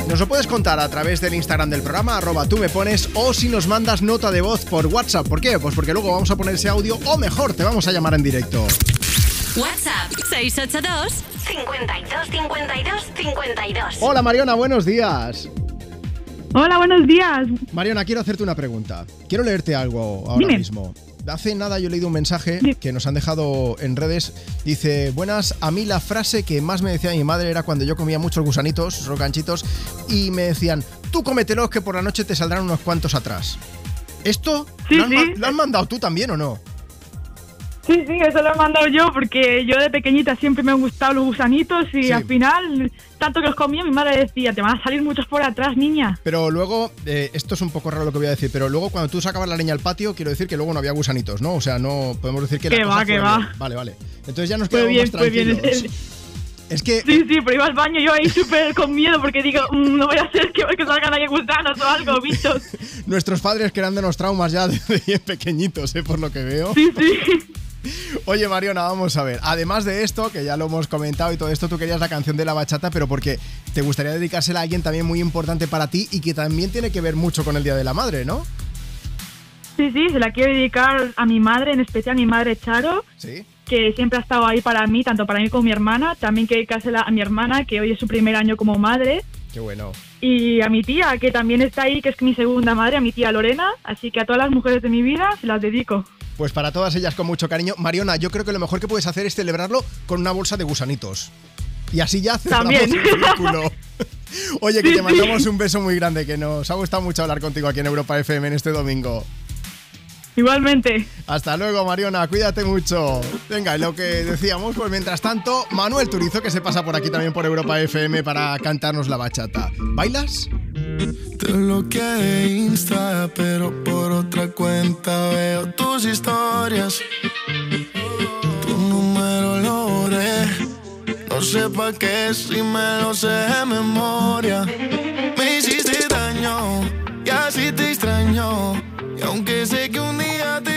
Nos lo puedes contar a través del Instagram del programa, arroba tú me pones, o si nos mandas nota de voz por WhatsApp. ¿Por qué? Pues porque luego vamos a poner ese audio, o mejor, te vamos a llamar en directo. WhatsApp 682 52 52 52. Hola Mariona, buenos días. Hola, buenos días. Mariona, quiero hacerte una pregunta. Quiero leerte algo ahora Dime. mismo. Hace nada yo he leído un mensaje que nos han dejado en redes. Dice, buenas, a mí la frase que más me decía mi madre era cuando yo comía muchos gusanitos, rocanchitos, y me decían, tú cómetelos que por la noche te saldrán unos cuantos atrás. ¿Esto Sí, lo, has, sí. ma- lo has mandado tú también o no? Sí, sí, eso lo he mandado yo porque yo de pequeñita siempre me han gustado los gusanitos y Sí. al final, tanto que los comía, mi madre decía, te van a salir muchos por atrás, niña. Pero luego, eh, esto es un poco raro lo que voy a decir, pero luego cuando tú sacabas la leña al patio, quiero decir que luego no había gusanitos, ¿no? O sea, no podemos decir que Que cosa va, que va. bien. Vale, vale. Entonces ya nos quedamos bien, más fue bien. tranquilos. Es que Sí, sí, pero iba al baño yo ahí súper con miedo porque digo, "Mm, no voy a hacer que, que salgan ahí gusanos o algo, bichos. nuestros padres creándonos traumas ya desde bien pequeñitos, ¿eh? Por lo que veo. Sí, sí. Oye, Mariona, vamos a ver. Además de esto, que ya lo hemos comentado y todo esto, tú querías la canción de la bachata, pero porque te gustaría dedicársela a alguien también muy importante para ti y que también tiene que ver mucho con el Día de la Madre, ¿no? Sí, sí, se la quiero dedicar a mi madre, en especial a mi madre Charo, Sí. que siempre ha estado ahí para mí, tanto para mí como mi hermana. También quiero dedicársela a mi hermana, que hoy es su primer año como madre. Qué bueno. Y a mi tía, que también está ahí, que es mi segunda madre, a mi tía Lorena. Así que a todas las mujeres de mi vida se las dedico. Pues para todas ellas con mucho cariño. Mariona, yo creo que lo mejor que puedes hacer es celebrarlo con una bolsa de gusanitos. Y así ya cerramos También. el círculo. Oye, que Sí, te sí. mandamos un beso muy grande, que nos ha gustado mucho hablar contigo aquí en Europa FM en este domingo. Igualmente. Hasta luego, Mariona, cuídate mucho. Venga, y lo que decíamos, pues mientras tanto, Manuel Turizo, que se pasa por aquí también por Europa FM para cantarnos la bachata. ¿Bailas? Te bloqueé de Insta, pero por otra cuenta veo tus historias. Tu número lo borré. No sé pa' qué si me lo sé de memoria. Me hiciste daño y así te extraño. Aunque sé que un día te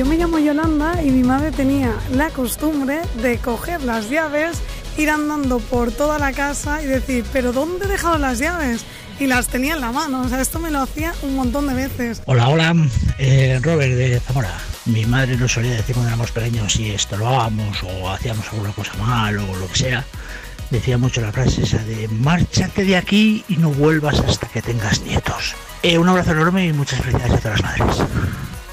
yo me llamo Yolanda y mi madre tenía la costumbre de coger las llaves ir andando por toda la casa y decir, pero ¿dónde he dejado las llaves? Y las tenía en la mano, o sea, esto me lo hacía un montón de veces. Hola, hola, eh, Robert de Zamora. Mi madre nos solía decir cuando éramos pequeños si estorbábamos o hacíamos alguna cosa mal o lo que sea. Decía mucho la frase esa de márchate de aquí y no vuelvas hasta que tengas nietos. Eh, un abrazo enorme y muchas felicidades a todas las madres.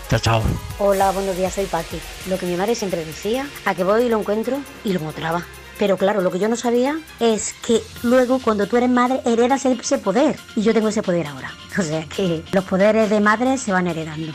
Chao, chao. Hola, buenos días, soy Paqui. Lo que mi madre siempre decía, a que voy y lo encuentro y lo encontraba. Pero claro, lo que yo no sabía es que luego cuando tú eres madre heredas ese poder. Y yo tengo ese poder ahora. O sea que los poderes de madre se van heredando.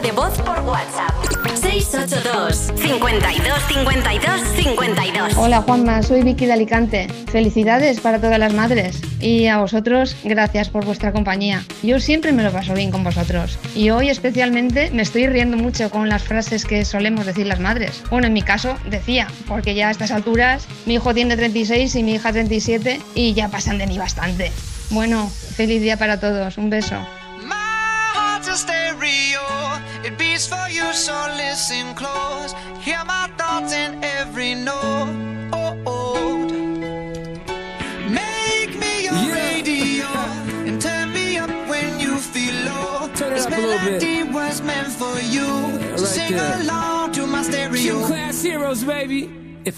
De voz por WhatsApp. 682 52 52 52. Hola Juanma, soy Vicky de Alicante. Felicidades para todas las madres. Y a vosotros, gracias por vuestra compañía. Yo siempre me lo paso bien con vosotros. Y hoy especialmente me estoy riendo mucho con las frases que solemos decir las madres. Bueno, en mi caso decía, porque ya a estas alturas mi hijo tiene 36 y mi hija 37 y ya pasan de mí bastante. Bueno, feliz día para todos. Un beso. Heroes, baby. If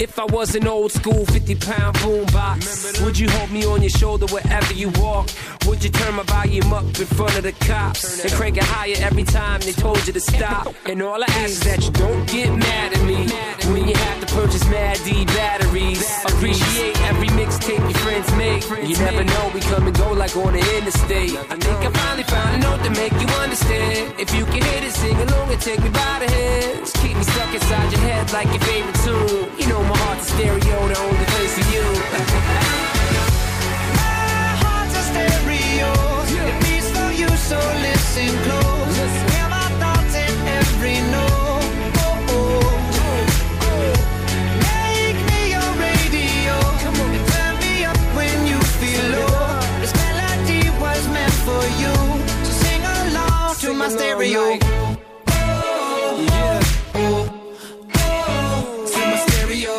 If I was an old school 50 pound boombox, would you hold me on your shoulder wherever you walk? Would you turn my volume up in front of the cops and crank it higher every time they told you to stop? And all I ask is that you don't get mad at me when you have to purchase Mad D batteries. Appreciate every mixtape your friends make. You never know, we come and go like on the interstate. I think I finally found a note to make you understand. If you can hit it, sing along and take me by the hands. Keep me stuck inside your head like your favorite tune. You know my heart's a stereo, the only place for you. My heart's a stereo. It beats for you, so listen close. Hear To my stereo.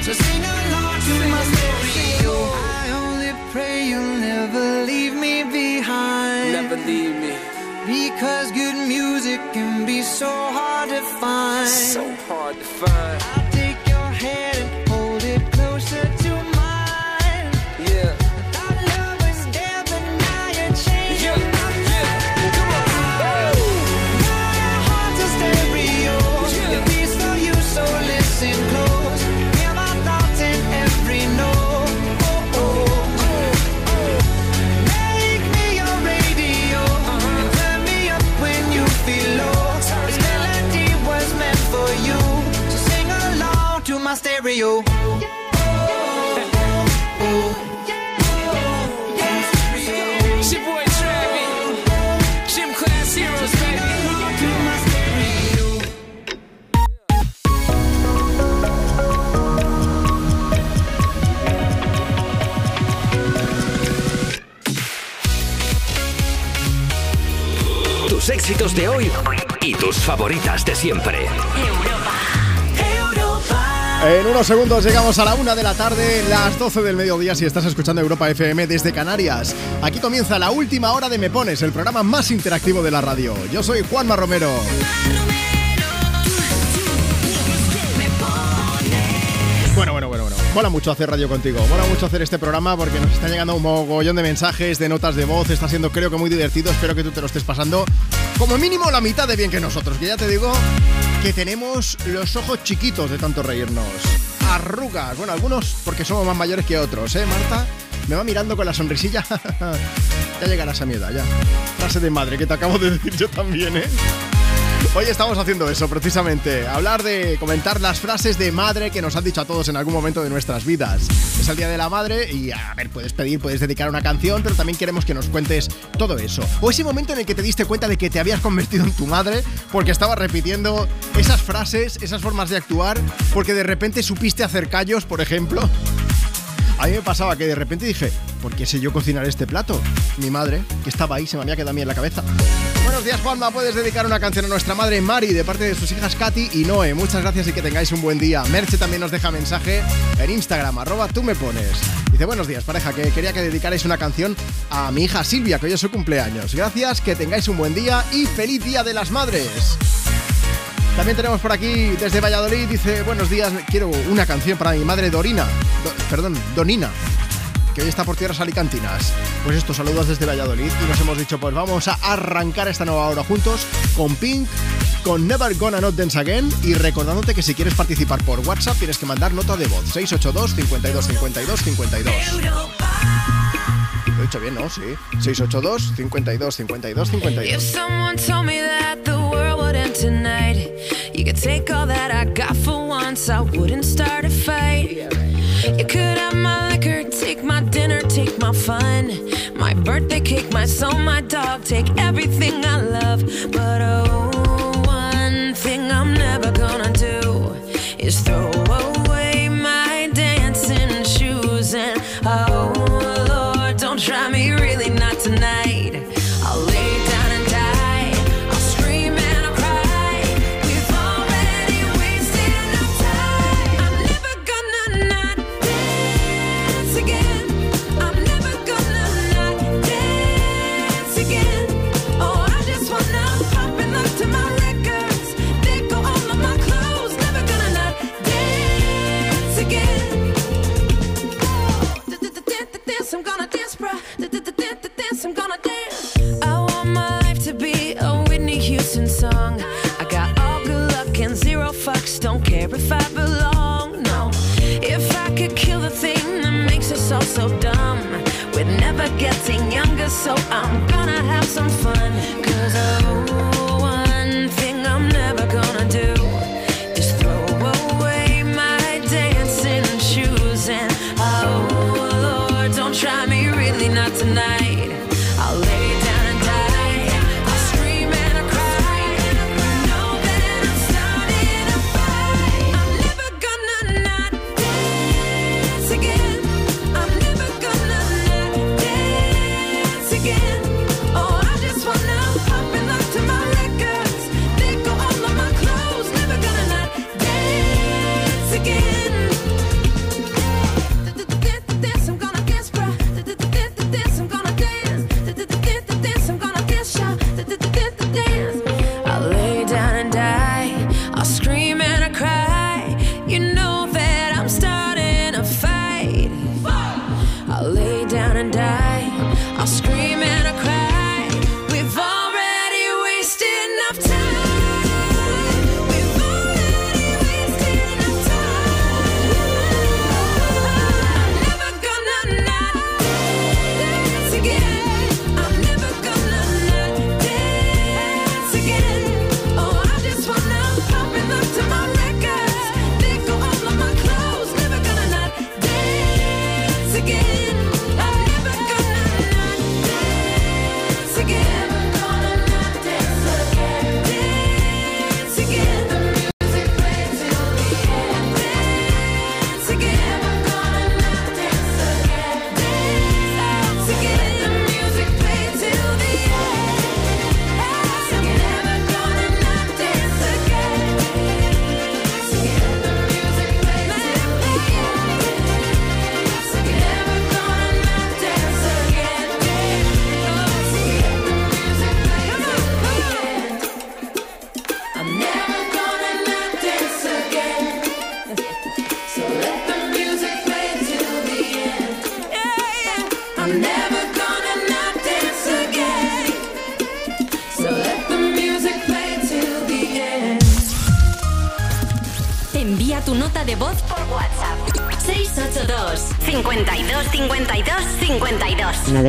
So sing along to my stereo. I only pray you'll never leave me behind. Never leave me. Because good music can be so hard to find. So hard to find. Tus éxitos de hoy y tus favoritas de siempre. En unos segundos llegamos a la una de la tarde, las 12 del mediodía si estás escuchando Europa FM desde Canarias. Aquí comienza la última hora de Me Pones, el programa más interactivo de la radio. Yo soy Juanma Romero. Bueno, bueno, bueno, bueno. Mola mucho hacer radio contigo. Mola mucho hacer este programa porque nos está llegando un mogollón de mensajes, de notas de voz. Está siendo, creo que, muy divertido. Espero que tú te lo estés pasando como mínimo la mitad de bien que nosotros. Que ya te digo que tenemos los ojos chiquitos de tanto reírnos. Arrugas. Bueno, algunos porque somos más mayores que otros, ¿eh, Marta? Me va mirando con la sonrisilla. ya llegarás a mi edad, ya. Frase de madre que te acabo de decir yo también, ¿eh? Hoy estamos haciendo eso, precisamente. Hablar de comentar las frases de madre que nos han dicho a todos en algún momento de nuestras vidas. Es el Día de la Madre y, a ver, puedes pedir, puedes dedicar una canción, pero también queremos que nos cuentes todo eso. O ese momento en el que te diste cuenta de que te habías convertido en tu madre porque estabas repitiendo esas frases, esas formas de actuar, porque de repente supiste hacer callos, por ejemplo. A mí me pasaba que de repente dije, ¿por qué sé yo cocinar este plato? Mi madre, que estaba ahí, se me había quedado a mí en la cabeza. Buenos días, Juanma. Puedes dedicar una canción a nuestra madre Mari de parte de sus hijas Katy y Noé. Muchas gracias y que tengáis un buen día. Merche también nos deja mensaje en Instagram, arroba tú me pones. Dice, buenos días, pareja, que quería que dedicarais una canción a mi hija Silvia, que hoy es su cumpleaños. Gracias, que tengáis un buen día y feliz Día de las Madres. También tenemos por aquí desde Valladolid, dice, buenos días, quiero una canción para mi madre Dorina. Do- perdón, Donina. que hoy está por tierras alicantinas. Pues estos saludos desde Valladolid y nos hemos dicho, pues vamos a arrancar esta nueva hora juntos con Pink, con Never Gonna Not Dance Again y recordándote que si quieres participar por WhatsApp tienes que mandar nota de voz 682 52 52 52. Lo he dicho bien, ¿no? Sí. 682 52 52 52. Tonight, you could take all that I got for once, I wouldn't start a fight. You could have my liquor, take my dinner, take my fun, my birthday cake, my soul, my dog, take everything I love. But oh, So I'm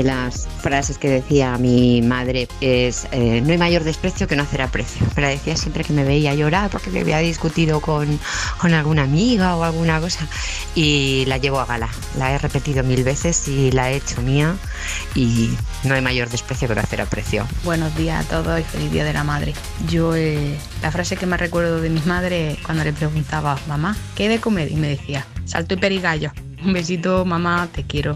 de las frases que decía mi madre es eh, no hay mayor desprecio que no hacer aprecio. Me la decía siempre que me veía llorar porque me había discutido con, con alguna amiga o alguna cosa y la llevo a gala. La he repetido mil veces y la he hecho mía y no hay mayor desprecio que no hacer aprecio. Buenos días a todos y feliz día de la madre. Yo, eh, la frase que más recuerdo de mi madre es cuando le preguntaba, mamá, ¿qué de comer? Y me decía, salto y perigallo. Un besito, mamá, te quiero.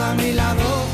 A mi lado.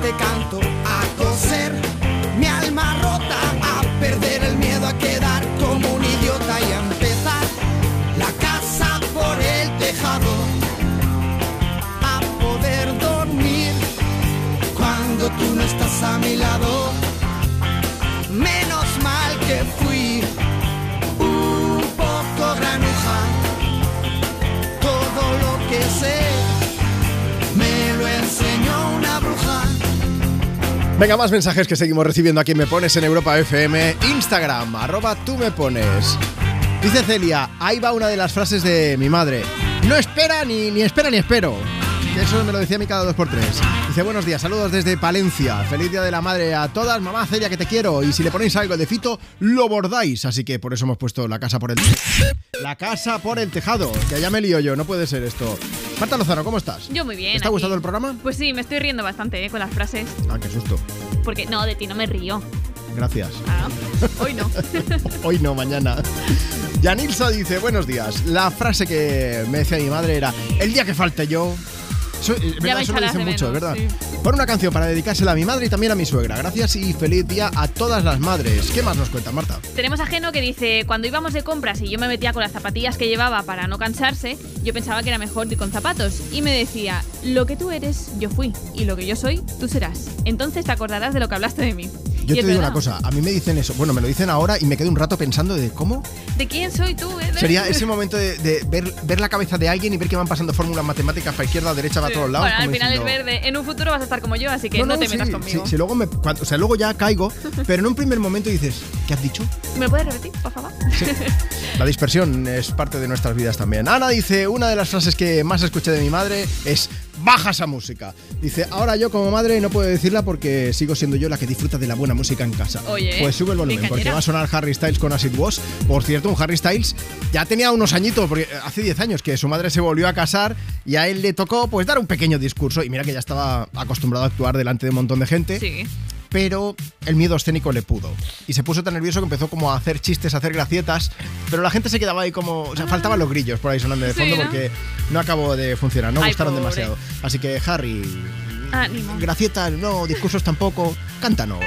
te canto, Venga, más mensajes que seguimos recibiendo aquí en Me Pones en Europa FM. Instagram, arroba tú me pones. Dice Celia, ahí va una de las frases de mi madre. No espera ni, ni espera ni espero. Eso me lo decía a mí cada dos por tres. Dice, buenos días, saludos desde Palencia. Feliz Día de la Madre a todas. Mamá Celia, que te quiero. Y si le ponéis algo de fito, lo bordáis. Así que por eso hemos puesto la casa por el... La casa por el tejado. Que ya me lío yo, no puede ser esto. Marta Lozano, ¿cómo estás? Yo muy bien. ¿Te está aquí. gustando el programa? Pues sí, me estoy riendo bastante eh, con las frases. Ah, qué susto. Porque no, de ti no me río. Gracias. Ah, hoy no. Hoy no, mañana. Yanilsa dice, buenos días. La frase que me decía mi madre era, el día que falte yo... Eso, eh, ¿verdad? Eso lo dicen mucho, menos, ¿verdad? sí. Pon una canción para dedicársela a mi madre y también a mi suegra. Gracias y feliz día a todas las madres. ¿Qué más nos cuenta, Marta? Tenemos a Geno que dice, cuando íbamos de compras y yo me metía con las zapatillas que llevaba para no cansarse, yo pensaba que era mejor ir con zapatos. Y me decía, lo que tú eres, yo fui. Y lo que yo soy, tú serás. Entonces te acordarás de lo que hablaste de mí. Yo te digo verdad. una cosa, a mí me dicen eso. Bueno, me lo dicen ahora y me quedo un rato pensando de cómo ¿De quién soy tú? eh? sería ese momento de, de ver, ver la cabeza de alguien y ver que van pasando fórmulas matemáticas para izquierda, derecha, para Sí. todos lados. Bueno, al final es verde. En un futuro vas a estar como yo, así que no, te sí, metas conmigo. sí, luego me, cuando- o sea, luego ya caigo, pero en un primer momento dices, ¿qué has dicho? ¿Me lo puedes repetir, por favor? La dispersión es parte de nuestras vidas también. Ana dice, una de las frases que más escuché de mi madre es, baja esa música. Dice, ahora yo como madre no puedo decirla porque sigo siendo yo la que disfruta de la buena música en casa. Oye, pues sube el volumen porque va a sonar Harry Styles con Acid Was. Por cierto, un Harry Styles ya tenía unos añitos, porque hace 10 años que su madre se volvió a casar y a él le tocó pues dar un pequeño discurso y mira que ya estaba acostumbrado a actuar delante de un montón de gente. Sí. Pero el miedo escénico le pudo. Y se puso tan nervioso que empezó como a hacer chistes, a hacer gracietas. Pero la gente se quedaba ahí como. O sea, faltaban los grillos por ahí sonando de Sí, fondo ¿no? porque no acabó de funcionar, no Ay, gustaron pobre. demasiado. Así que, Harry, Ánimo. gracietas no, discursos tampoco. Cántanos.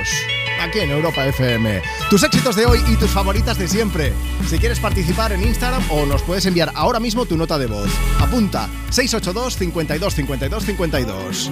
Aquí en Europa FM. Tus éxitos de hoy y tus favoritas de siempre. Si quieres participar en Instagram o nos puedes enviar ahora mismo tu nota de voz. Apunta 682 52 52 52.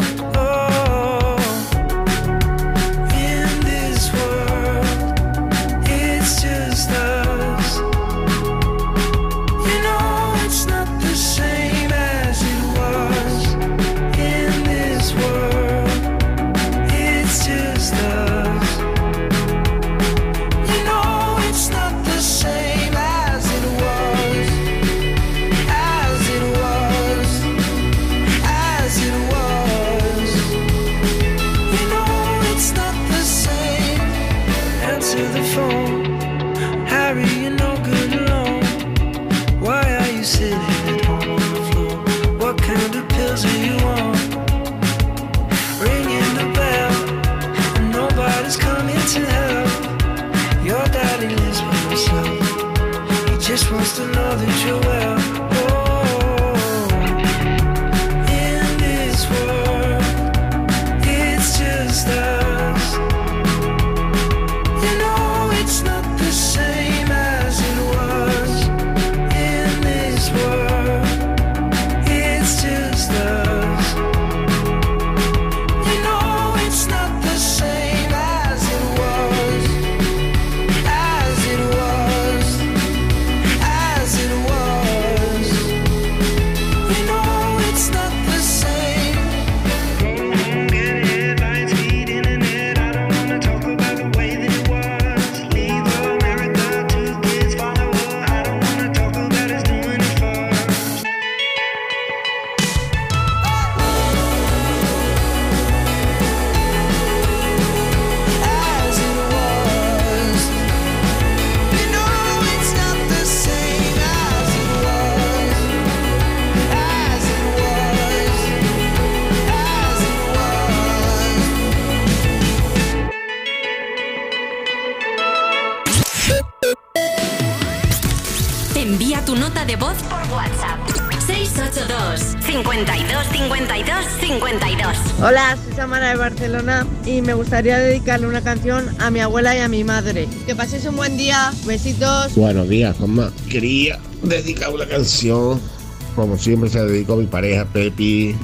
Just to know that you're Hola, soy Samara de Barcelona y me gustaría dedicarle una canción a mi abuela y a mi madre. Que paséis un buen día, besitos. Buenos días, mamá. Quería dedicar una canción, como siempre se dedico a mi pareja Pepi,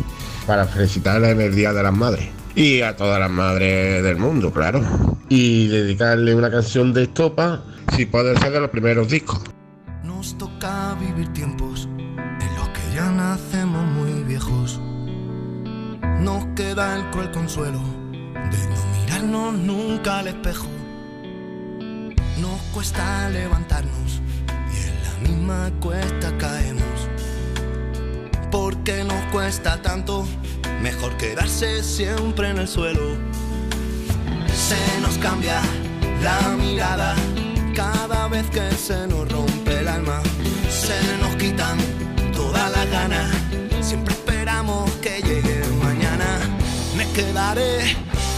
para felicitarla en el Día de las Madres. Y a todas las madres del mundo, claro. Y dedicarle una canción de estopa, si puede ser de los primeros discos. El consuelo de no mirarnos nunca al espejo. Nos cuesta levantarnos y en la misma cuesta caemos. Porque nos cuesta tanto, mejor quedarse siempre en el suelo. Se nos cambia la mirada cada vez que se nos rompe el alma. Se nos quitan todas las ganas. Siempre quedaré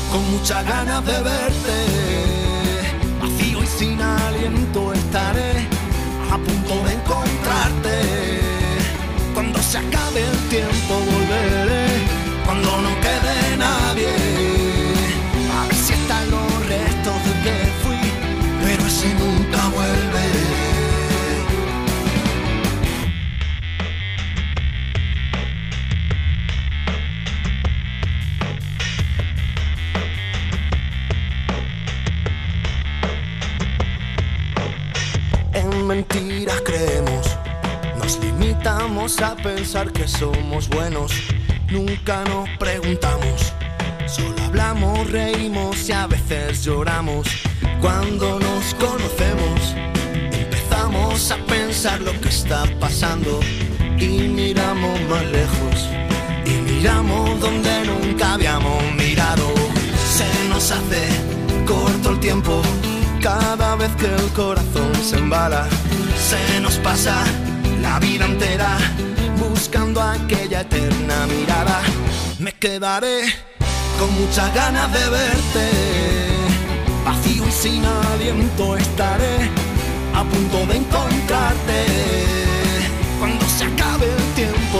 con muchas ganas de verte. Vacío y sin aliento estaré a punto de encontrarte. Cuando se acabe el tiempo volveré. Cuando no quede nadie. A ver si están los restos de que fui. Pero ese nunca vuelve. Mentiras creemos, nos limitamos a pensar que somos buenos. Nunca nos preguntamos, solo hablamos, reímos y a veces lloramos. Cuando nos conocemos, empezamos a pensar lo que está pasando y miramos más lejos y miramos donde nunca habíamos mirado. Se nos hace corto el tiempo cada vez que el corazón se embala. Se nos pasa la vida entera buscando aquella eterna mirada. Me quedaré con muchas ganas de verte. Vacío y sin aliento estaré a punto de encontrarte. Cuando se acabe el tiempo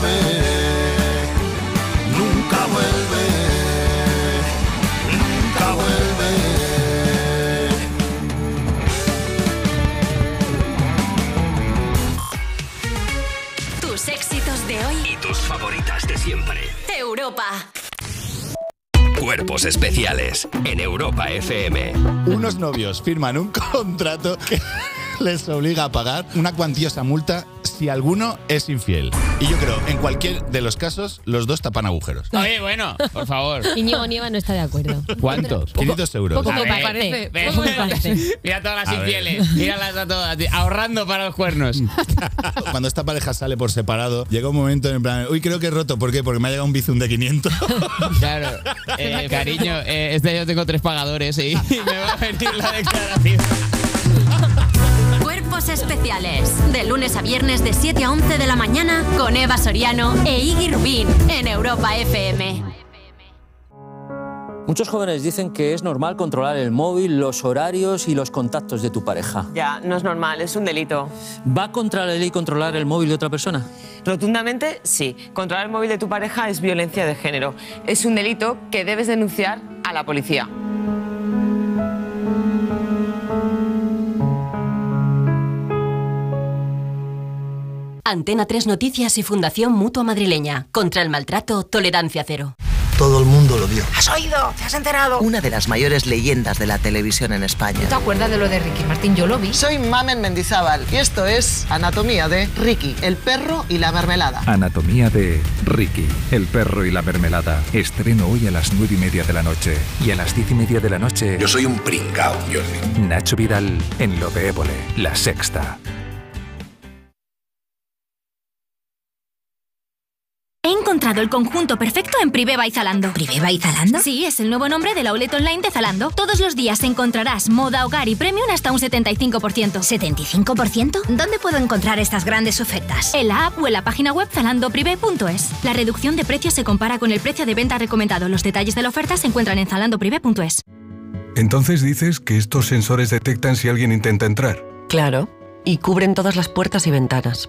Vuelve. Nunca vuelve. Nunca vuelve. Tus éxitos de hoy. Y tus favoritas de siempre. Europa. Cuerpos especiales en Europa FM. Unos novios firman un contrato que les obliga a pagar una cuantiosa multa si alguno es infiel. Y yo creo, en cualquier de los casos, los dos tapan agujeros. Oye, bueno, por favor. Íñigo Nieva no está de acuerdo. ¿Cuánto? 500 euros. Poco A me parece. Poco me parece. Mira todas las A infieles. Míralas a todas. Ahorrando para los cuernos. Cuando esta pareja sale por separado, llega un momento en plan, uy, creo que he roto. ¿Por qué? Porque me ha llegado un bizum de 500. Claro. Eh, cariño, eh, este yo tengo tres pagadores y me va a venir la declaración. Cuerpos especiales. De lunes a viernes de 7 a 11 de la mañana con Eva Soriano e Iggy Rubín en Europa FM. Muchos jóvenes dicen que es normal controlar el móvil, los horarios y los contactos de tu pareja. Ya, no es normal, es un delito. ¿Va contra la ley controlar el móvil de otra persona? Rotundamente, sí. Controlar el móvil de tu pareja es violencia de género. Es un delito que debes denunciar a la policía. Antena 3 Noticias y Fundación Mutua Madrileña. Contra el maltrato, tolerancia cero. Todo el mundo lo vio. ¿Has oído? ¿Te has enterado? Una de las mayores leyendas de la televisión en España. ¿Te acuerdas de lo de Ricky Martín? Yo lo vi. Soy Mamen Mendizábal y esto es Anatomía de Ricky, el perro y la mermelada. Anatomía de Ricky, el perro y la mermelada. Estreno hoy a las nueve y media de la noche. Y a las diez y media de la noche. Yo soy un pringao, Jordi. Nacho Vidal en Lo de Évole, La Sexta. He encontrado el conjunto perfecto en Privé by Zalando. ¿Privé by Zalando? Sí, es el nuevo nombre del outlet online de Zalando. Todos los días encontrarás moda, hogar y premium hasta un 75%. ¿75%? ¿Dónde puedo encontrar estas grandes ofertas? En la app o en la página web zalandoprivé.es. La reducción de precios se compara con el precio de venta recomendado. Los detalles de la oferta se encuentran en zalandoprivé.es. Entonces dices que estos sensores detectan si alguien intenta entrar. Claro, y cubren todas las puertas y ventanas.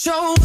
show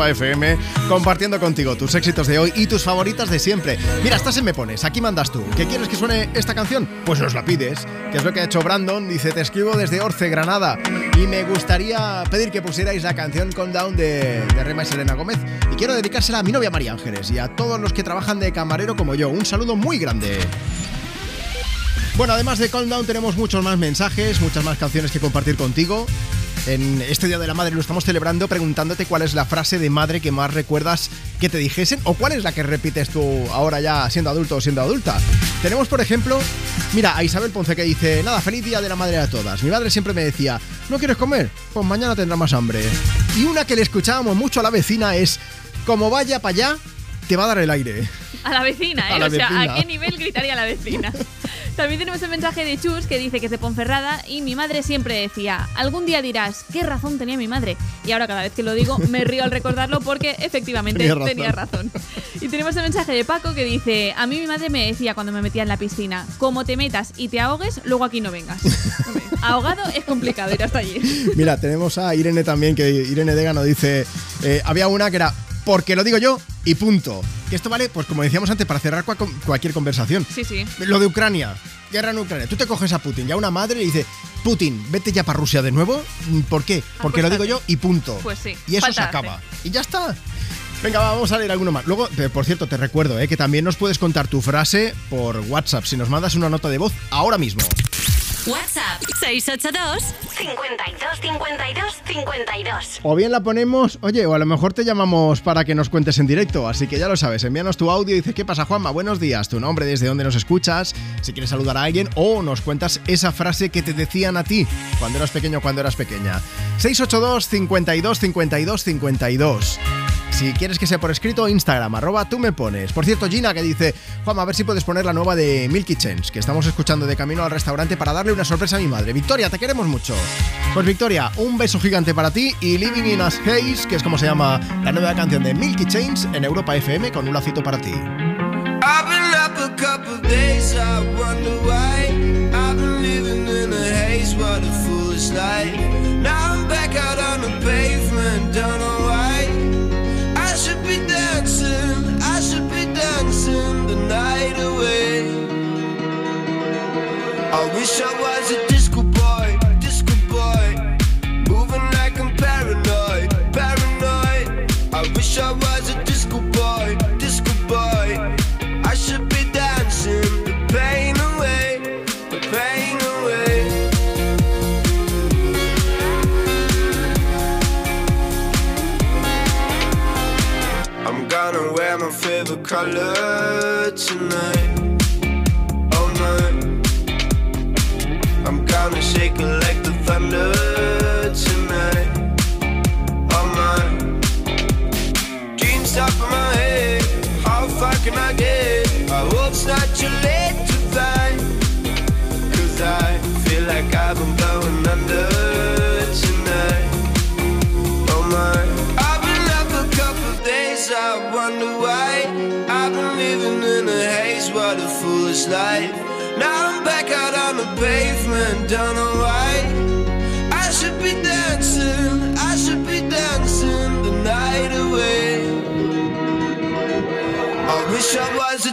Europa FM, compartiendo contigo tus éxitos de hoy y tus favoritas de siempre. Mira, estás en Me Pones, aquí mandas tú. ¿Qué quieres que suene esta canción? Pues nos la pides, que es lo que ha hecho Brandon. Dice, te escribo desde Orce, Granada, y me gustaría pedir que pusierais la canción Countdown de, de Rema y Selena Gómez. Y quiero dedicársela a mi novia María Ángeles y a todos los que trabajan de camarero como yo. Un saludo muy grande. Bueno, además de Countdown tenemos muchos más mensajes, muchas más canciones que compartir contigo. En este Día de la Madre lo estamos celebrando preguntándote cuál es la frase de madre que más recuerdas que te dijesen o cuál es la que repites tú ahora ya siendo adulto o siendo adulta. Tenemos, por ejemplo, mira, a Isabel Ponce que dice, nada, feliz Día de la Madre a todas. Mi madre siempre me decía, ¿no quieres comer? Pues mañana tendrá más hambre. Y una que le escuchábamos mucho a la vecina es, como vaya para allá, te va a dar el aire. A la vecina, ¿eh? A la o sea, vecina. ¿a qué nivel gritaría la vecina? También tenemos el mensaje de Chus que dice que es de Ponferrada y mi madre siempre decía, algún día dirás, ¿qué razón tenía mi madre? Y ahora cada vez que lo digo me río al recordarlo porque efectivamente Tenía razón. tenía razón. Y tenemos el mensaje de Paco que dice, a mí mi madre me decía cuando me metía en la piscina, como te metas y te ahogues, luego aquí no vengas. Ahogado es complicado ir hasta allí. Mira, tenemos a Irene también, que Irene Degano dice, eh, había una que era, porque lo digo yo y punto. Que esto vale, pues como decíamos antes, para cerrar cua- cualquier conversación. Sí, sí. Lo de Ucrania, guerra en Ucrania. Tú te coges a Putin y a una madre y dice, Putin, vete ya para Rusia de nuevo. ¿Por qué? Porque lo digo yo y punto. Pues sí. Y eso se acaba. Y ya está. Venga, va, vamos a leer alguno más. Luego, eh, por cierto, te recuerdo eh, que también nos puedes contar tu frase por WhatsApp si nos mandas una nota de voz ahora mismo. WhatsApp 682 52 52 52. O bien la ponemos, oye, o a lo mejor te llamamos para que nos cuentes en directo. Así que ya lo sabes, envíanos tu audio y dices, ¿qué pasa, Juanma? Buenos días, tu nombre, desde dónde nos escuchas, si quieres saludar a alguien, o nos cuentas esa frase que te decían a ti cuando eras pequeño o cuando eras pequeña. 682 52 52 52. Si quieres que sea por escrito, Instagram, arroba tú me pones. Por cierto, Gina que dice, Juan, a ver si puedes poner la nueva de Milky Chance, que estamos escuchando de camino al restaurante para darle una sorpresa a mi madre. Victoria, te queremos mucho. Pues Victoria, un beso gigante para ti y Living in Us Haze, que es como se llama la nueva canción de Milky Chance en Europa FM con un lacito para ti. A a a I should be dancing the night away. I wish I was a disco boy, disco boy. Moving like I'm paranoid, paranoid. I wish I was a disco boy, disco boy. I should be dancing the pain away, the pain away. I'm gonna wear my favorite color tonight. Dreams top of my head. How far can I get? I hope it's not too late to find. Cause I feel like I've been going under tonight. Oh my. I've been up a couple days, I wonder why. I've been living in a haze, what a foolish life. Now I'm back out on the pavement, don't know why. I should be dancing, I should be dancing the night away. Wish I was a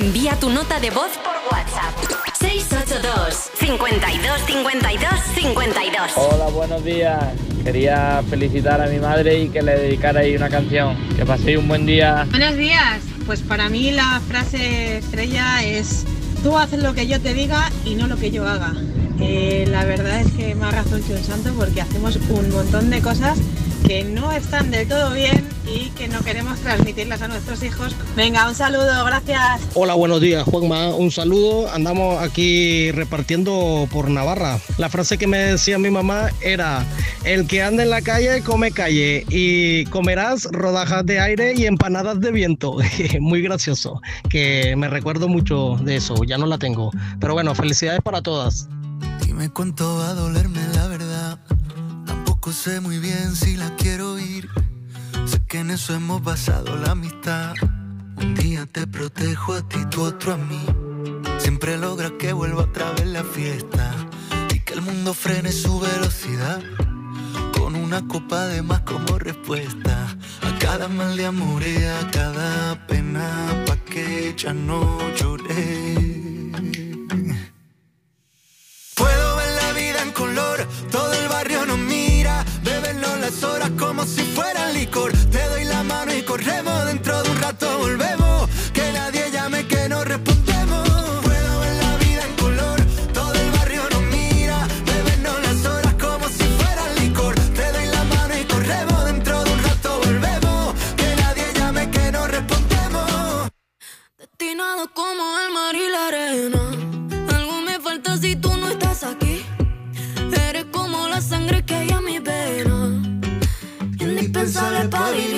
Envía tu nota de voz por WhatsApp. 682 52 52 52 Hola, buenos días. Quería felicitar a mi madre y que le dedicara ahí una canción. Que paséis un buen día. Buenos días. Pues para mí la frase estrella es tú haces lo que yo te diga y no lo que yo haga. Eh, la verdad es que ha razón un santo porque hacemos un montón de cosas que no están del todo bien y que no queremos transmitirlas a nuestros hijos. Venga, un saludo, gracias. Hola, buenos días, Juanma. Un saludo. Andamos aquí repartiendo por Navarra. La frase que me decía mi mamá era, el que anda en la calle come calle y comerás rodajas de aire y empanadas de viento. Muy gracioso, que me recuerdo mucho de eso. Ya no la tengo. Pero bueno, felicidades para todas. Dime cuánto va a dolerme la verdad. Tampoco sé muy bien si la quiero oír. Sé que en eso hemos basado la amistad. Un día te protejo a ti, tú otro a mí. Siempre logras que vuelva otra vez la fiesta y que el mundo frene su velocidad. Con una copa de más como respuesta a cada mal de amor y a cada pena pa' que ya no lloré. Todo el barrio nos mira, bebernos las horas como si fueran licor. Te doy la mano y corremos, dentro de un rato volvemos, que nadie llame que no respondemos. Puedo ver la vida en color, todo el barrio nos mira, bebernos las horas como si fueran licor. Te doy la mano y corremos, dentro de un rato volvemos, que nadie llame que no respondemos. Destinado como el mar y la arena. I'm a party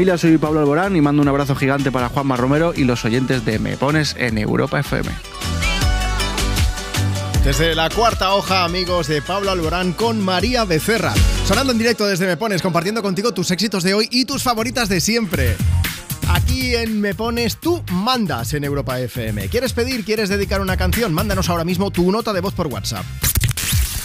familia, soy Pablo Alborán y mando un abrazo gigante para Juanma Romero y los oyentes de Me Pones en Europa FM. Desde la cuarta hoja, amigos de Pablo Alborán con María Becerra. Sonando en directo desde Me Pones, compartiendo contigo tus éxitos de hoy y tus favoritas de siempre. Aquí en Me Pones, tú mandas en Europa FM. ¿Quieres pedir, quieres dedicar una canción? Mándanos ahora mismo tu nota de voz por WhatsApp.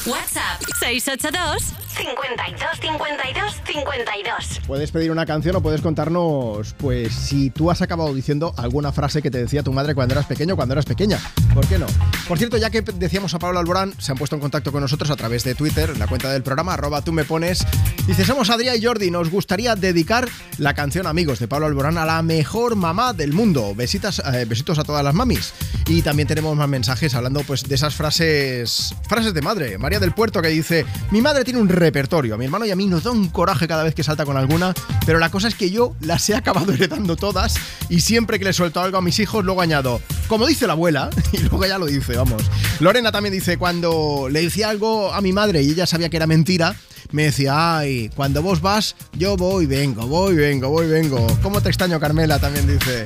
WhatsApp 682 52 52 52. Puedes pedir una canción o puedes contarnos, pues, si tú has acabado diciendo alguna frase que te decía tu madre cuando eras pequeño o cuando eras pequeña. ¿Por qué no? Por cierto, ya que decíamos a Pablo Alborán, se han puesto en contacto con nosotros a través de Twitter, en la cuenta del programa, arroba tú me pones. Dice, somos Adrián y Jordi, nos gustaría dedicar la canción Amigos de Pablo Alborán a la mejor mamá del mundo. Besitas, eh, besitos a todas las mamis. Y también tenemos más mensajes hablando pues de esas frases, frases de madre. María del Puerto que dice, mi madre tiene un repertorio, a mi hermano y a mí nos da un coraje cada vez que salta con alguna, pero la cosa es que yo las he acabado heredando todas y siempre que le suelto algo a mis hijos luego añado, como dice la abuela, y luego ya lo dice, vamos. Lorena también dice, cuando le decía algo a mi madre y ella sabía que era mentira, me decía, ay, cuando vos vas, yo voy, vengo, voy, vengo, voy, vengo. ¿Cómo te extraño, Carmela? También dice.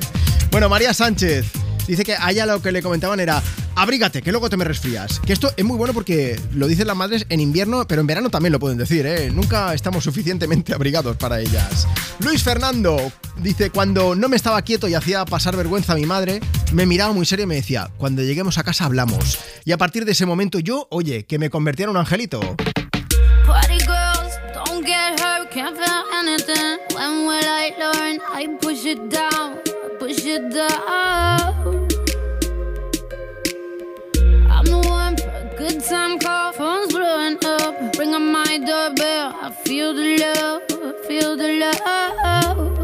Bueno, María Sánchez dice que a ella lo que le comentaban era, abrígate, que luego te me resfrías. Que esto es muy bueno porque lo dicen las madres en invierno, pero en verano también lo pueden decir, ¿eh? Nunca estamos suficientemente abrigados para ellas. Luis Fernando dice, cuando no me estaba quieto y hacía pasar vergüenza a mi madre, me miraba muy serio y me decía, cuando lleguemos a casa hablamos. Y a partir de ese momento yo, oye, que me convertía en un angelito. Push it down. I'm the one for a good time call, phone's blowing up. Ring on my doorbell, I feel the love, feel the love.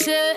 said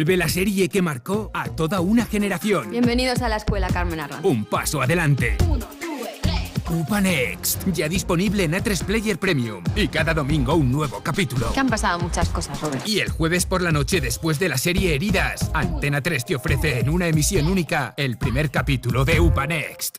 Vuelve la serie que marcó a toda una generación. Bienvenidos a la escuela Carmen Arran. Un paso adelante. Upa Next, ya disponible en A3 Player Premium. Y cada domingo un nuevo capítulo. Que han pasado muchas cosas, Robert. Y el jueves por la noche después de la serie Heridas, Antena 3 te ofrece en una emisión única el primer capítulo de Upa Next.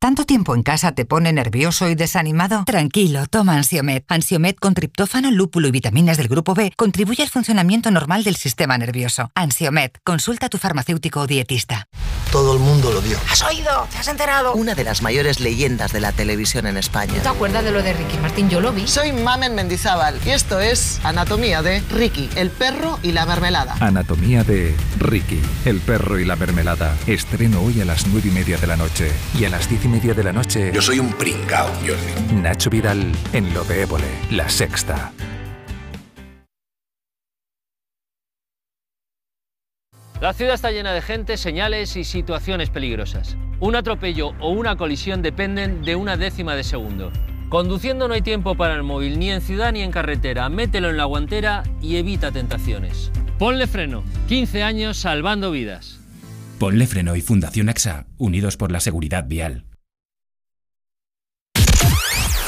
¿Tanto tiempo en casa te pone nervioso y desanimado? Tranquilo, toma Ansiomet. Ansiomet con triptófano, lúpulo y vitaminas del grupo B contribuye al funcionamiento normal del sistema nervioso. Ansiomet, consulta a tu farmacéutico o dietista. Todo el mundo lo vio. ¿Has oído? ¿Te has enterado? Una de las mayores leyendas de la televisión en España. ¿Te acuerdas de lo de Ricky Martín? Yo lo vi. Soy Mamen Mendizábal y esto es Anatomía de Ricky, el perro y la mermelada. Anatomía de Ricky, el perro y la mermelada. Estreno hoy a las nueve y media de la noche. Y a las diez y media de la noche. Yo soy un pringao, Jordi. Nacho Vidal en Lo de Évole, La Sexta. La ciudad está llena de gente, señales y situaciones peligrosas. Un atropello o una colisión dependen de una décima de segundo. Conduciendo no hay tiempo para el móvil, ni en ciudad ni en carretera. Mételo en la guantera y evita tentaciones. Ponle freno. 15 años salvando vidas. Ponle Freno y Fundación AXA, unidos por la seguridad vial.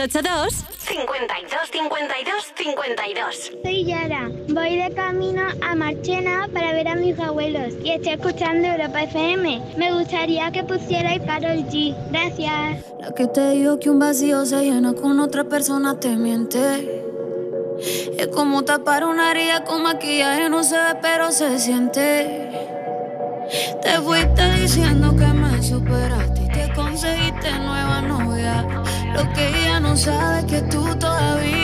682 52 52 52. Soy Yara, voy de camino a Marchena para ver a mis abuelos y estoy escuchando Europa FM. Me gustaría que pusierais Carol G. Gracias. La que te digo que un vacío se llena con otra persona te miente. Es como tapar una herida con maquillaje, no se ve, pero se siente. Te fuiste diciendo que me superaste y te conseguiste nueva novia. Lo que no sabe es que tú todavía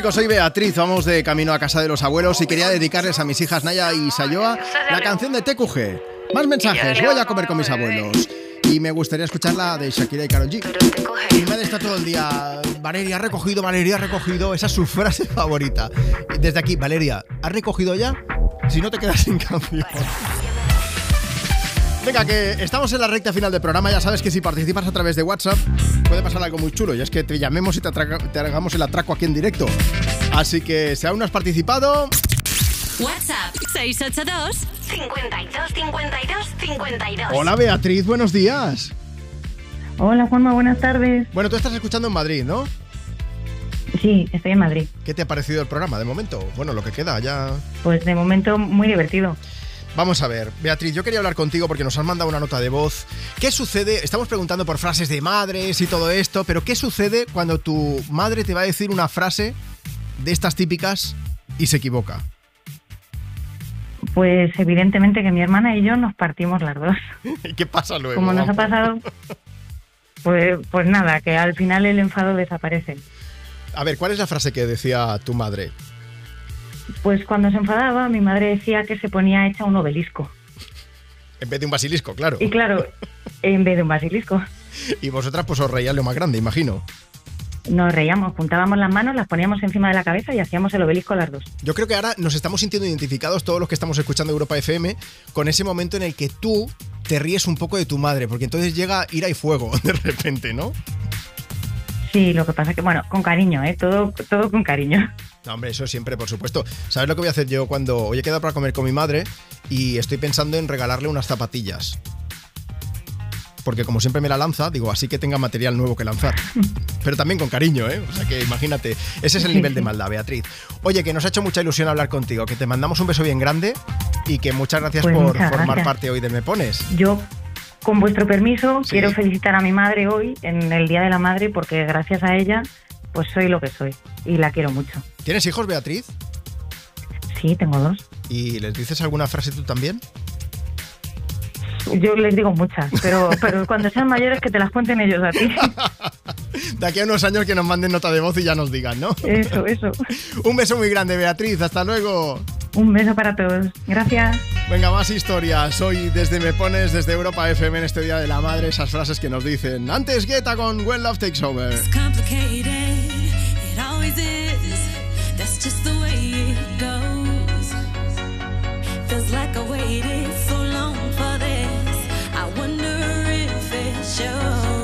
chicos, soy Beatriz, vamos de camino a casa de los abuelos y quería dedicarles a mis hijas Naya y Sayoa la canción de TQG. Más mensajes, voy a comer con mis abuelos. Y me gustaría escuchar la de Shakira y Karol G. Mi madre está todo el día, Valeria, ha recogido, Valeria, ha recogido, esa es su frase favorita. Desde aquí, Valeria, ¿has recogido ya? Si no te quedas sin canción. Venga, que estamos en la recta final del programa. Ya sabes que si participas a través de WhatsApp puede pasar algo muy chulo y es que te llamemos y te, hagamos el atraco aquí en directo. Así que si aún no has participado, WhatsApp 682 52 52 52. hola Beatriz, buenos días. Hola Juanma, buenas tardes. Bueno, tú estás escuchando en Madrid, ¿no? Sí, estoy en Madrid. ¿Qué te ha parecido el programa de momento? Bueno, lo que queda ya. Pues de momento muy divertido. Vamos a ver, Beatriz, yo quería hablar contigo porque nos han mandado una nota de voz. ¿Qué sucede? Estamos preguntando por frases de madres y todo esto, pero ¿qué sucede cuando tu madre te va a decir una frase de estas típicas y se equivoca? Pues evidentemente que mi hermana y yo nos partimos las dos. ¿Y qué pasa luego? Como nos ha pasado, pues, pues nada, que al final el enfado desaparece. A ver, ¿cuál es la frase que decía tu madre? Pues cuando se enfadaba, mi madre decía que se ponía hecha un obelisco. En vez de un basilisco, claro. Y claro, en vez de un basilisco, Y vosotras pues os reíais lo más grande, imagino. nos reíamos, juntábamos las manos, las poníamos encima de la cabeza y hacíamos el obelisco las dos. Yo creo que ahora nos estamos sintiendo identificados todos los que estamos escuchando Europa FM con ese momento en el que tú te ríes un poco de tu madre, porque entonces llega ira y fuego de repente, ¿no? Sí, lo que pasa que, bueno, con cariño, ¿eh? Todo, todo con cariño. No, hombre, eso siempre, por supuesto. ¿Sabes lo que voy a hacer yo cuando hoy he quedado para comer con mi madre y estoy pensando en regalarle unas zapatillas? Porque como siempre me la lanza, digo, así que tenga material nuevo que lanzar. pero también con cariño, ¿eh? O sea que imagínate, ese es el nivel de maldad, Beatriz. Oye, que nos ha hecho mucha ilusión hablar contigo, que te mandamos un beso bien grande y que muchas gracias Pues por muchas formar gracias. parte hoy de Me Pones. Yo, con vuestro permiso, quiero felicitar a mi madre hoy, en el Día de la Madre, porque gracias a ella, pues soy lo que soy y la quiero mucho. ¿Tienes hijos, Beatriz? Sí, tengo dos. ¿Y les dices alguna frase tú también? Yo les digo muchas, pero, pero cuando sean mayores que te las cuenten ellos a ti. De aquí a unos años que nos manden nota de voz y ya nos digan, ¿no? Eso, eso. Un beso muy grande, Beatriz. Hasta luego. Un beso para todos. Gracias. Venga, más historias. Hoy desde Me Pones, desde Europa FM en este Día de la Madre, esas frases que nos dicen. Antes Guetta con When Love Takes Over. complicated. That's just the way it goes. Feels like I waited so long for this. I wonder if it shows.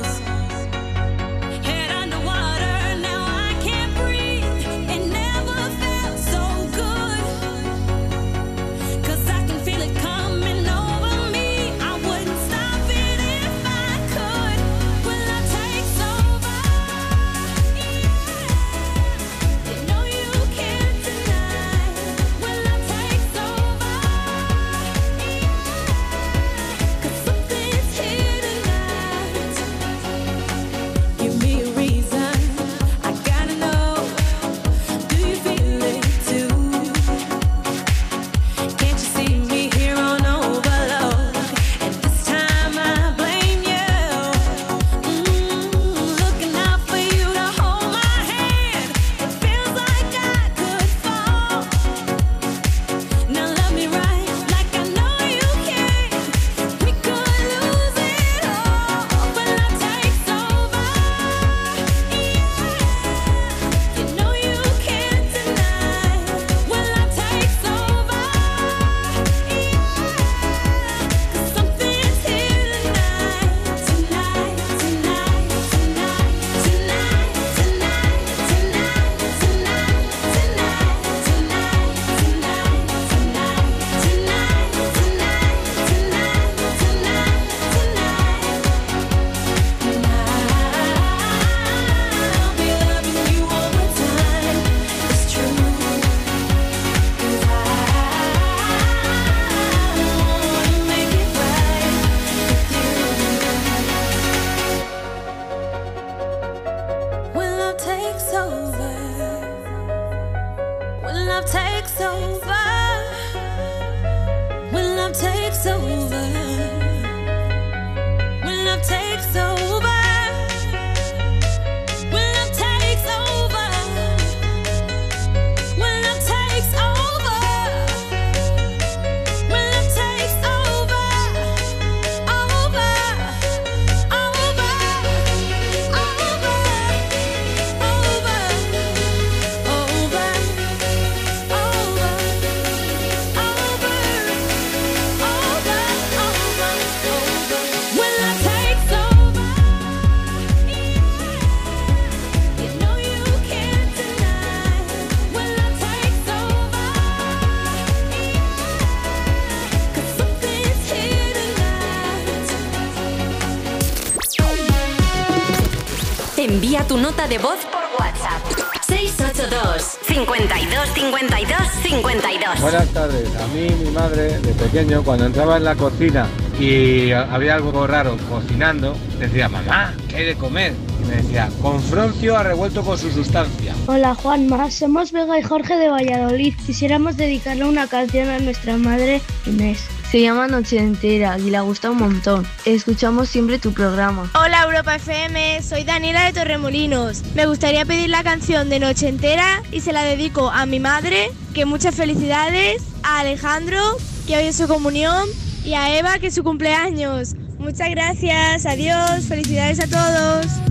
Envía tu nota de voz por WhatsApp. 682 52 52 52. Buenas tardes. A mí, mi madre, de pequeño, cuando entraba en la cocina y había algo raro cocinando, decía, mamá, ¿qué hay de comer? Y me decía, confroncio a revuelto con su sustancia. Hola Juanma, somos Vega y Jorge de Valladolid. Quisiéramos dedicarle una canción a nuestra madre Inés. Se llama Noche Entera y le gusta un montón. Escuchamos siempre tu programa. Hola Europa FM, soy Daniela de Torremolinos. Me gustaría pedir la canción de Noche Entera y se la dedico a mi madre, que muchas felicidades, a Alejandro, que hoy es su comunión, y a Eva, que es su cumpleaños. Muchas gracias, adiós, felicidades a todos.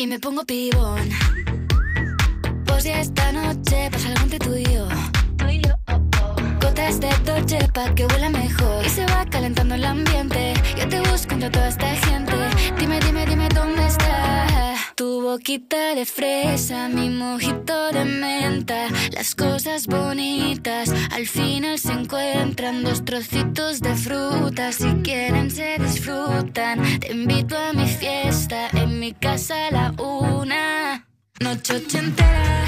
Y me pongo pibón. Pues ya esta noche pasa algo entre tú y yo. Gotas de Dolce pa' que huela mejor Y se va calentando el ambiente Yo te busco entre toda esta gente Dime, dime, dime dónde está Tu boquita de fresa, mi mojito de menta. Las cosas bonitas al final se encuentran. Dos trocitos de fruta, si quieren se disfrutan. Te Noche ochentera,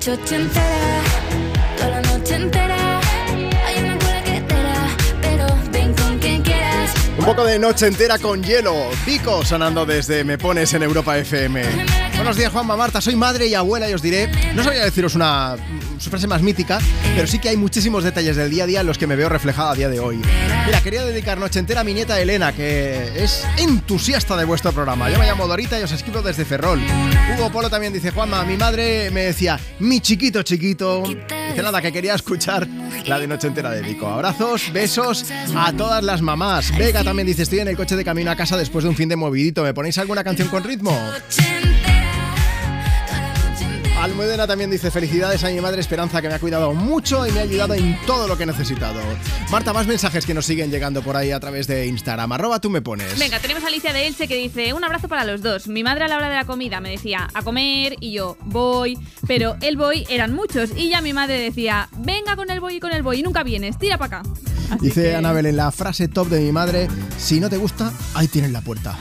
Noche ochentera, toda la noche entera. Hay una cola que te da, pero ven con quien quieras. Un poco de noche entera con hielo. Vico sonando desde Me Pones en Europa FM. Buenos días, Juanma Marta. Soy madre y abuela y os diré. No sabría deciros una su frase más mítica, pero sí que hay muchísimos detalles del día a día en los que me veo reflejada a día de hoy. Mira, quería dedicar noche entera a mi nieta Elena, que es entusiasta de vuestro programa. Yo me llamo Dorita y os escribo desde Ferrol. Hugo Polo también dice: Juanma, mi madre me decía, mi chiquito, chiquito. Dice nada, que quería escuchar la de noche entera de. Abrazos, besos a todas las mamás. Vega también dice: Estoy en el coche de camino a casa después de un fin de movidito. ¿Me ponéis alguna canción con ritmo? Almudena también dice felicidades a mi madre Esperanza que me ha cuidado mucho y me ha ayudado en todo lo que he necesitado. Marta, más mensajes que nos siguen llegando por ahí a través de Instagram. Arroba tú me pones. Venga, tenemos a Alicia de Elche que dice, un abrazo para los dos. Mi madre a la hora de la comida me decía, a comer, y yo, voy. Pero el voy eran muchos. Y ya mi madre decía, venga con el voy y con el voy. Y nunca vienes, tira para acá. Así dice que- Anabel en la frase top de mi madre, si no te gusta, ahí tienes la puerta.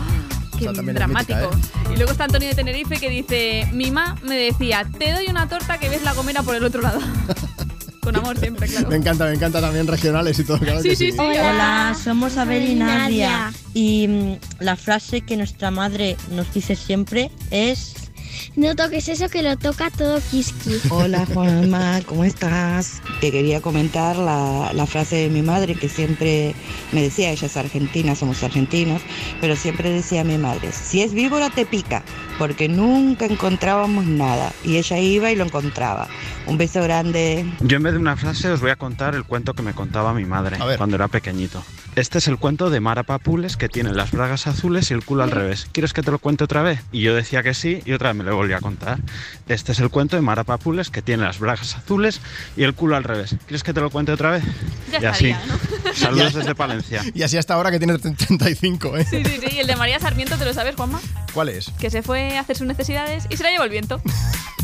Qué dramático. mítica, ¿eh? Y luego está Antonio de Tenerife que dice, mi ma me decía, te doy una torta que ves la comera por el otro lado. Con amor siempre, claro. Me encanta, me encanta también regionales y todo. Claro que sí. Hola, somos Abel y Nadia. Nadia. Y mm, la frase que nuestra madre nos dice siempre es... No toques eso que lo toca todo Kiski. Hola Juanma, ¿cómo estás? Te quería comentar la, la frase de mi madre que siempre me decía, ella es argentina, somos argentinos, pero siempre decía mi madre, si es víbora te pica, porque nunca encontrábamos nada y ella iba y lo encontraba. Un beso grande. Yo en vez de una frase os voy a contar el cuento que me contaba mi madre cuando era pequeñito. Este es el cuento de Mara Papules que tiene las bragas azules y el culo al revés. ¿Quieres que te lo cuente otra vez? Y yo decía que sí y otra vez me lo volví a contar. Este es el cuento de Mara Papules que tiene las bragas azules y el culo al revés. ¿Quieres que te lo cuente otra vez? Ya y así. estaría, Saludos desde Palencia. Y así hasta ahora que tiene 35, ¿eh? Sí, sí, sí. Y el de María Sarmiento, ¿te lo sabes, Juanma? ¿Cuál es? Que se fue a hacer sus necesidades y se la llevó el viento.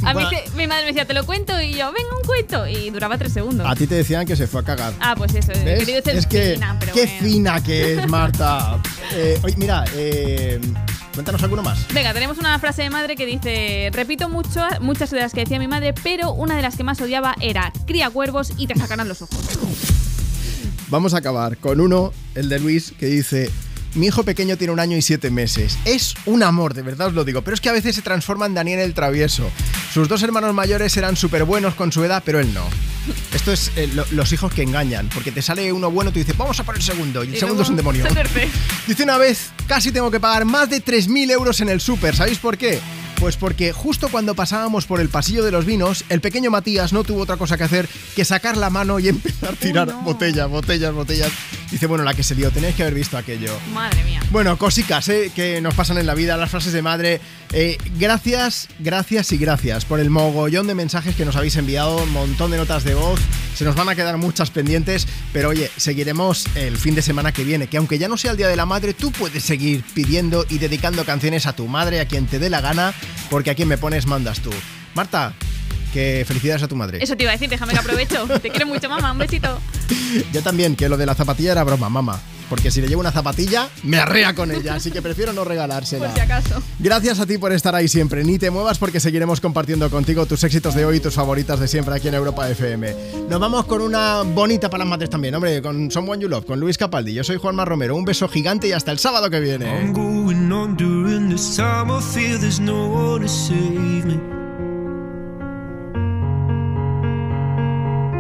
A mí mi madre me decía, te lo cuento, y yo, venga, un cuento. Y duraba tres segundos. A ti te decían que se fue a cagar. Ah, pues eso, he ¿Ves? querido Es que fina, pero qué bueno. fina que es Marta. Eh, oye, mira, eh, cuéntanos alguno más. Venga, tenemos una frase de madre que dice, repito mucho, muchas de las que decía mi madre, pero una de las que más odiaba era, cría cuervos y te sacarán los ojos. Vamos a acabar con uno, el de Luis, que dice: Mi hijo pequeño tiene un año y siete meses. Es un amor, de verdad os lo digo, pero es que a veces se transforma en Daniel el travieso. Sus dos hermanos mayores eran súper buenos con su edad, pero él no. Esto es eh, lo- los hijos que engañan, porque te sale uno bueno tú dices, vamos a por el segundo, y el Y segundo es un demonio. Dice una vez, casi tengo que pagar más de 3.000 euros en el súper. ¿Sabéis por qué? Pues porque justo cuando pasábamos por el pasillo de los vinos, el pequeño Matías no tuvo otra cosa que hacer que sacar la mano y empezar a tirar botellas, botellas, botellas. Dice, bueno, la que se dio, tenéis que haber visto aquello. Madre mía. Bueno, cositas ¿eh? que nos pasan en la vida, las frases de madre. Eh, gracias, gracias y gracias por el mogollón de mensajes que nos habéis enviado, un montón de notas de voz. Se nos van a quedar muchas pendientes, pero oye, seguiremos el fin de semana que viene, que aunque ya no sea el Día de la Madre, tú puedes seguir pidiendo y dedicando canciones a tu madre, a quien te dé la gana, porque a quien me pones mandas tú. Marta, que felicidades a tu madre. Eso te iba a decir, déjame que aprovecho. Te quiero mucho, mamá. Un besito. Yo también, que lo de la zapatilla era broma, mamá. Porque si le llevo una zapatilla, me arrea con ella, así que prefiero no regalársela. Por si acaso. Gracias a ti por estar ahí siempre. Ni te muevas porque seguiremos compartiendo contigo tus éxitos de hoy y tus favoritas de siempre aquí en Europa FM. Nos vamos con una bonita para las mates también, hombre, con Someone You Love, con Luis Capaldi. Yo soy Juanma Romero. Un beso gigante y hasta el sábado que viene.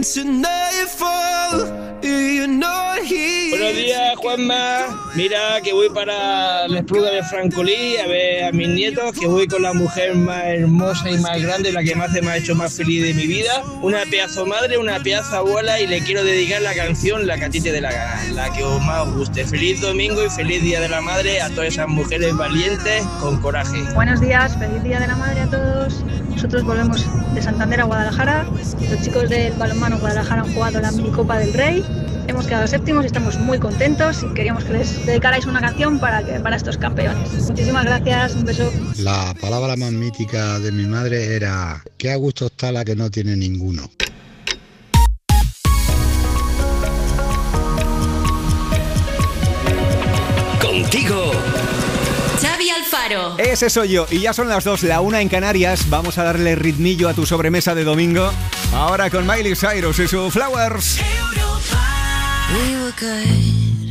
dancing night Buenos días, Juanma. Mira que voy para la Espluga de Francolí a ver a mis nietos, que voy con la mujer más hermosa y más grande, la que más me ha hecho más feliz de mi vida. Una pedazo madre, una pedazo abuela y le quiero dedicar la canción La que a ti te dé la gana, la que os más guste. Feliz domingo y feliz Día de la Madre a todas esas mujeres valientes con coraje. Buenos días, feliz Día de la Madre a todos. Nosotros volvemos de Santander a Guadalajara. Los chicos del balonmano Guadalajara han jugado la minicopa del Rey. Hemos quedado séptimos y estamos muy contentos y queríamos que les dedicarais una canción para, que, para estos campeones. Muchísimas gracias, un beso. La palabra más mítica de mi madre era qué a gusto está la que no tiene ninguno. Contigo. Xavi Alfaro. Ese soy yo, y ya son las dos, la una en Canarias. Vamos a darle ritmillo a tu sobremesa de domingo. Ahora con Miley Cyrus y su Flowers. We were good,